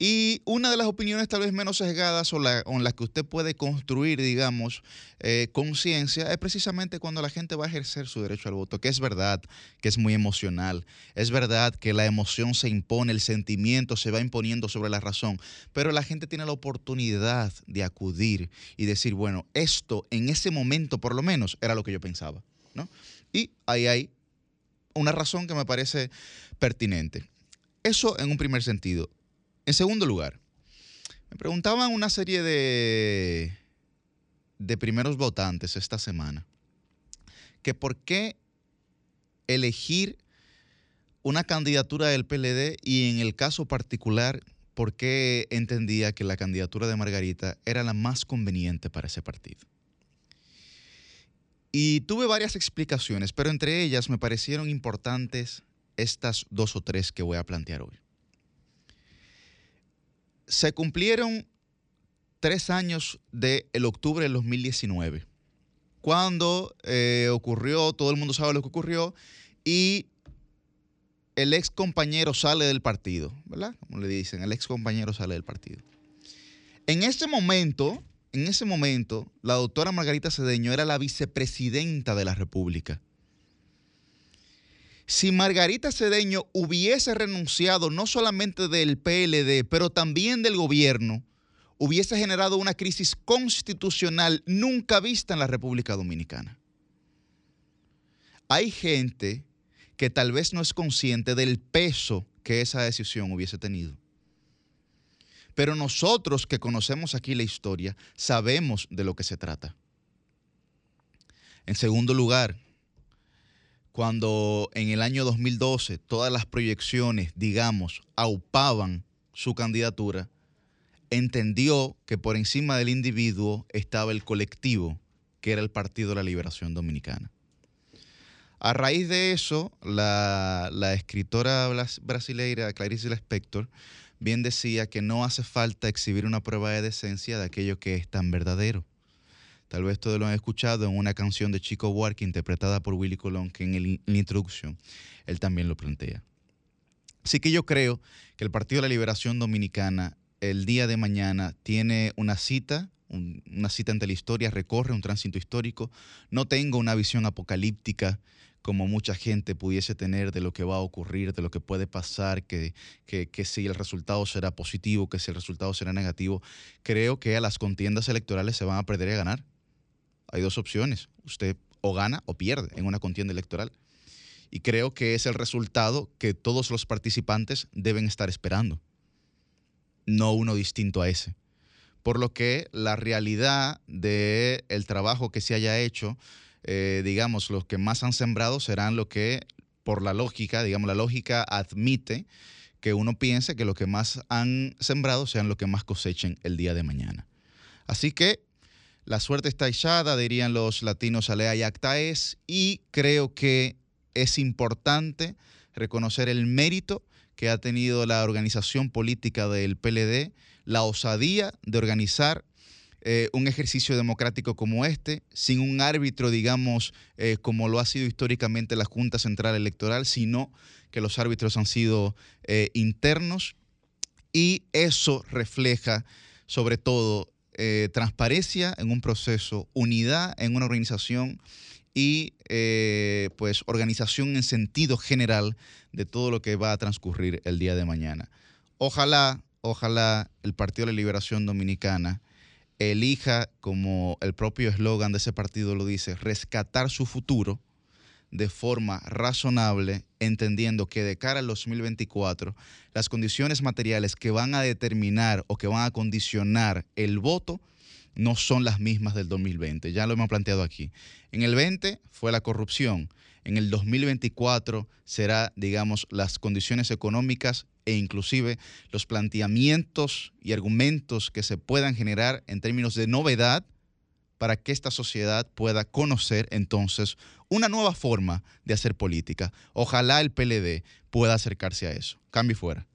Y una de las opiniones tal vez menos sesgadas o la, con las que usted puede construir, digamos, eh, conciencia, es precisamente cuando la gente va a ejercer su derecho al voto, que es verdad que es muy emocional, es verdad que la emoción se impone, el sentimiento se va imponiendo sobre la razón, pero la gente tiene la oportunidad de acudir y decir, bueno, esto en ese momento por lo menos era lo que yo pensaba, ¿no? Y ahí hay una razón que me parece pertinente. Eso en un primer sentido. En segundo lugar, me preguntaban una serie de, de primeros votantes esta semana que por qué elegir una candidatura del PLD y en el caso particular, por qué entendía que la candidatura de Margarita era la más conveniente para ese partido. Y tuve varias explicaciones, pero entre ellas me parecieron importantes estas dos o tres que voy a plantear hoy se cumplieron tres años del el octubre del 2019, cuando eh, ocurrió, todo el mundo sabe lo que ocurrió, y el ex compañero sale del partido, ¿verdad? Como le dicen, el ex compañero sale del partido. En ese momento, en ese momento, la doctora Margarita Cedeño era la vicepresidenta de la República. Si Margarita Cedeño hubiese renunciado no solamente del PLD, pero también del gobierno, hubiese generado una crisis constitucional nunca vista en la República Dominicana. Hay gente que tal vez no es consciente del peso que esa decisión hubiese tenido. Pero nosotros que conocemos aquí la historia sabemos de lo que se trata. En segundo lugar, cuando en el año 2012 todas las proyecciones, digamos, aupaban su candidatura, entendió que por encima del individuo estaba el colectivo, que era el Partido de la Liberación Dominicana. A raíz de eso, la, escritora brasileira Clarice Lispector bien decía que no hace falta exhibir una prueba de decencia de aquello que es tan verdadero. Tal vez todos lo han escuchado en una canción de Chico Buarque interpretada por Willy Colón, que en, la introducción él también lo plantea. Así que yo creo que el Partido de la Liberación Dominicana el día de mañana tiene una cita, una cita ante la historia, recorre un tránsito histórico. No tengo una visión apocalíptica como mucha gente pudiese tener de lo que va a ocurrir, de lo que puede pasar, que, que, si el resultado será positivo, que si el resultado será negativo. Creo que a las contiendas electorales se van a perder y a ganar hay dos opciones. Usted o gana o pierde en una contienda electoral. Y creo que es el resultado que todos los participantes deben estar esperando, no uno distinto a ese. Por lo que la realidad del el trabajo que se haya hecho, eh, digamos, los que más han sembrado serán los que, por la lógica, digamos, la lógica admite que uno piense que los que más han sembrado sean los que más cosechen el día de mañana. Así que la suerte está echada, dirían los latinos, alea y acta es, y creo que es importante reconocer el mérito que ha tenido la organización política del PLD, la osadía de organizar eh, un ejercicio democrático como este, sin un árbitro, digamos, eh, como lo ha sido históricamente la Junta Central Electoral, sino que los árbitros han sido eh, internos y eso refleja sobre todo transparencia en un proceso, unidad en una organización y pues organización en sentido general de todo lo que va a transcurrir el día de mañana. Ojalá, ojalá el Partido de la Liberación Dominicana elija, como el propio eslogan de ese partido lo dice, rescatar su futuro de forma razonable, entendiendo que de cara al 2024, las condiciones materiales que van a determinar o que van a condicionar el voto no son las mismas del 2020. Ya lo hemos planteado aquí. En el 20 fue la corrupción. En el 2024 será, digamos, las condiciones económicas e inclusive los planteamientos y argumentos que se puedan generar en términos de novedad para que esta sociedad pueda conocer entonces una nueva forma de hacer política. Ojalá el PLD pueda acercarse a eso. Cambio fuera.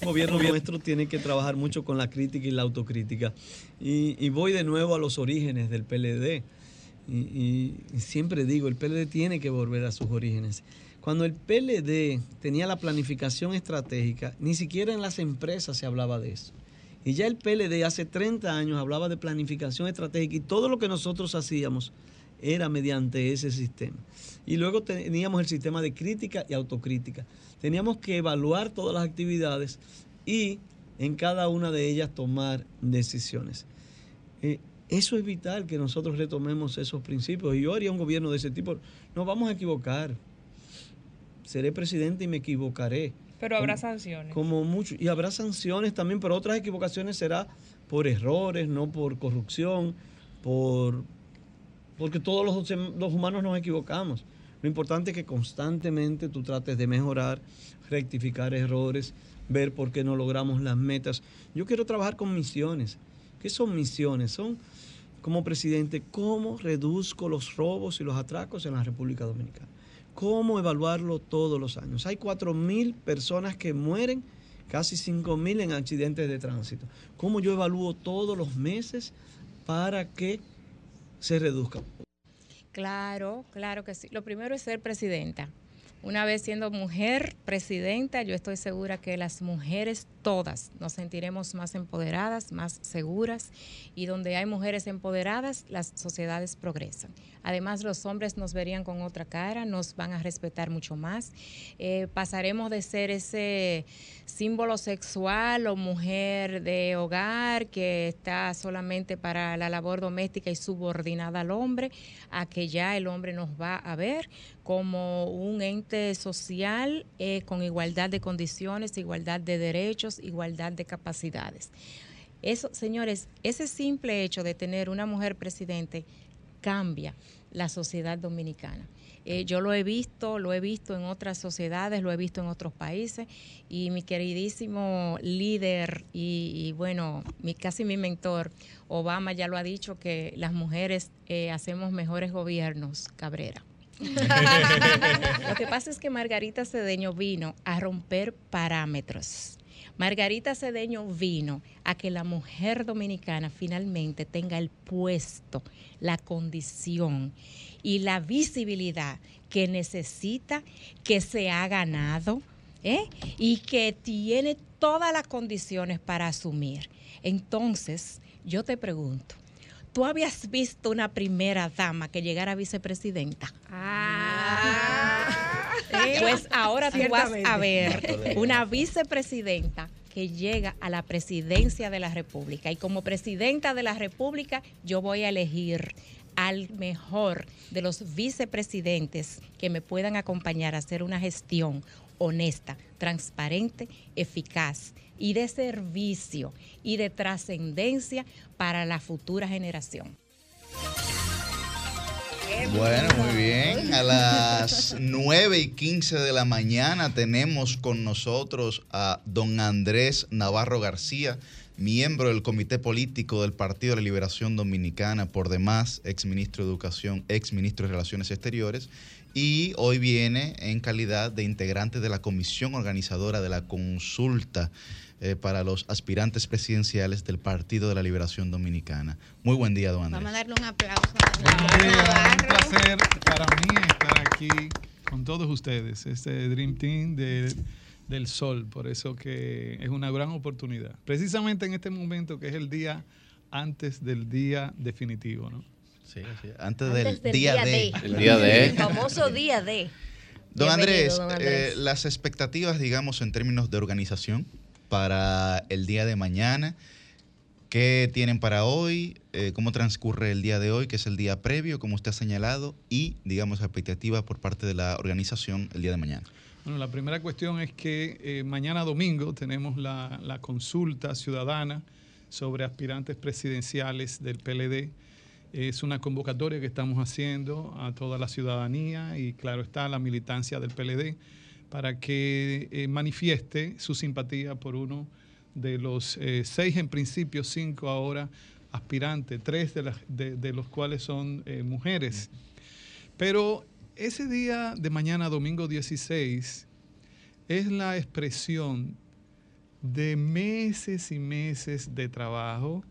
El gobierno nuestro tiene que trabajar mucho con la crítica y la autocrítica. Y, y voy de nuevo a los orígenes del PLD. Y, y, siempre digo, el PLD tiene que volver a sus orígenes. Cuando el PLD tenía la planificación estratégica, ni siquiera en las empresas se hablaba de eso. Y ya el PLD hace 30 años hablaba de planificación estratégica y todo lo que nosotros hacíamos era mediante ese sistema. Y luego teníamos el sistema de crítica y autocrítica. Teníamos que evaluar todas las actividades y en cada una de ellas tomar decisiones. Eh, eso es vital que nosotros retomemos esos principios. Y yo haría un gobierno de ese tipo. Nos vamos a equivocar. Seré presidente y me equivocaré. Pero habrá Como- sanciones. Como mucho. Y habrá sanciones también, pero otras equivocaciones será por errores, no por corrupción, por porque todos los, los humanos nos equivocamos. Lo importante es que constantemente tú trates de mejorar, rectificar errores, ver por qué no logramos las metas. Yo quiero trabajar con misiones. ¿Qué son misiones? Son, como presidente, cómo reduzco los robos y los atracos en la República Dominicana. ¿Cómo evaluarlo todos los años? Hay 4.000 personas que mueren, casi 5.000 en accidentes de tránsito. ¿Cómo yo evalúo todos los meses para que se reduzca? Claro, claro que sí. Lo primero es ser presidenta. Una vez siendo mujer presidenta, yo estoy segura que las mujeres todas nos sentiremos más empoderadas, más seguras y donde hay mujeres empoderadas, las sociedades progresan. Además, los hombres nos verían con otra cara, nos van a respetar mucho más. Eh, pasaremos de ser ese símbolo sexual o mujer de hogar que está solamente para la labor doméstica y subordinada al hombre, a que ya el hombre nos va a ver como un ente social eh, con igualdad de condiciones, igualdad de derechos, igualdad de capacidades. Eso, señores, ese simple hecho de tener una mujer presidente cambia la sociedad dominicana. Eh, yo lo he visto, lo he visto en otras sociedades, lo he visto en otros países y mi queridísimo líder y, y bueno, mi, casi mi mentor, Obama ya lo ha dicho que las mujeres eh, hacemos mejores gobiernos, Cabrera. Lo que pasa es que Margarita Cedeño vino a romper parámetros. Margarita Cedeño vino a que la mujer dominicana finalmente tenga el puesto, la condición y la visibilidad que necesita, que se ha ganado ¿eh? y que tiene todas las condiciones para asumir. Entonces, yo te pregunto, ¿tú habías visto una primera dama que llegara vicepresidenta? Pues ahora tú vas a ver una vicepresidenta que llega a la presidencia de la República. Y como presidenta de la República, yo voy a elegir al mejor de los vicepresidentes que me puedan acompañar a hacer una gestión honesta, transparente, eficaz y de servicio y de trascendencia para la futura generación. Bueno, muy bien. A las 9 y 15 de la mañana tenemos con nosotros a don Andrés Navarro García, miembro del Comité Político del Partido de la Liberación Dominicana, por demás, ex ministro de Educación, ex ministro de Relaciones Exteriores y hoy viene en calidad de integrante de la comisión organizadora de la consulta eh, para los aspirantes presidenciales del Partido de la Liberación Dominicana. Muy buen día, don Andrés. Vamos a darle un aplauso. un placer para mí estar aquí con todos ustedes, este Dream Team de- del Sol, por eso que es una gran oportunidad. Precisamente en este momento que es el día antes del día definitivo, ¿no? Sí, sí, antes Antes del día D. El día de- El famoso día D. Don Bienvenido, Andrés, don Andrés. eh, las expectativas, digamos, en términos de organización para el día de mañana, ¿qué tienen para hoy? Eh, ¿Cómo transcurre el día de hoy, que es el día previo, como usted ha señalado? Y, digamos, expectativas por parte de la organización el día de mañana. Bueno, la primera cuestión es que eh, mañana domingo tenemos la, la consulta ciudadana sobre aspirantes presidenciales del PLD. Es una convocatoria que estamos haciendo a toda la ciudadanía y claro está la militancia del PLD para que eh, manifieste su simpatía por uno de los eh, seis en principio, cinco ahora aspirantes, tres de, los cuales son eh, mujeres. Pero ese día de mañana, domingo 16, es la expresión de meses y meses de trabajo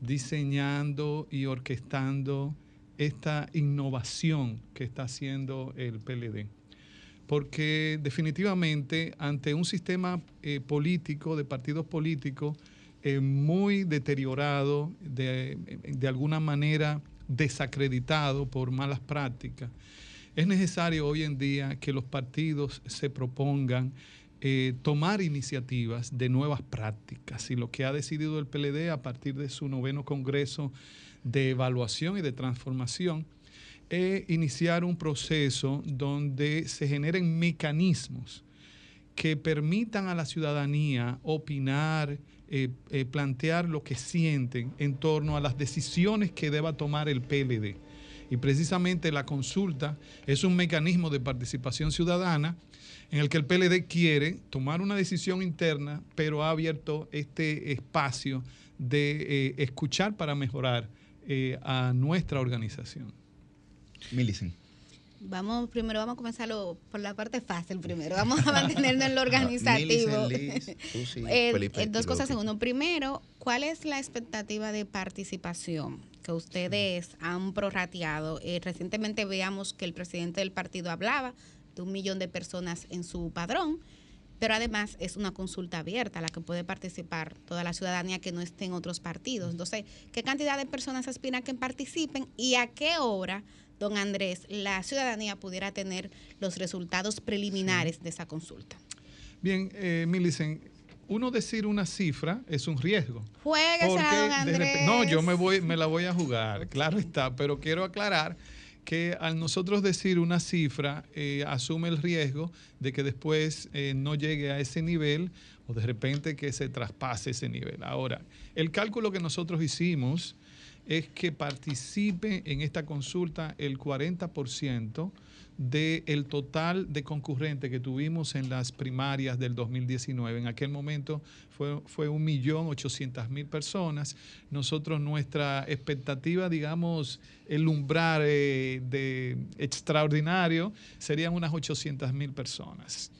diseñando y orquestando esta innovación que está haciendo el PLD. Porque definitivamente ante un sistema eh, político, de partidos políticos, eh, muy deteriorado, de, de alguna manera desacreditado por malas prácticas, es necesario hoy en día que los partidos se propongan eh, tomar iniciativas de nuevas prácticas. Y lo que ha decidido el PLD a partir de su noveno Congreso de Evaluación y de Transformación es iniciar un proceso donde se generen mecanismos que permitan a la ciudadanía opinar, eh, eh, plantear lo que sienten en torno a las decisiones que deba tomar el PLD. Y precisamente la consulta es un mecanismo de participación ciudadana en el que el PLD quiere tomar una decisión interna, pero ha abierto este espacio de eh, escuchar para mejorar eh, a nuestra organización. Milicen. Vamos, primero vamos a comenzarlo por la parte fácil primero. Vamos a mantenernos en lo organizativo. Liz, Susi, Eh, Felipe, eh, dos cosas uno. Primero, ¿cuál es la expectativa de participación que ustedes han prorrateado? Eh, recientemente veamos que el presidente del partido hablaba de un millón de personas en su padrón, pero además es una consulta abierta a la que puede participar toda la ciudadanía que no esté en otros partidos. Entonces, ¿qué cantidad de personas aspiran que participen y a qué hora, don Andrés, la ciudadanía pudiera tener los resultados preliminares de esa consulta? Bien, eh, Millicent, uno decir una cifra es un riesgo. Juéguesela, Porque don repente- no, yo me voy, me la voy a jugar, claro está, pero quiero aclarar que al nosotros decir una cifra eh, asume el riesgo de que después eh, no llegue a ese nivel o de repente que se traspase ese nivel. Ahora, el cálculo que nosotros hicimos es que participe en esta consulta el 40% del total de concurrentes que tuvimos en las primarias del 2019. En aquel momento fue, fue 1.800.000 personas. Nosotros, nuestra expectativa, digamos, el umbral eh, de extraordinario serían unas 800.000 personas.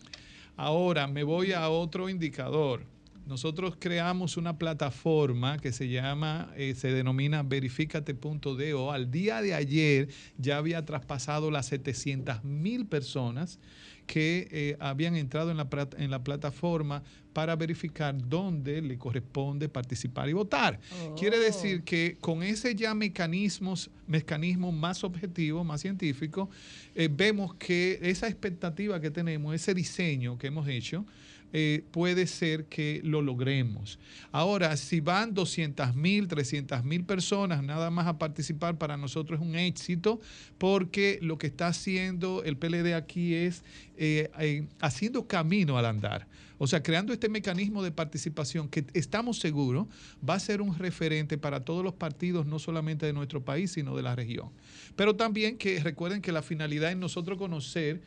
Ahora me voy a otro indicador. Nosotros creamos una plataforma que se llama, eh, se denomina verificate.do. Al día de ayer ya había traspasado las 700 mil personas que eh, habían entrado en la, en la plataforma para verificar dónde le corresponde participar y votar. Quiere decir que con ese ya mecanismos, mecanismo más objetivo, más científico, eh, vemos que esa expectativa que tenemos, ese diseño que hemos hecho, eh, puede ser que lo logremos. Ahora, si van 200 mil, 300 mil personas nada más a participar, para nosotros es un éxito, porque lo que está haciendo el PLD aquí es eh, eh, haciendo camino al andar. O sea, creando este mecanismo de participación que estamos seguros va a ser un referente para todos los partidos, no solamente de nuestro país, sino de la región. Pero también que recuerden que la finalidad es nosotros conocer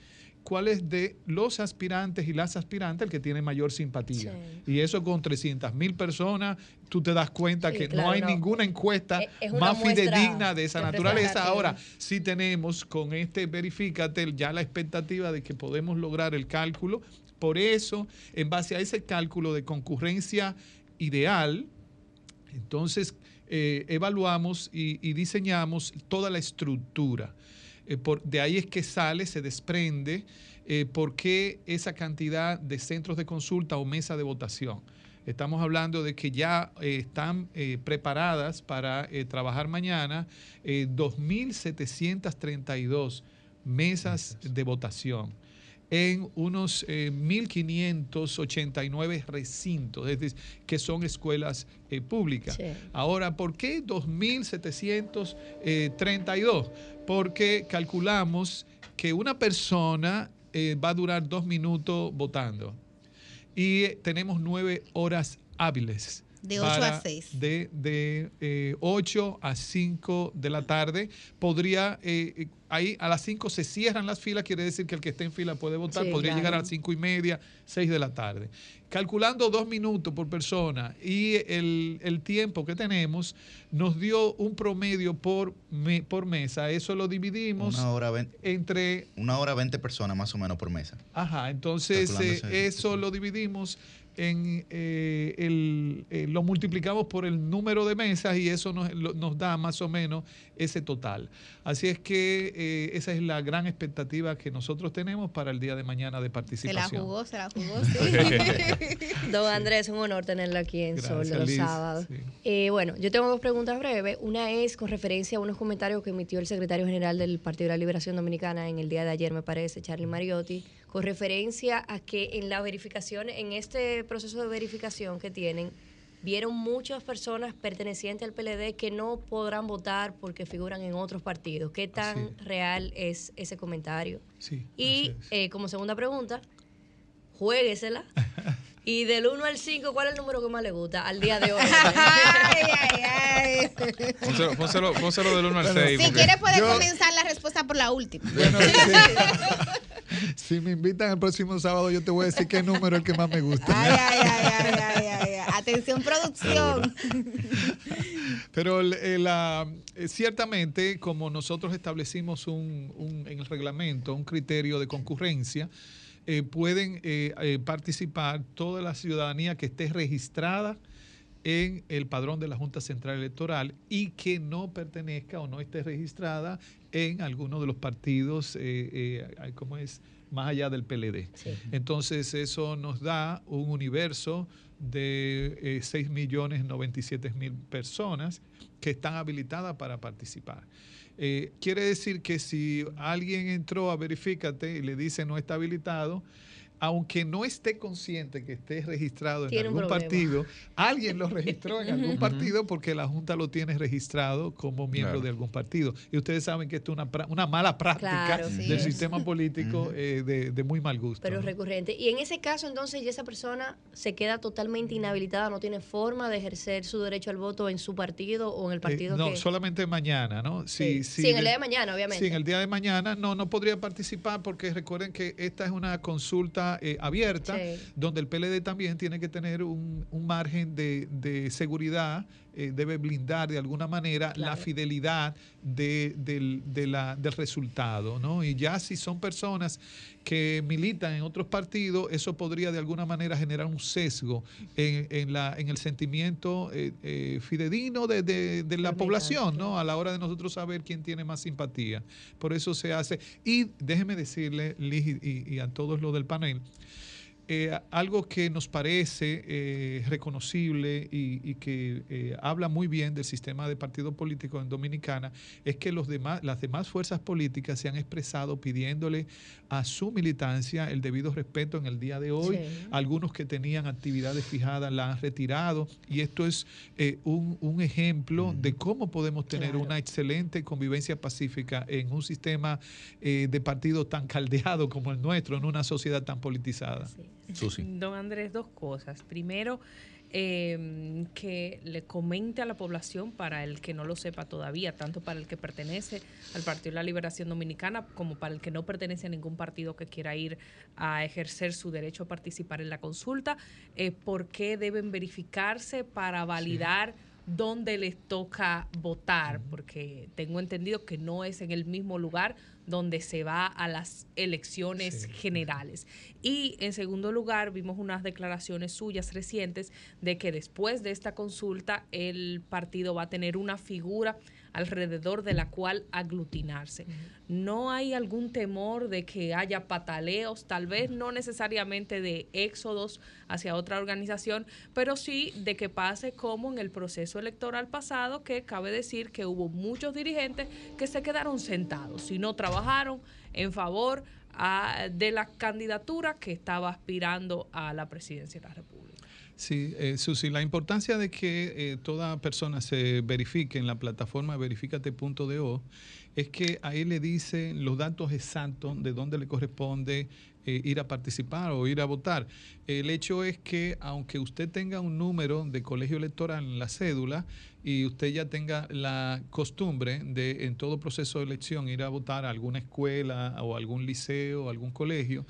cuál es de los aspirantes y las aspirantes el que tiene mayor simpatía. Y eso con 300 mil personas, tú te das cuenta Sí, que claro, no hay no. ninguna encuesta Es- es una más fidedigna de esa naturaleza. Ahora, sí tenemos con este verifícate ya la expectativa de que podemos lograr el cálculo. Por eso, en base a ese cálculo de concurrencia ideal, entonces eh, evaluamos y, y diseñamos toda la estructura. Eh, por- de ahí es que sale, se desprende eh, por qué esa cantidad de centros de consulta o mesa de votación. Estamos hablando de que ya eh, están eh, preparadas para eh, trabajar mañana eh, 2.732 mesas de votación en unos eh, 1.589 recintos, es decir, que son escuelas eh, públicas. Sí. Ahora, ¿por qué 2.732? Porque calculamos que una persona eh, va a durar dos minutos votando y eh, tenemos nueve horas hábiles. De ocho a para- seis. De, de eh, 8 a 5 de la tarde. Podría, eh, eh, ahí a las 5 se cierran las filas, quiere decir que el que esté en fila puede votar. Sí, Podría claro. llegar a las 5 y media, 6 de la tarde. Calculando dos minutos por persona y el, el tiempo que tenemos, nos dio un promedio por, me- por mesa. Eso lo dividimos Una hora, vein- entre una hora 20 personas más o menos por mesa. Ajá, entonces eh, eso lo dividimos en eh, el, eh, lo multiplicamos por el número de mesas y eso nos, lo- nos da más o menos ese total. Así es que eh, esa es la gran expectativa que nosotros tenemos para el día de mañana de Se la participación. jugó, se la jugó, sí. Don Andrés, un honor tenerlo aquí en Gracias, Sol los Liz. sábados. Sí. Eh, bueno, yo tengo dos preguntas breves. Una es con referencia a unos comentarios que emitió el secretario general del Partido de la Liberación Dominicana en el día de ayer, me parece, Charlie Mariotti, con referencia a que en la verificación, en este proceso de verificación que tienen, vieron muchas personas pertenecientes al PLD que no podrán votar porque figuran en otros partidos. ¿Qué tan real es ese comentario? Sí, Y eh, como segunda pregunta, juéguesela. Y del 1 al 5, ¿cuál es el número que más le gusta al día de hoy? ay, ay, ay. Pónselo, pónselo- pónselo del 1 al 6. Si quieres puedes comenzar la respuesta por la última. Si me invitan el próximo sábado, yo te voy a decir qué número es el que más me gusta. Ay, ay, ay, ay, ay, ay, ay. Atención, producción. Pero eh, eh, ciertamente, como nosotros establecimos un, en el reglamento un criterio de concurrencia, eh, pueden participar toda la ciudadanía que esté registrada en el padrón de la Junta Central Electoral y que no pertenezca o no esté registrada en alguno de los partidos, eh, eh, ¿cómo es? Más allá del PLD. Entonces eso nos da un universo de eh, 6.097.000 personas que están habilitadas para participar. Eh, quiere decir que si alguien entró a Verifícate y le dice no está habilitado, aunque no esté consciente que esté registrado en algún problema. partido, alguien lo registró en algún partido porque la Junta lo tiene registrado como miembro Claro. de algún partido. Y ustedes saben que esto es una, pra- una mala práctica Claro, sí. del Sí. sistema político eh, de, de muy mal gusto. Pero ¿no? es recurrente. Y en ese caso, entonces, ya esa persona se queda totalmente inhabilitada, no tiene forma de ejercer su derecho al voto en su partido o en el Eh, partido no, que... solamente mañana, ¿no? Sí. Si, Sí, en el día de mañana, obviamente. Sí, en el día de mañana no, no podría participar porque recuerden que esta es una consulta eh, abierta Sí. donde el PLD también tiene que tener un, un margen de, de seguridad, eh, debe blindar de alguna manera la fidelidad de- del, de la- del resultado, ¿no? Y ya si son personas que militan en otros partidos, eso podría de alguna manera generar un sesgo en, en la, en el sentimiento eh, eh, fidedigno de, de- de la población, ¿no? A la hora de nosotros saber quién tiene más simpatía. Por eso se hace. Y déjeme decirle, Liz, y, a todos los del panel, eh, algo que nos parece eh, reconocible y, y que eh, habla muy bien del sistema de partido político en Dominicana es que los demás, las demás fuerzas políticas se han expresado pidiéndole a su militancia el debido respeto en el día de hoy. Sí. Algunos que tenían actividades fijadas la han retirado y esto es eh, un, un ejemplo de cómo podemos tener Claro. una excelente convivencia pacífica en un sistema eh, de partido tan caldeado como el nuestro, en una sociedad tan politizada. Susi. Don Andrés, dos cosas. Primero, eh, que le comente a la población, para el que no lo sepa todavía, tanto para el que pertenece al Partido de la Liberación Dominicana como para el que no pertenece a ningún partido que quiera ir a ejercer su derecho a participar en la consulta, eh, por qué deben verificarse para validar dónde les toca votar, porque tengo entendido que no es en el mismo lugar donde se va a las elecciones generales. Y en segundo lugar, vimos unas declaraciones suyas recientes de que después de esta consulta el partido va a tener una figura alrededor de la cual aglutinarse. No hay algún temor de que haya pataleos, tal vez no necesariamente de éxodos hacia otra organización, pero sí de que pase como en el proceso electoral pasado, que cabe decir que hubo muchos dirigentes que se quedaron sentados y no trabajaron en favor ah, de la candidatura que estaba aspirando a la presidencia de la República. Sí, eh, Susi, la importancia de que eh, toda persona se verifique en la plataforma verificate.do es que ahí le dicen los datos exactos de dónde le corresponde eh, ir a participar o ir a votar. El hecho es que aunque usted tenga un número de colegio electoral en la cédula y usted ya tenga la costumbre de en todo proceso de elección ir a votar a alguna escuela o algún liceo o algún colegio,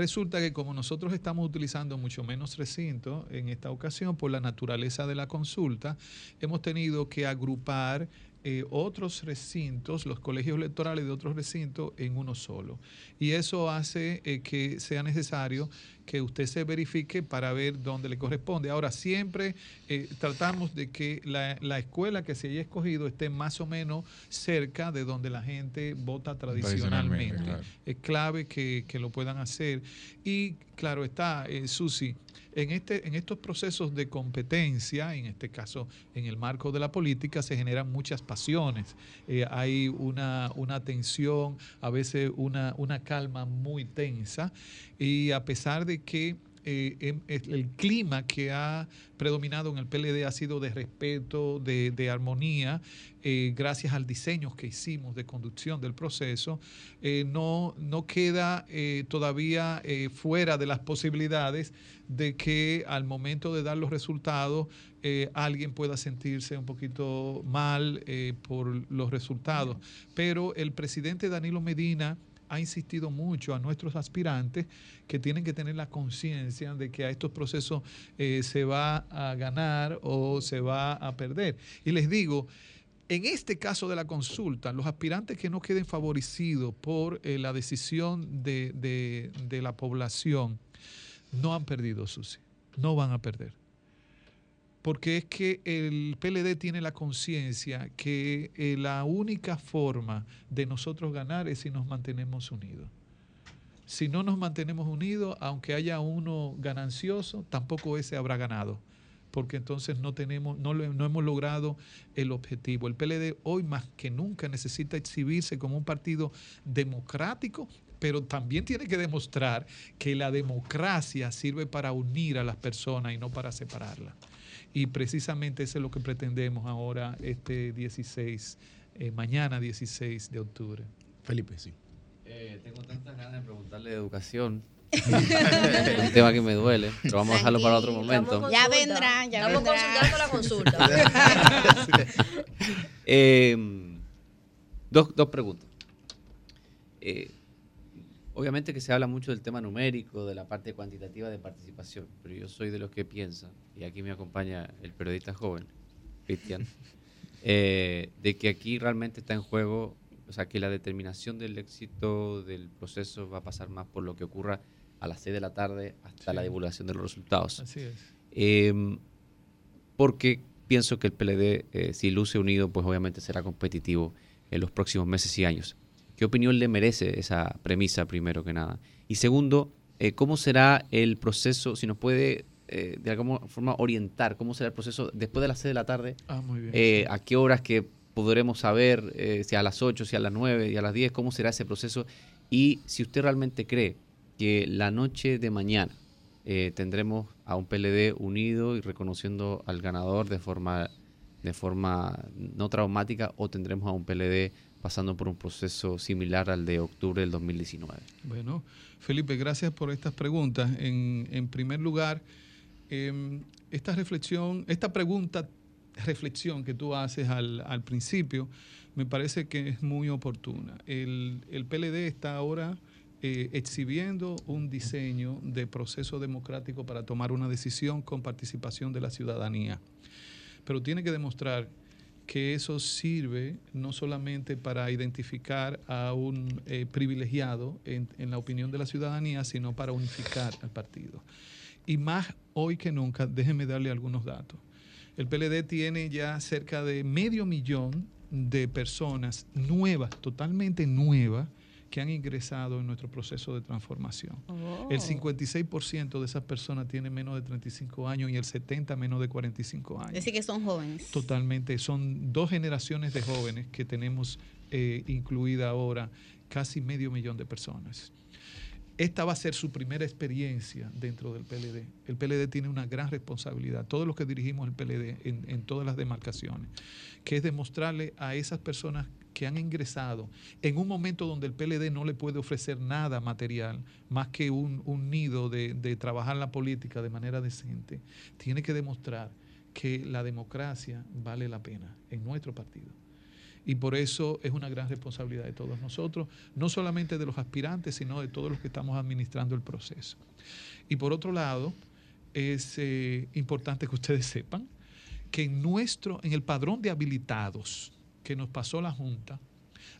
Resulta que como nosotros estamos utilizando mucho menos recinto en esta ocasión por la naturaleza de la consulta, hemos tenido que agrupar eh, otros recintos, los colegios electorales de otros recintos, en uno solo. Y eso hace eh, que sea necesario que usted se verifique para ver dónde le corresponde. Ahora, siempre eh, tratamos de que la, la escuela que se haya escogido esté más o menos cerca de donde la gente vota tradicionalmente. Tradicionalmente, Es clave que, que lo puedan hacer. Y claro está, eh, Susi, en, este, en estos procesos de competencia, en este caso en el marco de la política, se generan muchas pasiones. Eh, hay una, una tensión, a veces una, una calma muy tensa. Y a pesar de que eh, em- el clima que ha predominado en el PLD ha sido de respeto, de, de armonía, eh, gracias al diseño que hicimos de conducción del proceso, eh, no, no queda todavía fuera de las posibilidades de que al momento de dar los resultados alguien pueda sentirse un poquito mal por los resultados. Pero el presidente Danilo Medina ha insistido mucho a nuestros aspirantes que tienen que tener la conciencia de que a estos procesos eh, se va a ganar o se va a perder. Y les digo, en este caso de la consulta, los aspirantes que no queden favorecidos por eh, la decisión de, de- de la población no han perdido, Susi. No van a perder. Porque es que el PLD tiene la conciencia que eh, la única forma de nosotros ganar es si nos mantenemos unidos. Si no nos mantenemos unidos, aunque haya uno ganancioso, tampoco ese habrá ganado. Porque entonces no tenemos, no, no hemos logrado el objetivo. El PLD hoy más que nunca necesita exhibirse como un partido democrático, pero también tiene que demostrar que la democracia sirve para unir a las personas y no para separarlas. Y precisamente eso es lo que pretendemos ahora, este 16, eh, mañana 16 de octubre. Felipe, sí. Eh, tengo tantas ganas de preguntarle de educación. es un tema que me duele, pero vamos a dejarlo para otro momento. Ya vendrán, ya Estamos consultando la consulta. Eh, dos, dos preguntas. Eh, obviamente que se habla mucho del tema numérico, de la parte cuantitativa de participación, pero yo soy de los que piensan, y aquí me acompaña el periodista joven, Cristian, eh, de que aquí realmente está en juego, o sea, que la determinación del éxito del proceso va a pasar más por lo que ocurra a las 6 de la tarde hasta Sí. la divulgación de los resultados. Así es. Eh, porque pienso que el PLD, eh, si luce unido, pues obviamente será competitivo en los próximos meses y años. ¿Qué opinión le merece esa premisa, primero que nada? Y segundo, eh, ¿cómo será el proceso, si nos puede eh, de alguna forma orientar, cómo será el proceso después de las 6 de la tarde? Ah, muy bien. Eh, ¿A qué horas que podremos saber, si a las 8, si a las 9 y a las 10, cómo será ese proceso? Y si usted realmente cree que la noche de mañana tendremos a un PLD unido y reconociendo al ganador de forma, de forma no traumática o tendremos a un PLD pasando por un proceso similar al de octubre del 2019. Bueno, Felipe, gracias por estas preguntas. En, en primer lugar, em, esta reflexión, esta pregunta, reflexión que tú haces al, al principio, me parece que es muy oportuna. El, el PLD está ahora eh, exhibiendo un diseño de proceso democrático para tomar una decisión con participación de la ciudadanía. Pero tiene que demostrar que eso sirve no solamente para identificar a un eh, privilegiado en, en la opinión de la ciudadanía, sino para unificar al partido. Y más hoy que nunca, déjenme darle algunos datos. El PLD tiene ya cerca de medio millón de personas nuevas, totalmente nuevas, que han ingresado en nuestro proceso de transformación. Oh. El 56% de esas personas tienen menos de 35 años y el 70% menos de 45 años. Es decir, que son jóvenes. Totalmente. Son dos generaciones de jóvenes que tenemos eh, incluida ahora, casi medio millón de personas. Esta va a ser su primera experiencia dentro del PLD. El PLD tiene una gran responsabilidad, todos los que dirigimos el PLD en, en todas las demarcaciones, que es demostrarle a esas personas que han ingresado en un momento donde el PLD no le puede ofrecer nada material, más que un, un nido de, de trabajar la política de manera decente, tiene que demostrar que la democracia vale la pena en nuestro partido. Y por eso es una gran responsabilidad de todos nosotros, no solamente de los aspirantes, sino de todos los que estamos administrando el proceso. Y por otro lado, es eh, importante que ustedes sepan que en nuestro, en el padrón de habilitados que nos pasó la Junta,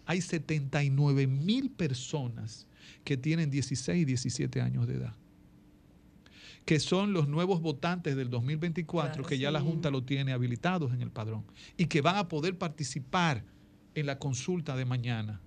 hay 79 mil personas que tienen 16 y 17 años de edad que son los nuevos votantes del 2024, Claro, que ya la. Junta lo tiene habilitados en el padrón y que van a poder participar en la consulta de mañana,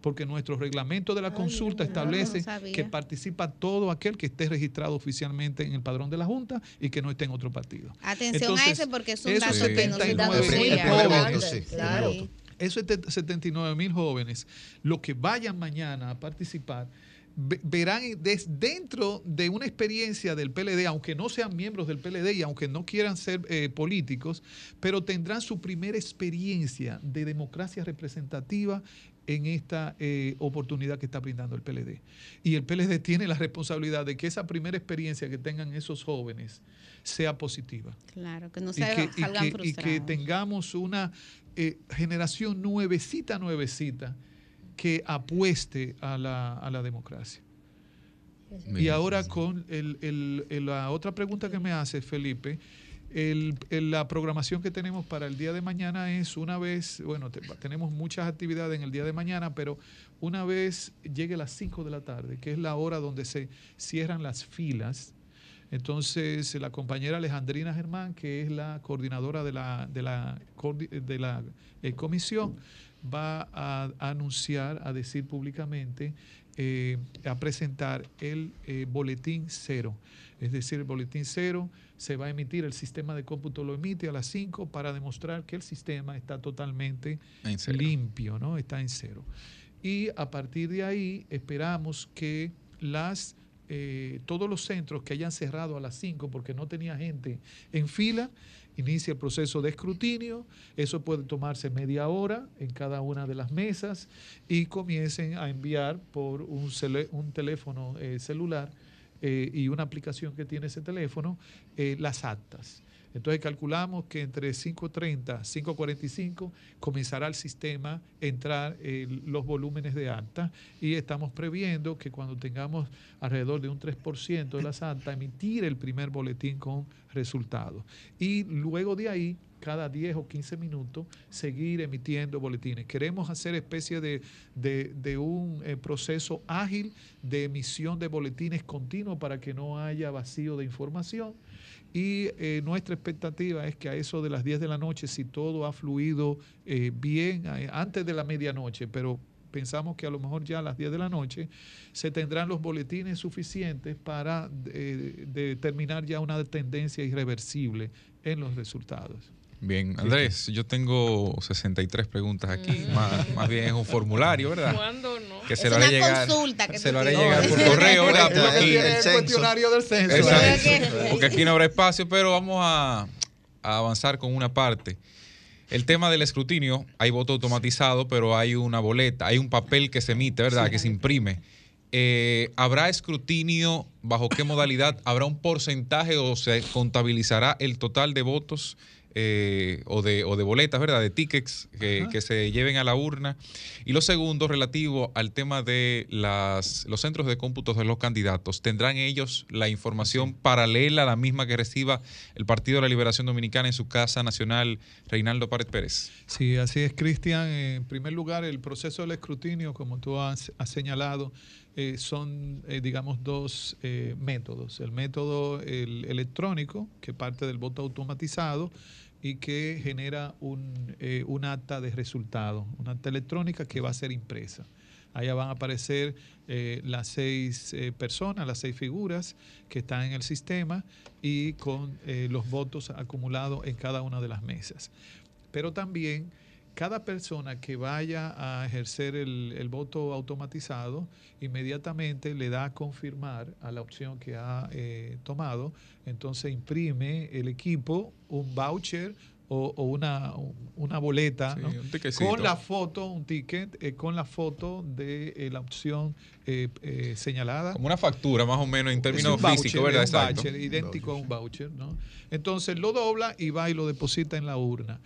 porque nuestro reglamento de la consulta establece no que participa todo aquel que esté registrado oficialmente en el padrón de la Junta y que no esté en otro partido. Atención a ese porque es un dato que no se 79 conocía. mil El primer jóvenes, voto, sí. Claro. esos 79 mil jóvenes, los que vayan mañana a participar, verán des- dentro de una experiencia del PLD, aunque no sean miembros del PLD y aunque no quieran ser eh, políticos, pero tendrán su primera experiencia de democracia representativa en esta eh, oportunidad que está brindando el PLD. Y el PLD tiene la responsabilidad de que esa primera experiencia que tengan esos jóvenes sea positiva Claro, que no y se que, y salgan que- y frustrados. que tengamos una eh, generación nuevecita, nuevecita, que apueste a la, a la democracia. Y ahora con el- el- el- la otra pregunta que me hace Felipe, el- el- la programación que tenemos para el día de mañana es una vez, bueno, te- tenemos muchas actividades en el día de mañana, pero una vez llegue a las 5 de la tarde, que es la hora donde se cierran las filas, entonces la compañera Alejandrina Germán, que es la coordinadora de la, de la, de la eh, comisión, va a, a anunciar, a decir públicamente, eh, a presentar el eh, boletín cero. Es decir, el boletín cero se va a emitir, el sistema de cómputo lo emite a las 5 para demostrar que el sistema está totalmente limpio, ¿no? Está en cero. Y a partir de ahí esperamos que las eh, todos los centros que hayan cerrado a las 5 porque no tenía gente en fila, inicia el proceso de escrutinio. Eso puede tomarse media hora en cada una de las mesas y comiencen a enviar por un, un teléfono eh, celular eh, y una aplicación que tiene ese teléfono eh, las actas. Entonces calculamos que entre 5.30 5.45 comenzará el sistema a entrar eh, los volúmenes de acta y estamos previendo que cuando tengamos alrededor de un 3% de las actas, emitir el primer boletín con resultados. Y luego de ahí, cada 10 o 15 minutos, seguir emitiendo boletines. Queremos hacer especie de, de- de un eh, proceso ágil de emisión de boletines continuo para que no haya vacío de información. Y eh, nuestra expectativa es que a eso de las 10 de la noche, si todo ha fluido eh, bien, eh, antes de la medianoche, pero pensamos que a lo mejor ya a las 10 de la noche se tendrán los boletines suficientes para eh, determinar ya una tendencia irreversible en los resultados. Bien, Andrés, yo tengo 63 preguntas aquí, más, más bien es un formulario, ¿verdad? ¿Cuándo no? Que se Es lo haré una llegar. consulta que se lo haré llegar por correo, ¿verdad? Tiene aquí- el cuestionario del censo. Exacto, porque aquí no habrá espacio, pero vamos a, a avanzar con una parte. El tema del escrutinio, hay voto automatizado, pero hay una boleta, hay un papel que se emite, ¿verdad? Que se imprime. Eh, ¿Habrá escrutinio? ¿Bajo qué modalidad? ¿Habrá un porcentaje o se contabilizará el total de votos eh, o, de, o de boletas, ¿verdad? De tickets que, que se lleven a la urna. Y lo segundo, relativo al tema de las, los centros de cómputos de los candidatos. ¿Tendrán ellos la información paralela a la misma que reciba el Partido de la Liberación Dominicana en su casa nacional, Reinaldo Pared Pérez? Sí, así es, Cristian. En primer lugar, el proceso del escrutinio, como tú has, has señalado, eh, son, eh, digamos, dos eh, métodos. El método el electrónico, que parte del voto automatizado y que genera un, eh, un acta de resultado, una acta electrónica que va a ser impresa. Allá van a aparecer eh, las seis eh, personas, las seis figuras que están en el sistema y con los votos acumulados en cada una de las mesas. Pero también cada persona que vaya a ejercer el, el voto automatizado inmediatamente le da a confirmar a la opción que ha eh, tomado, entonces imprime el equipo un voucher o, o una, una boleta Sí, ¿no? un tiquecito. con la foto, un ticket, eh, con la foto de eh, la opción eh, señalada. Como una factura, más o menos, en términos físicos, ¿verdad? Exacto. voucher, idéntico a un voucher, ¿no? Entonces lo dobla y va y lo deposita en la urna.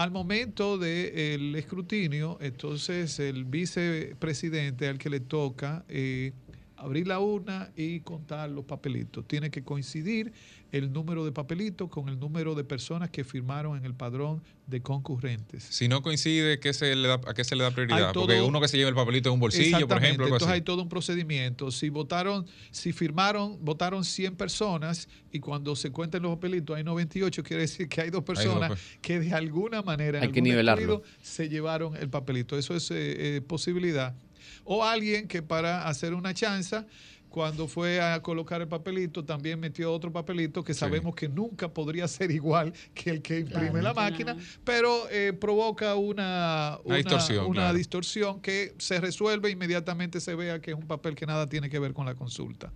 Al momento del escrutinio, entonces el vicepresidente al que le toca eh, abrir la urna y contar los papelitos. Tiene que coincidir el número de papelitos con el número de personas que firmaron en el padrón de concurrentes. Si no coincide, ¿qué se le da, ¿a qué se le da prioridad? Hay todo- Porque uno que se lleva el papelito en un bolsillo, por ejemplo, Entonces así. hay todo un procedimiento. Si votaron, si firmaron, votaron 100 personas y cuando se cuentan los papelitos hay 98, quiere decir que hay dos dos personas pe- que de alguna manera en Hay que nivelarlo. se llevaron el papelito. Eso es eh, eh, posibilidad. O alguien que para hacer una chanza cuando fue a colocar el papelito, también metió otro papelito que sabemos que nunca podría ser igual que el que imprime Claro. la máquina, pero eh, provoca una, Una distorsión, una claro. distorsión que se resuelve inmediatamente se vea que es un papel que nada tiene que ver con la consulta.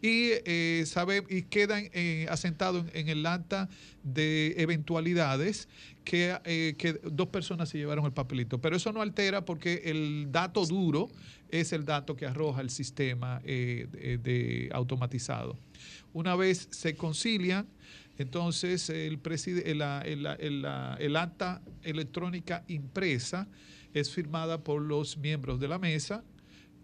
Y, eh, sabe, y quedan eh, asentados en, en el acta de eventualidades que, eh, que dos personas se llevaron el papelito. Pero eso no altera porque el dato duro es el dato que arroja el sistema eh, de, de automatizado. Una vez se concilian, entonces el, preside- el, el- el- el acta electrónica impresa es firmada por los miembros de la mesa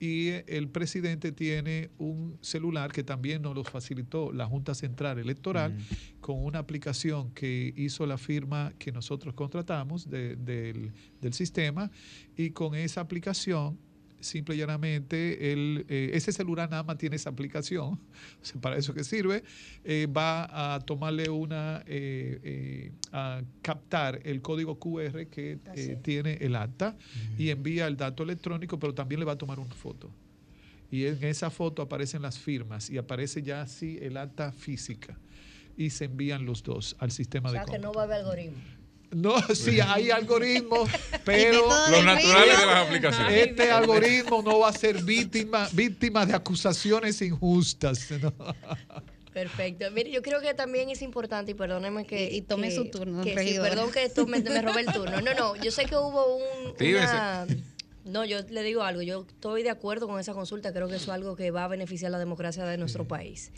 y el presidente tiene un celular que también nos lo facilitó la Junta Central Electoral con una aplicación que hizo la firma que nosotros contratamos de- del, del sistema y con esa aplicación simple y llanamente el, eh, ese celular nada más tiene esa aplicación, o sea, para eso que sirve, eh, va a tomarle una, eh, eh, a captar el código QR que eh, tiene el acta y envía el dato electrónico, pero también le va a tomar una foto. Y en esa foto aparecen las firmas y aparece ya así el acta física y se envían los dos al sistema O de sea que cómputo. no va a haber algoritmo. No, sí, hay algoritmos, pero Los naturales de las aplicaciones. Este algoritmo no va a ser víctima, víctima de acusaciones injustas. ¿no? Perfecto. Mire, yo creo que también es importante, y perdóneme que... Y- y tome que- su turno, que sí, regidora. perdón que esto me, me robé el turno. No, no, yo sé que hubo un... Una- no, yo le digo algo, yo estoy de acuerdo con esa consulta, creo que eso es algo que va a beneficiar la democracia de nuestro país.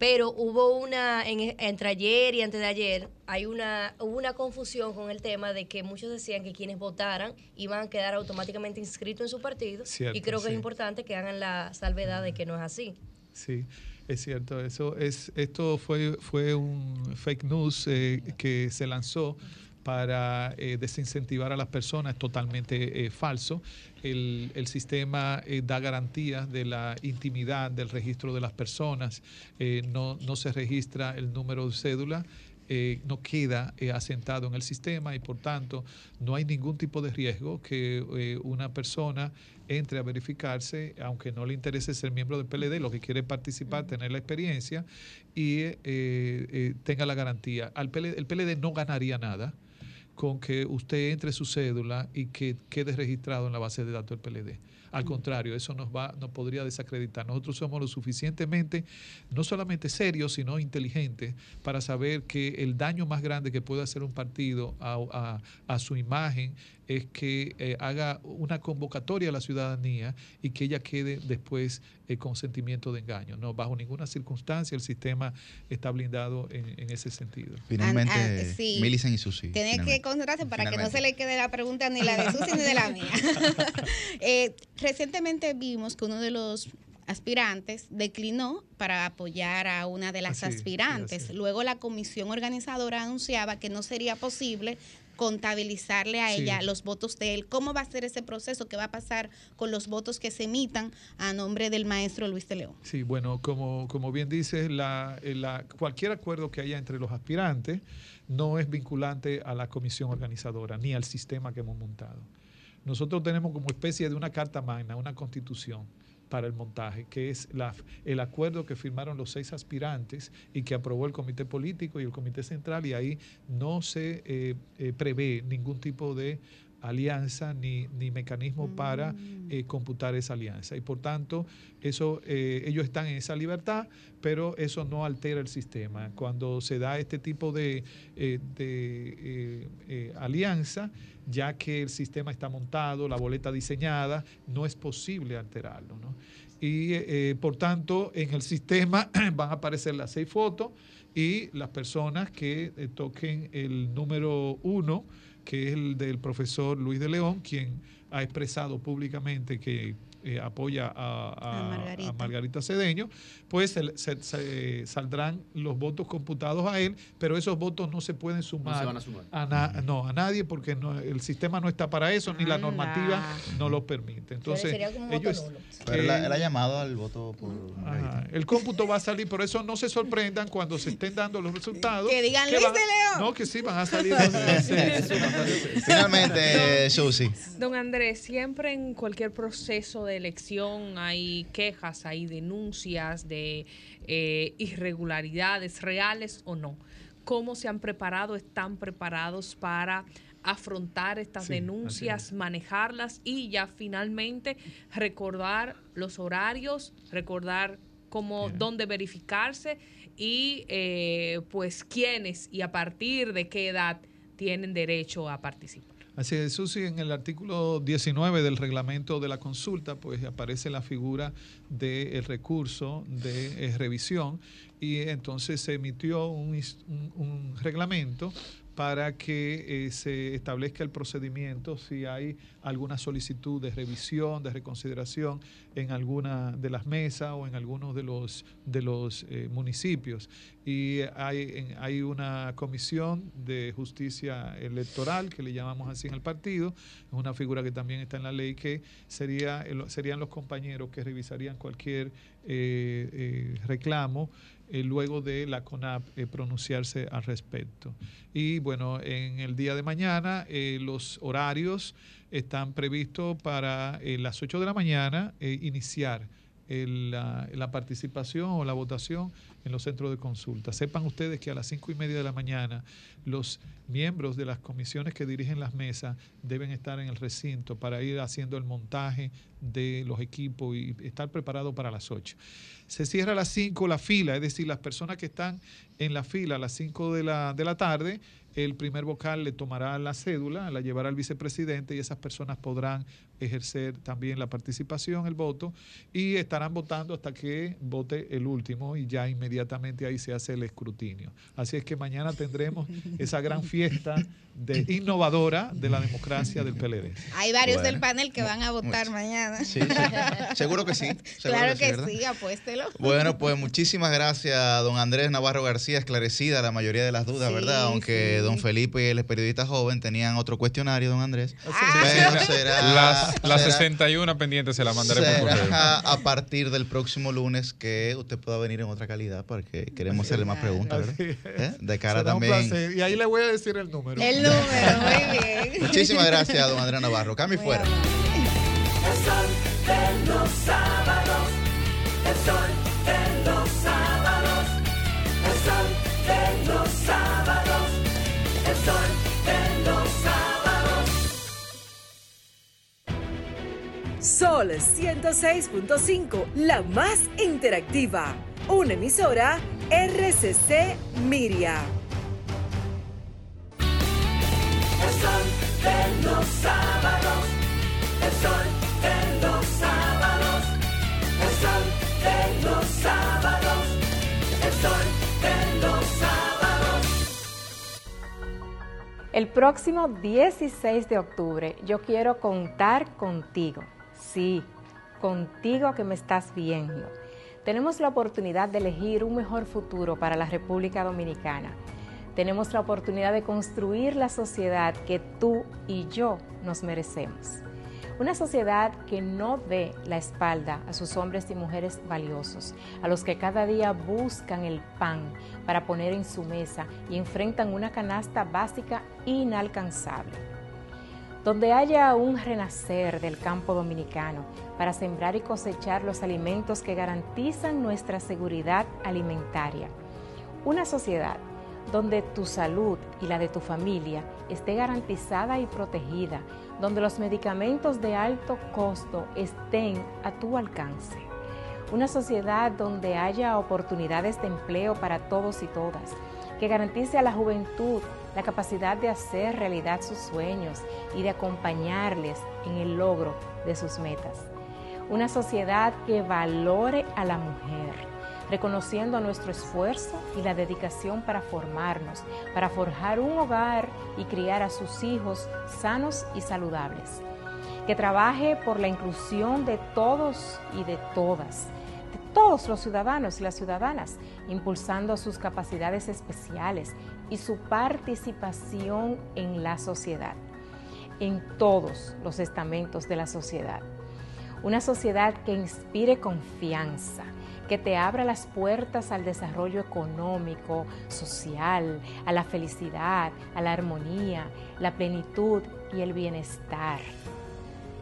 Pero hubo una, en- entre ayer y antes de ayer, hay una, hubo una confusión con el tema de que muchos decían que quienes votaran iban a quedar automáticamente inscritos en su partido. Cierto, y creo que sí. es importante que hagan la salvedad de que no es así. Sí, es cierto. Eso es, esto fue, fue un fake news eh, que se lanzó para eh, desincentivar a las personas, es totalmente eh, falso. El, el sistema eh, da garantías de la intimidad del registro de las personas, eh, no, no se registra el número de cédula. eh, no queda eh, asentado en el sistema y por tanto no hay ningún tipo de riesgo que eh, una persona entre a verificarse, aunque no le interese ser miembro del PLD, lo que quiere participar, tener la experiencia y tenga la garantía. Al PLD, el PLD no ganaría nada con que usted entre su cédula y que quede registrado en la base de datos del PLD. Al contrario, eso nos va, nos podría desacreditar. Nosotros somos lo suficientemente, no solamente serios, sino inteligentes para saber que el daño más grande que puede hacer un partido a, a- a su imagen es que eh, haga una convocatoria a la ciudadanía y que ella quede después eh, con sentimiento de engaño. No, bajo ninguna circunstancia el sistema está blindado en, en ese sentido. Finalmente, Ah, ah, sí. Millicent y Susi. Tiene que concentrarse para que no se le quede la pregunta ni la de Susi ni de la mía. Eh, recientemente vimos que uno de los aspirantes declinó para apoyar a una de las Así, sí, aspirantes. así. Luego la comisión organizadora anunciaba que no sería posible contabilizarle a Sí. ella los votos de él. ¿Cómo va a ser ese proceso? ¿Qué va a pasar con los votos que se emitan a nombre del maestro Luis de León? Sí, bueno, como, como bien dices, la, la- cualquier acuerdo que haya entre los aspirantes no es vinculante a la comisión organizadora ni al sistema que hemos montado. Nosotros tenemos como especie de una carta magna, una constitución para el montaje, que es la, el acuerdo que firmaron los seis aspirantes y que aprobó el comité político y el comité central y ahí no se eh, eh, prevé ningún tipo de alianza ni, ni mecanismo para eh, computar esa alianza. Y por tanto, eso, eh, ellos están en esa libertad, pero eso no altera el sistema. Cuando se da este tipo de, eh, de, alianza, ya que el sistema está montado, la boleta diseñada, no es posible alterarlo. ¿no? Y por tanto, en el sistema van a aparecer las seis fotos y las personas que toquen el número uno, que es el del profesor Luis de León, quien ha expresado públicamente que eh, apoya a, a- A Margarita. a Margarita Cedeño, pues se- se- se- saldrán los votos computados a él, pero esos votos no se pueden sumar, van a sumar. na- no, a nadie porque no- el sistema no está para eso, ni la normativa no lo permite. Entonces, sería como un voto ellos... Pero él, ha- él ha llamado al voto por Ajá, El cómputo va a salir, por eso no se sorprendan cuando se estén dando los resultados. Que digan Luis van- de León. No, que sí, van a salir. los- sí, sí, van a salir. Finalmente, Susi. Don Andrés, siempre en cualquier proceso de elección hay quejas, hay denuncias de eh, irregularidades reales o no. ¿Cómo se han preparado? ¿Están preparados para afrontar estas Sí, denuncias, manejarlas y ya finalmente recordar los horarios, recordar cómo, dónde verificarse y eh, pues quiénes y a partir de qué edad tienen derecho a participar? Así es, Susi, en el artículo 19 del reglamento de la consulta, pues aparece la figura del recurso de eh, revisión y entonces se emitió un reglamento para que eh, se establezca el procedimiento si hay alguna solicitud de revisión, de reconsideración en alguna de las mesas o en algunos de los, de los eh, municipios. Y hay, hay una comisión de justicia electoral, que le llamamos así en el partido, es una figura que también está en la ley, que sería, el- serían los compañeros que revisarían cualquier eh, eh, reclamo luego de la CONAP eh, pronunciarse al respecto. Y bueno, en el día de mañana eh, los horarios están previstos para eh, las 8 de la mañana eh, iniciar la, participación o la votación en los centros de consulta. Sepan ustedes que a las cinco y media de la mañana los miembros de las comisiones que dirigen las mesas deben estar en el recinto para ir haciendo el montaje de los equipos y estar preparados para las 8. Se cierra a las 5 la fila, es decir, las personas que están en la fila a las 5 de la, de la tarde, el primer vocal le tomará la cédula, la llevará al vicepresidente y esas personas podrán ejercer también la participación, el voto, y estarán votando hasta que vote el último y ya inmediatamente ahí se hace el escrutinio. Así es que mañana tendremos esa gran fiesta de, innovadora de la democracia del PLD. Hay varios Bueno. del panel que van a votar mañana. Sí, sí. Seguro que sí. seguro claro que sí, sí, apuéstelo. Bueno, pues muchísimas gracias, don Andrés Navarro García, esclarecida la mayoría de las dudas, Sí, ¿verdad? Aunque sí. don Felipe y el periodista joven tenían otro cuestionario, don Andrés. Ah. Pero será, Las, las será- 61 pendientes se las mandaré por correo. a partir del próximo lunes que usted pueda venir en otra calidad porque queremos hacerle más preguntas, ¿verdad? ¿Eh? De cara Será un también. placer. Y ahí le voy a decir el número. El número, muy bien. Muchísimas gracias, don Andrés Navarro. Cambio y fuera. El sol de los sábados, el sol de los sábados, el sol de los sábados, el sol de los Sol 106.5, la más interactiva. Una emisora RCC Miria. El sol en los sábados, el sol en los sábados, el sol en los sábados, el sol en los sábados. El próximo 16 de octubre yo quiero contar contigo. Sí, contigo que me estás viendo. Tenemos la oportunidad de elegir un mejor futuro para la República Dominicana. Tenemos la oportunidad de construir la sociedad que tú y yo nos merecemos. Una sociedad que no dé la espalda a sus hombres y mujeres valiosos, a los que cada día buscan el pan para poner en su mesa y enfrentan una canasta básica inalcanzable. Donde haya un renacer del campo dominicano para sembrar y cosechar los alimentos que garantizan nuestra seguridad alimentaria. Una sociedad donde tu salud y la de tu familia esté garantizada y protegida, donde los medicamentos de alto costo estén a tu alcance. Una sociedad donde haya oportunidades de empleo para todos y todas, que garantice a la juventud la capacidad de hacer realidad sus sueños y de acompañarles en el logro de sus metas. Una sociedad que valore a la mujer reconociendo nuestro esfuerzo y la dedicación para formarnos, para forjar un hogar y criar a sus hijos sanos y saludables. Que trabaje por la inclusión de todos y de todas, de todos los ciudadanos y las ciudadanas, impulsando sus capacidades especiales y su participación en la sociedad, en todos los estamentos de la sociedad. Una sociedad que inspire confianza, que te abra las puertas al desarrollo económico, social, a la felicidad, a la armonía, la plenitud y el bienestar.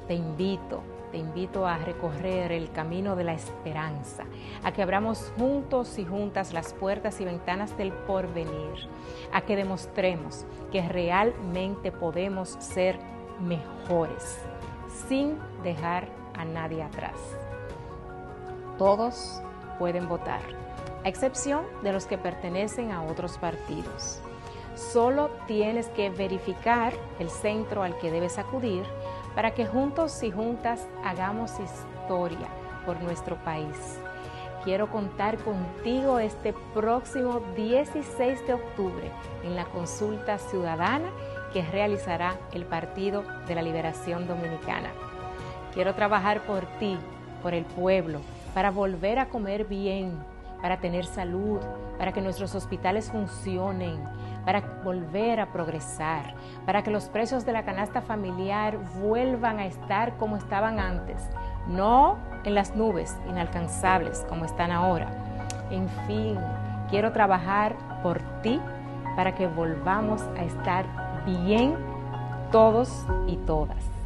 Te invito, te invito a recorrer el camino de la esperanza, a que abramos juntos y juntas las puertas y ventanas del porvenir, a que demostremos que realmente podemos ser mejores, sin dejar a nadie atrás. Todos pueden votar, a excepción de los que pertenecen a otros partidos. Solo tienes que verificar el centro al que debes acudir para que juntos y juntas hagamos historia por nuestro país. Quiero contar contigo este próximo 16 de octubre en la consulta ciudadana que realizará el Partido de la Liberación Dominicana. Quiero trabajar por ti, por el pueblo, para volver a comer bien, para tener salud, para que nuestros hospitales funcionen, para volver a progresar, para que los precios de la canasta familiar vuelvan a estar como estaban antes, no en las nubes inalcanzables como están ahora. En fin, quiero trabajar por ti para que volvamos a estar bien todos y todas.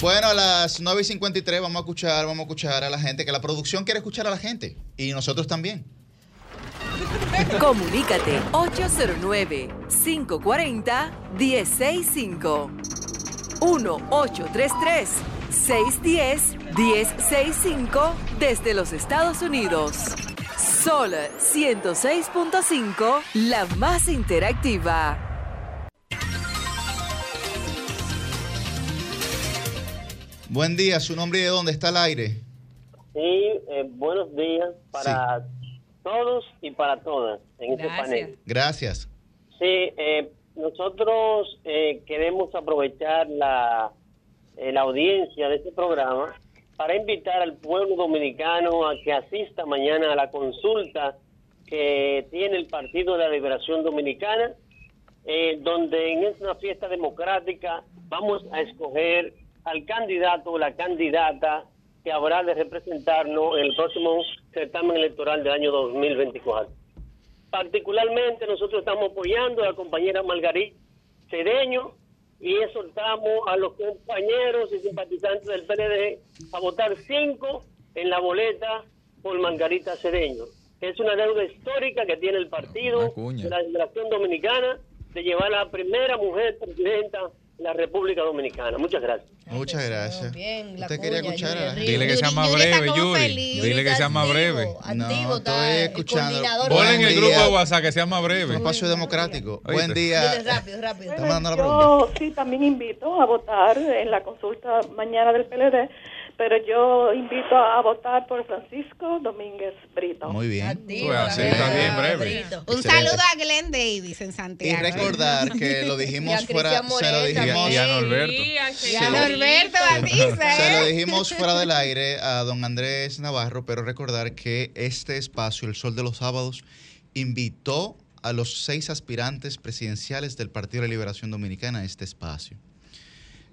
Bueno, a las 9 y 53 vamos a escuchar, vamos a escuchar a la gente, que la producción quiere escuchar a la gente. Y nosotros también. Comunícate 809-540-1065. 1-833-610-1065 desde los Estados Unidos. Sol 106.5, la más interactiva. Buen día, su nombre y de dónde está el aire. Sí, eh, buenos días para todos y para todas en este panel. Gracias. Sí, eh, nosotros eh, queremos aprovechar la, eh, la audiencia de este programa para invitar al pueblo dominicano a que asista mañana a la consulta que tiene el Partido de la Liberación Dominicana, eh, donde en esta fiesta democrática vamos a escoger al candidato o la candidata que habrá de representarnos en el próximo certamen electoral del año 2024. Particularmente nosotros estamos apoyando a la compañera Margarita Cedeño y exhortamos a los compañeros y simpatizantes del PLD a votar cinco en la boleta por Margarita Cedeño. Es una deuda histórica que tiene el partido de la Liberación Dominicana de llevar a la primera mujer presidenta la República Dominicana. Muchas gracias. Muchas gracias. Bien, la Usted quería escuchar a la gente. Dile que sea más breve, Yuri. feliz. Dile que sea más breve. Activo, estoy escuchando. coordinador. Ponle en el grupo de WhatsApp que sea más Un breve. espacio democrático. Oíste. Buen día. Dile rápido, rápido. Está mandando la pregunta. Yo sí también invito a votar en la consulta mañana del PLD, pero yo invito a votar por Francisco Domínguez Brito. Muy bien. Pues así, está bien, breve. Un Excelente. saludo a Glenn Davis en Y Santiago. recordar que lo dijimos Y fuera, se lo dijimos, Y a Norberto. Y a Norberto Batiza, se lo ¿eh? dijimos fuera del aire a don Andrés Navarro, pero recordar que este espacio, El Sol de los Sábados, invitó a los seis aspirantes presidenciales del Partido de la Liberación Dominicana a este espacio.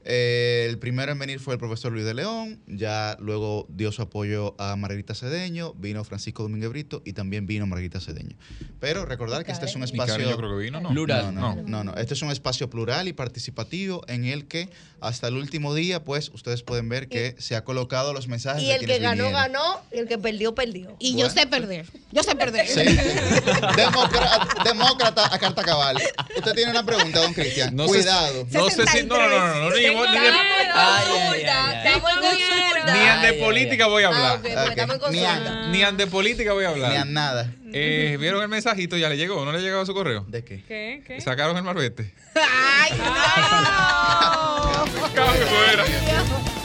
Eh, el primero en venir fue el profesor Luis de León, ya luego dio su apoyo a Margarita Cedeño, vino Francisco Domínguez Brito y también vino Margarita Cedeño. Pero recordar que este es un espacio... Karen yo creo que vino, ¿no? No, no, No. no, no. Este es un espacio plural y participativo en el que hasta el último día, pues, ustedes pueden ver que se ha colocado los mensajes Y de el que ganó, vinieron. ganó, y el que perdió, perdió. Y yo sé perder. Yo sé perder. Sí. Demócrata a carta cabal. Usted tiene una pregunta, don Cristian. No sé- Cuidado. no sé si. No, no, no, no, ni, de, an de política voy a hablar. Ni consulta. Ni an de política voy a hablar. Ni a nada. Eh, ¿Vieron el mensajito? ¿Ya le llegó? ¿No le llegó a su correo? ¿De qué? ¿Qué? ¿Qué? Sacaron el marbete. ¡Ay, no!